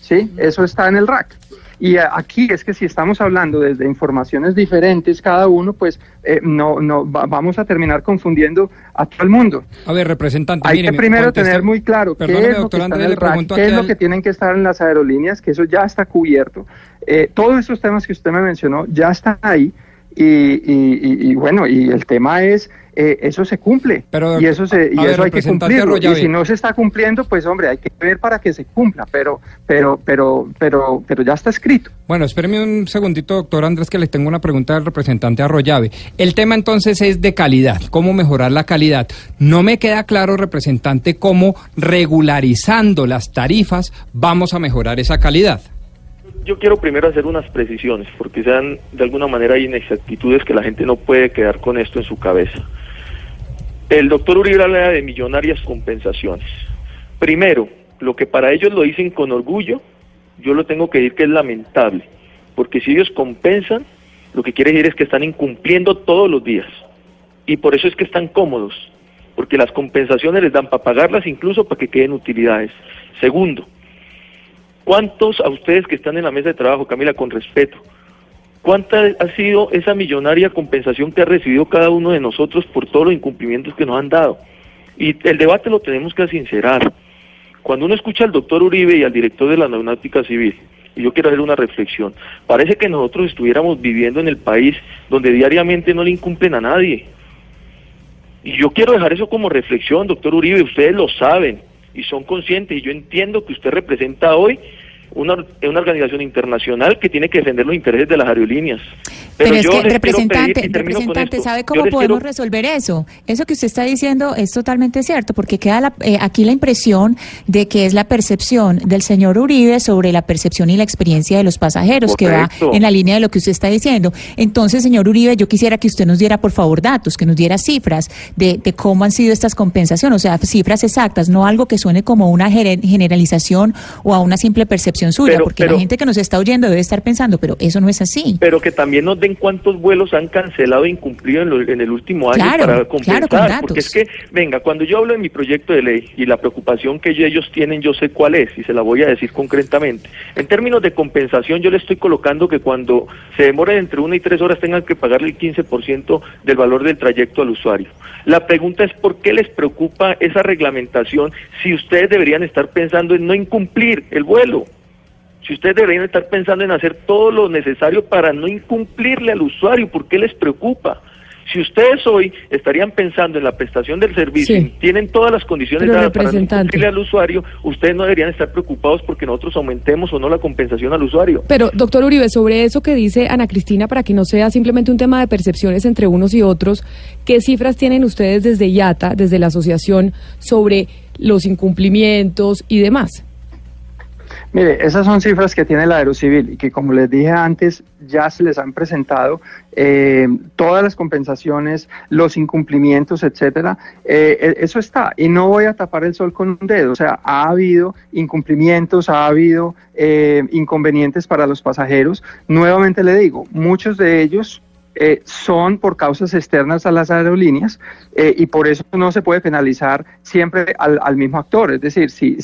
¿Sí? Eso está en el RAC. Y aquí es que si estamos hablando desde informaciones diferentes cada uno, pues eh, no, no va- vamos a terminar confundiendo a todo el mundo. A ver, representante, Hay mire, que me primero tener muy claro qué es lo que en el qué es lo que tienen que estar en las aerolíneas, que eso ya está cubierto. Eh, todos estos temas que usted me mencionó ya están ahí y, y- y- y bueno, y el tema es, eh, eso se cumple Pero, y eso, se, y ver, eso hay que cumplirlo. Y si no se está cumpliendo, pues hombre, hay que ver para que se cumpla, pero, pero, pero, pero, pero ya está escrito. Bueno, espéreme un segundito, doctor Andrés, que le tengo una pregunta al representante Arroyave. El tema entonces es de calidad, cómo mejorar la calidad. No me queda claro, representante, cómo regularizando las tarifas vamos a mejorar esa calidad. Yo quiero primero hacer unas precisiones, porque sean de alguna manera hay inexactitudes que la gente no puede quedar con esto en su cabeza. El doctor Uribe habla de millonarias compensaciones. Primero, lo que para ellos lo dicen con orgullo, yo lo tengo que decir que es lamentable, porque si ellos compensan, lo que quiere decir es que están incumpliendo todos los días. Y por eso es que están cómodos, porque las compensaciones les dan para pagarlas incluso para que queden utilidades. Segundo, ¿Cuántos a ustedes que están en la mesa de trabajo, Camila, con respeto, cuánta ha sido esa millonaria compensación que ha recibido cada uno de nosotros por todos los incumplimientos que nos han dado? Y el debate lo tenemos que sincerar. Cuando uno escucha al doctor Uribe y al director de la Aeronáutica Civil, y yo quiero hacer una reflexión, parece que nosotros estuviéramos viviendo en el país donde diariamente no le incumplen a nadie. Y yo quiero dejar eso como reflexión, doctor Uribe, ustedes lo saben y son conscientes y yo entiendo que usted representa hoy una, una organización internacional que tiene que defender los intereses de las aerolíneas. Pero, es que, representante, pedir, representante, ¿sabe cómo podemos quiero- resolver eso? Eso que usted está diciendo es totalmente cierto, porque queda la- eh, aquí la impresión de que es la percepción del señor Uribe sobre la percepción y la experiencia de los pasajeros, que va en la línea de lo que usted está diciendo. Entonces, señor Uribe, yo quisiera que usted nos diera, por favor, datos, que nos diera cifras de, de cómo han sido estas compensaciones, o sea, cifras exactas, no algo que suene como una generalización o a una simple percepción suya, Pero- porque pero- la gente que nos está oyendo debe estar pensando, pero eso no es así. pero que también nos den cuántos vuelos han cancelado e incumplido en, lo- en el último año Claro, para compensar. porque es que, venga, cuando yo hablo de mi proyecto de ley y la preocupación que ellos tienen, yo sé cuál es y se la voy a decir concretamente. En términos de compensación, yo le estoy colocando que cuando se demoren entre una y tres horas tengan que pagarle el 15% del valor del trayecto al usuario. La pregunta es por qué les preocupa esa reglamentación si ustedes deberían estar pensando en no incumplir el vuelo. Si ustedes deberían estar pensando en hacer todo lo necesario para no incumplirle al usuario, ¿por qué les preocupa? Si ustedes hoy estarían pensando en la prestación del servicio, Sí. tienen todas las condiciones dadas para incumplirle al usuario, ustedes no deberían estar preocupados porque nosotros aumentemos o no la compensación al usuario. Pero, doctor Uribe, sobre eso que dice Ana Cristina, para que no sea simplemente un tema de percepciones entre unos y otros, ¿qué cifras tienen ustedes desde IATA, desde la asociación, sobre los incumplimientos y demás? Mire, esas son cifras que tiene la Aerocivil y que, como les dije antes, ya se les han presentado eh, todas las compensaciones, los incumplimientos, etcétera. Eh, eh, eso está. Y no voy a tapar el sol con un dedo. O sea, ha habido incumplimientos, ha habido eh, inconvenientes para los pasajeros. Nuevamente le digo, muchos de ellos eh, son por causas externas a las aerolíneas eh, y por eso no se puede penalizar siempre al, al mismo actor. Es decir, si,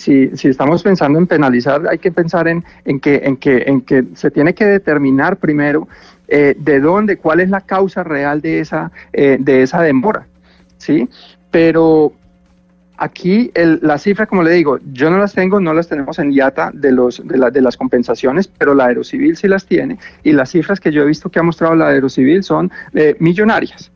estamos pensando en penalizar, hay que pensar en, en, que, en, que, en que se tiene que determinar primero eh, de dónde, cuál es la causa real de esa, eh, de esa demora. ¿sí? Pero aquí el, la cifra, como le digo, yo no las tengo, no las tenemos en IATA de, los, de, la- de las compensaciones, pero la Aerocivil sí las tiene y las cifras que yo he visto que ha mostrado la Aerocivil son eh, millonarias.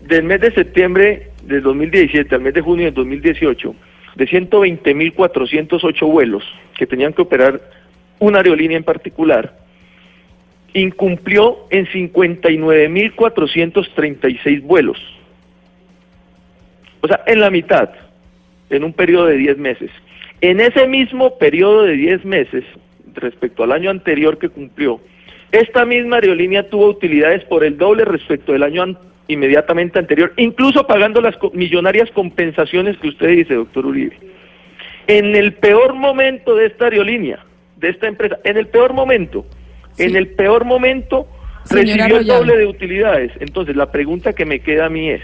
Del mes de septiembre del 2017 al mes de junio del 2018, de 120.408 vuelos que tenían que operar una aerolínea en particular, incumplió en 59.436 vuelos. O sea, en la mitad, en un periodo de 10 meses. En ese mismo periodo de 10 meses, respecto al año anterior que cumplió, esta misma aerolínea tuvo utilidades por el doble respecto del año an- inmediatamente anterior, incluso pagando las co- millonarias compensaciones que usted dice, doctor Uribe. En el peor momento de esta aerolínea, de esta empresa, en el peor momento, en el peor momento Señora recibió el doble de utilidades. Entonces, la pregunta que me queda a mí es,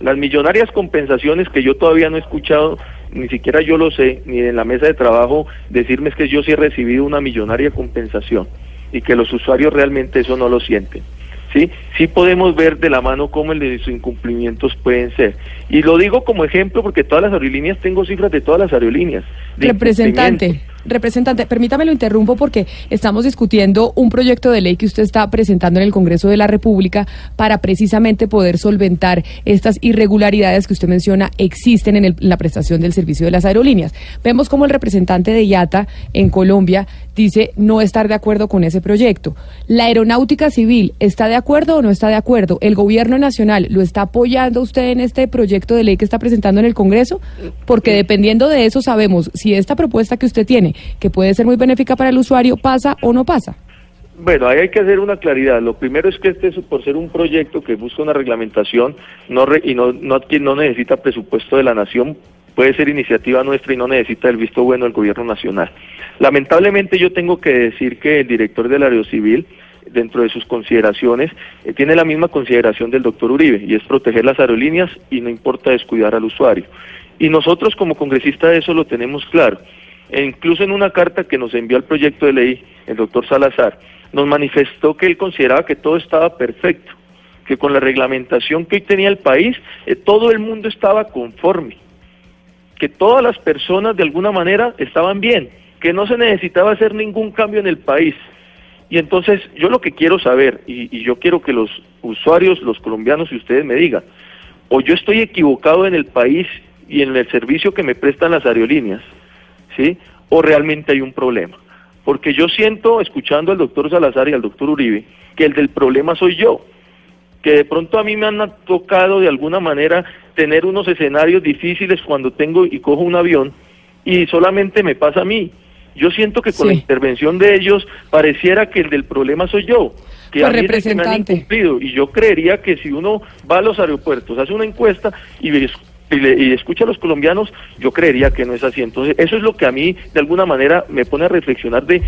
las millonarias compensaciones que yo todavía no he escuchado, ni siquiera yo lo sé, ni en la mesa de trabajo, decirme es que yo sí he recibido una millonaria compensación y que los usuarios realmente eso no lo sienten. ¿Sí? sí podemos ver de la mano cómo el de sus incumplimientos pueden ser. Y lo digo como ejemplo porque todas las aerolíneas, tengo cifras de todas las aerolíneas. de Representante. Representante, permítame lo interrumpo porque estamos discutiendo un proyecto de ley que usted está presentando en el Congreso de la República para precisamente poder solventar estas irregularidades que usted menciona existen en, el- en la prestación del servicio de las aerolíneas. Vemos como el representante de IATA en Colombia dice no estar de acuerdo con ese proyecto. ¿La aeronáutica civil está de acuerdo o no está de acuerdo? ¿El gobierno nacional lo está apoyando usted en este proyecto de ley que está presentando en el Congreso? Porque dependiendo de eso sabemos si esta propuesta que usted tiene, que puede ser muy benéfica para el usuario, pasa o no pasa. Bueno, ahí hay que hacer una claridad. Lo primero es que este, es por ser un proyecto que busca una reglamentación no y no, no, no necesita presupuesto de la nación, puede ser iniciativa nuestra y no necesita el visto bueno del gobierno nacional. Lamentablemente yo tengo que decir que el director del Aerocivil, dentro de sus consideraciones, eh, tiene la misma consideración del doctor Uribe, y es proteger las aerolíneas y no importa descuidar al usuario. Y nosotros como congresistas eso lo tenemos claro. E incluso en una carta que nos envió al proyecto de ley el doctor Salazar, nos manifestó que él consideraba que todo estaba perfecto, que con la reglamentación que hoy tenía el país, eh, todo el mundo estaba conforme, que todas las personas de alguna manera estaban bien, que no se necesitaba hacer ningún cambio en el país. Y entonces yo lo que quiero saber, y, y yo quiero que los usuarios, los colombianos y ustedes me digan, o yo estoy equivocado en el país y en el servicio que me prestan las aerolíneas, ¿sí? O realmente hay un problema. Porque yo siento, escuchando al doctor Salazar y al doctor Uribe, que el del problema soy yo. Que de pronto a mí me han tocado de alguna manera tener unos escenarios difíciles cuando tengo y cojo un avión y solamente me pasa a mí. Yo siento que con la intervención de ellos pareciera que el del problema soy yo. Que Pues, a mí es que me han representante. incumplido. Y yo creería que si uno va a los aeropuertos, hace una encuesta y, y escucha a los colombianos, yo creería que no es así. Entonces, eso es lo que a mí, de alguna manera, me pone a reflexionar de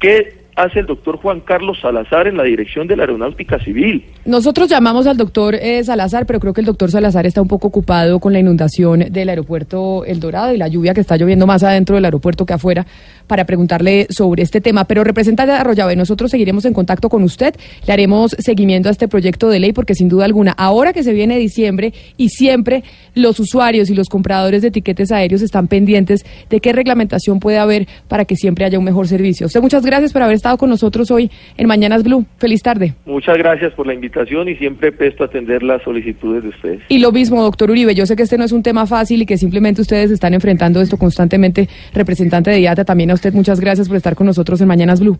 qué hace el doctor Juan Carlos Salazar en la dirección de la Aeronáutica Civil? Nosotros llamamos al doctor eh, Salazar, pero creo que el doctor Salazar está un poco ocupado con la inundación del aeropuerto El Dorado y la lluvia que está lloviendo más adentro del aeropuerto que afuera para preguntarle sobre este tema. Pero representante de Arroyave, nosotros seguiremos en contacto con usted, le haremos seguimiento a este proyecto de ley porque sin duda alguna, ahora que se viene diciembre y siempre los usuarios y los compradores de etiquetes aéreos están pendientes de qué reglamentación puede haber para que siempre haya un mejor servicio. Usted muchas gracias por haber estado con nosotros hoy en Mañanas Blue. Feliz tarde. Muchas gracias por la invitación y siempre presto a atender las solicitudes de ustedes. Y lo mismo, doctor Uribe, yo sé que este no es un tema fácil y que simplemente ustedes están enfrentando esto constantemente. Representante de IATA, también a usted muchas gracias por estar con nosotros en Mañanas Blue.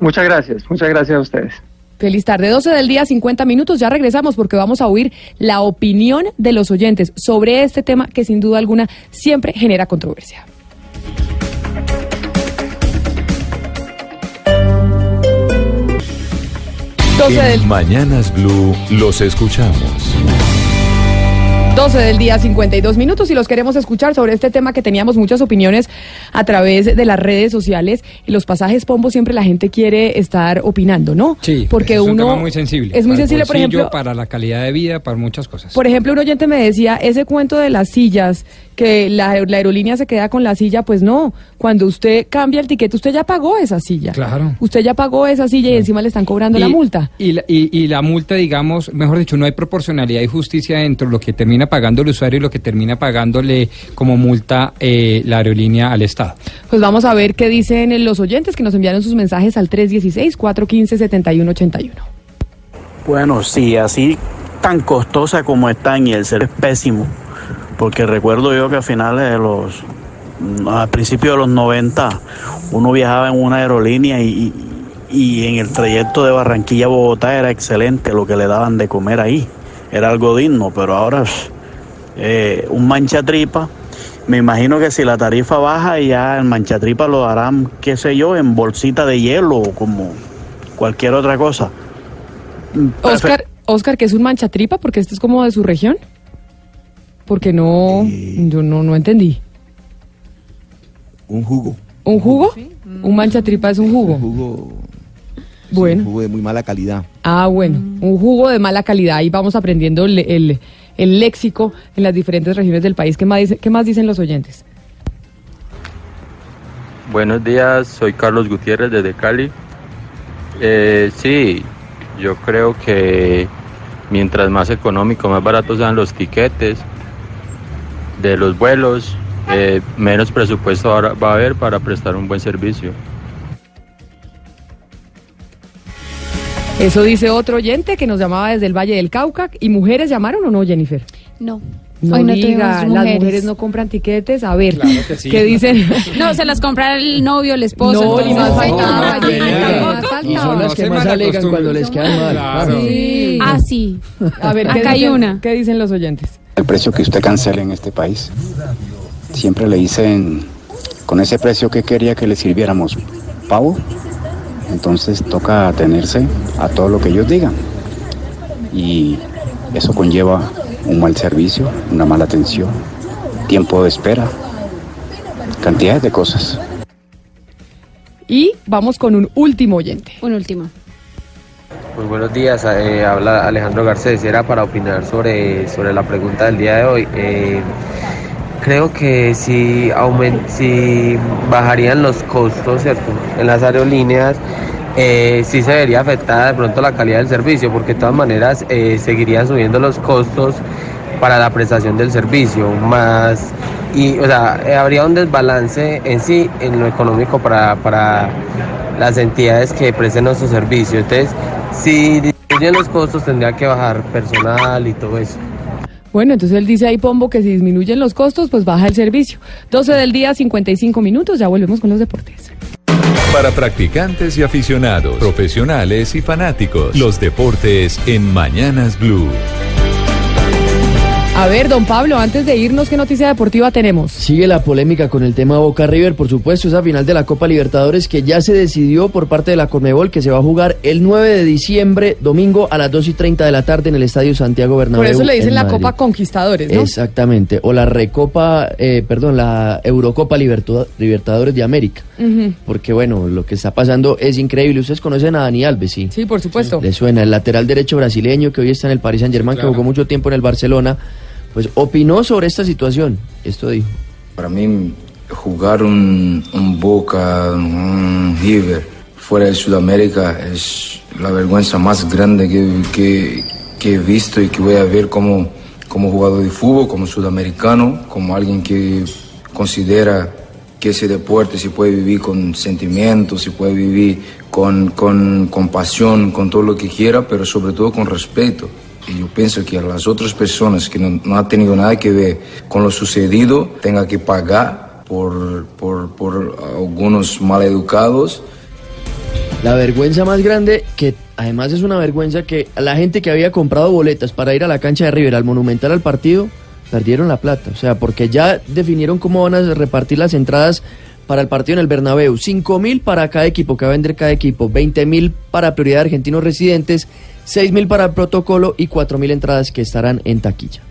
Muchas gracias, muchas gracias a ustedes. Feliz tarde, 12 del día, 50 minutos. Ya regresamos porque vamos a oír la opinión de los oyentes sobre este tema que sin duda alguna siempre genera controversia. En Mañanas Blue los escuchamos. 12 del día, 52 minutos y los queremos escuchar sobre este tema que teníamos muchas opiniones a través de las redes sociales y los pasajes pombo siempre la gente quiere estar opinando, ¿no? Sí, porque es un uno tema muy sensible. Es muy sensible, por ejemplo, para la calidad de vida, para muchas cosas. por ejemplo, un oyente me decía, ese cuento de las sillas, que la, la aerolínea se queda con la silla, pues no, cuando usted cambia el tiquete, usted ya pagó esa silla. Claro. Usted ya pagó esa silla y encima le están cobrando la multa. Y la, y, y la multa, digamos, mejor dicho, no hay proporcionalidad y justicia entre lo que termina pagando el usuario y lo que termina pagándole como multa eh, la aerolínea al Estado. Pues vamos a ver qué dicen los oyentes que nos enviaron sus mensajes al 316-415-7181. Bueno, sí, así tan costosa como están y el ser es pésimo, porque recuerdo yo que a finales de los, a principios de los 90, uno viajaba en una aerolínea y, y en el trayecto de Barranquilla a Bogotá era excelente lo que le daban de comer ahí, era algo digno, pero ahora eh, un manchatripa, me imagino que si la tarifa baja ya el manchatripa lo darán, qué sé yo, en bolsita de hielo o como cualquier otra cosa. Oscar, Oscar, que es un manchatripa, porque este es como de su región. Porque no, yo no, no entendí. Un jugo. ¿Un jugo? Un manchatripa es un jugo. Un jugo. Bueno. Un jugo de muy mala calidad. Ah, bueno, un jugo de mala calidad. Ahí vamos aprendiendo el, el- el léxico en las diferentes regiones del país. ¿Qué más, dice- qué más dicen los oyentes? Buenos días, soy Carlos Gutiérrez desde Cali. Eh, sí, yo creo que mientras más económico, más baratos sean los tiquetes de los vuelos, eh, menos presupuesto ahora va a haber para prestar un buen servicio. Eso dice otro oyente que nos llamaba desde el Valle del Cauca. ¿Y mujeres llamaron o no, Jennifer? No. No Hoy no diga, las mujeres. no compran tiquetes. A ver, que sí. ¿qué dicen? No, se las compra el novio, el esposo. No, ni entonces- más faltaba, Ay, Jennifer. tampoco. Y son las que más alegan cuando les quedan mal. claro. Sí. Ah, sí. A ver, ¿qué Acá hay una. ¿Qué dicen los oyentes? El precio que usted cancela en este país. Siempre le dicen, con ese precio que quería que le sirviéramos, pavo. Entonces toca atenerse a todo lo que ellos digan. Y eso conlleva un mal servicio, una mala atención, tiempo de espera, cantidades de cosas. Y vamos con un último oyente. Un último. Muy buenos días, eh, habla Alejandro Garcés, era para opinar sobre, sobre la pregunta del día de hoy. Eh, creo que si, si bajarían los costos ¿cierto? en las aerolíneas, eh, sí se vería afectada de pronto la calidad del servicio, porque de todas maneras eh, seguirían subiendo los costos para la prestación del servicio, más y o sea, eh, habría un desbalance en sí en lo económico para, para las entidades que presten nuestro servicio. Entonces, si disminuyen los costos, tendría que bajar personal y todo eso. Bueno, entonces él dice ahí, Pombo, que si disminuyen los costos, pues baja el servicio. 12 del día, 55 minutos, ya volvemos con los deportes. Para practicantes y aficionados, profesionales y fanáticos, los deportes en Mañanas Blue. A ver, don Pablo, antes de irnos, ¿qué noticia deportiva tenemos? Sigue la polémica con el tema Boca River, por supuesto, esa final de la Copa Libertadores que ya se decidió por parte de la Conmebol que se va a jugar el 9 de diciembre, domingo a las 2 y 30 de la tarde en el Estadio Santiago Bernabéu. Por eso le dicen en la Madrid. Copa Conquistadores, ¿no? Exactamente, o la Recopa, eh, perdón, la Eurocopa Libertadores de América. Porque bueno, lo que está pasando es increíble. Ustedes conocen a Dani Alves, sí. Sí, por supuesto. Le suena el lateral derecho brasileño que hoy está en el Paris Saint Germain, Claro. que jugó mucho tiempo en el Barcelona, pues opinó sobre esta situación. Esto dijo. Para mí, jugar un, Boca, un River fuera de Sudamérica es la vergüenza más grande que, he visto y que voy a ver como, como jugador de fútbol, como sudamericano, como alguien que considera que ese deporte se puede vivir con sentimientos, se puede vivir con, con, con todo lo que quiera, pero sobre todo con respeto. Y yo pienso que las otras personas que no, no han tenido nada que ver con lo sucedido tengan que pagar por, por, por algunos maleducados. La vergüenza más grande, que además es una vergüenza que la gente que había comprado boletas para ir a la cancha de River, al Monumental, al partido, perdieron la plata. O sea, porque ya definieron cómo van a repartir las entradas para el partido en el Bernabéu. 5 mil para cada equipo, que va a vender cada equipo. 20 mil para prioridad de argentinos residentes. 6 mil para el protocolo y 4 mil entradas que estarán en taquilla.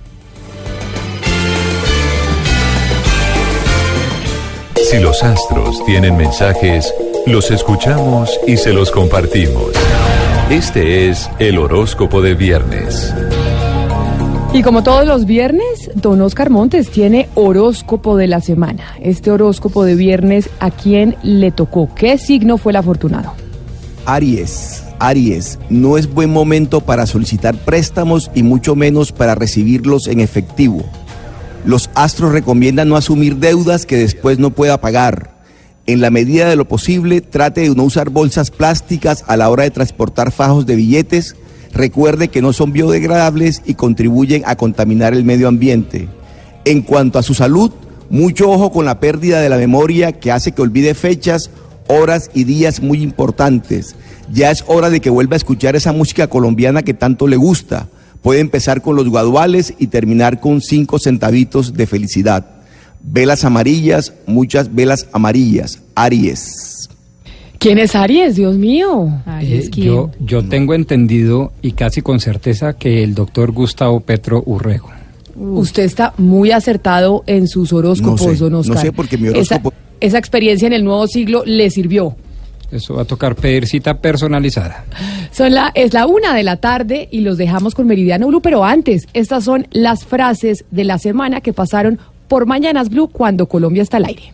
Si los astros tienen mensajes, los escuchamos y se los compartimos. Este es el horóscopo de viernes. Y como todos los viernes, don Oscar Montes tiene horóscopo de la semana. Este horóscopo de viernes, ¿a quién le tocó? ¿Qué signo fue el afortunado? Aries, Aries, no es buen momento para solicitar préstamos y mucho menos para recibirlos en efectivo. Los astros recomiendan no asumir deudas que después no pueda pagar. En la medida de lo posible, trate de no usar bolsas plásticas a la hora de transportar fajos de billetes. Recuerde que no son biodegradables y contribuyen a contaminar el medio ambiente. En cuanto a su salud, mucho ojo con la pérdida de la memoria que hace que olvide fechas, horas y días muy importantes. Ya es hora de que vuelva a escuchar esa música colombiana que tanto le gusta. Puede empezar con los guaduales y terminar con cinco centavitos de felicidad. Velas amarillas, muchas velas amarillas. Aries. ¿Quién es Aries? Dios mío. Eh, yo, yo tengo entendido y casi con certeza que el doctor Gustavo Petro Urrego. Usted está muy acertado en sus horóscopos, No sé, don no Oscar. sé, porque mi horóscopo- esa experiencia en el nuevo siglo le sirvió. Eso va a tocar pedir cita personalizada. Son la, es la una de la tarde y los dejamos con Meridiano Blue, pero antes, estas son las frases de la semana que pasaron por Mañanas Blue cuando Colombia está al aire.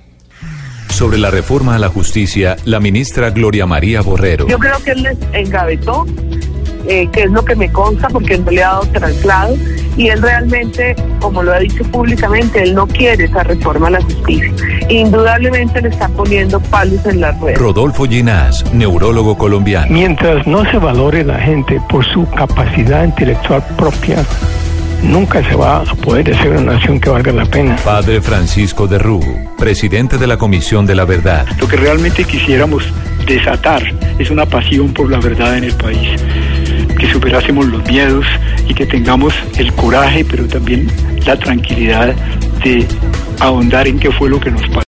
Sobre la reforma a la justicia, la ministra Gloria María Borrero. Yo creo que él les engavetó, eh, que es lo que me consta porque no le ha dado traslado y él realmente, como lo ha dicho públicamente, él no quiere esa reforma a la justicia. Indudablemente le está poniendo palos en la rueda. Rodolfo Ginás, neurólogo colombiano. Mientras no se valore la gente por su capacidad intelectual propia, nunca se va a poder hacer una nación que valga la pena. Padre Francisco de Rubo, presidente de la Comisión de la Verdad. Lo que realmente quisiéramos desatar es una pasión por la verdad en el país, que superásemos los miedos y que tengamos el coraje, pero también la tranquilidad de ahondar en qué fue lo que nos pasó.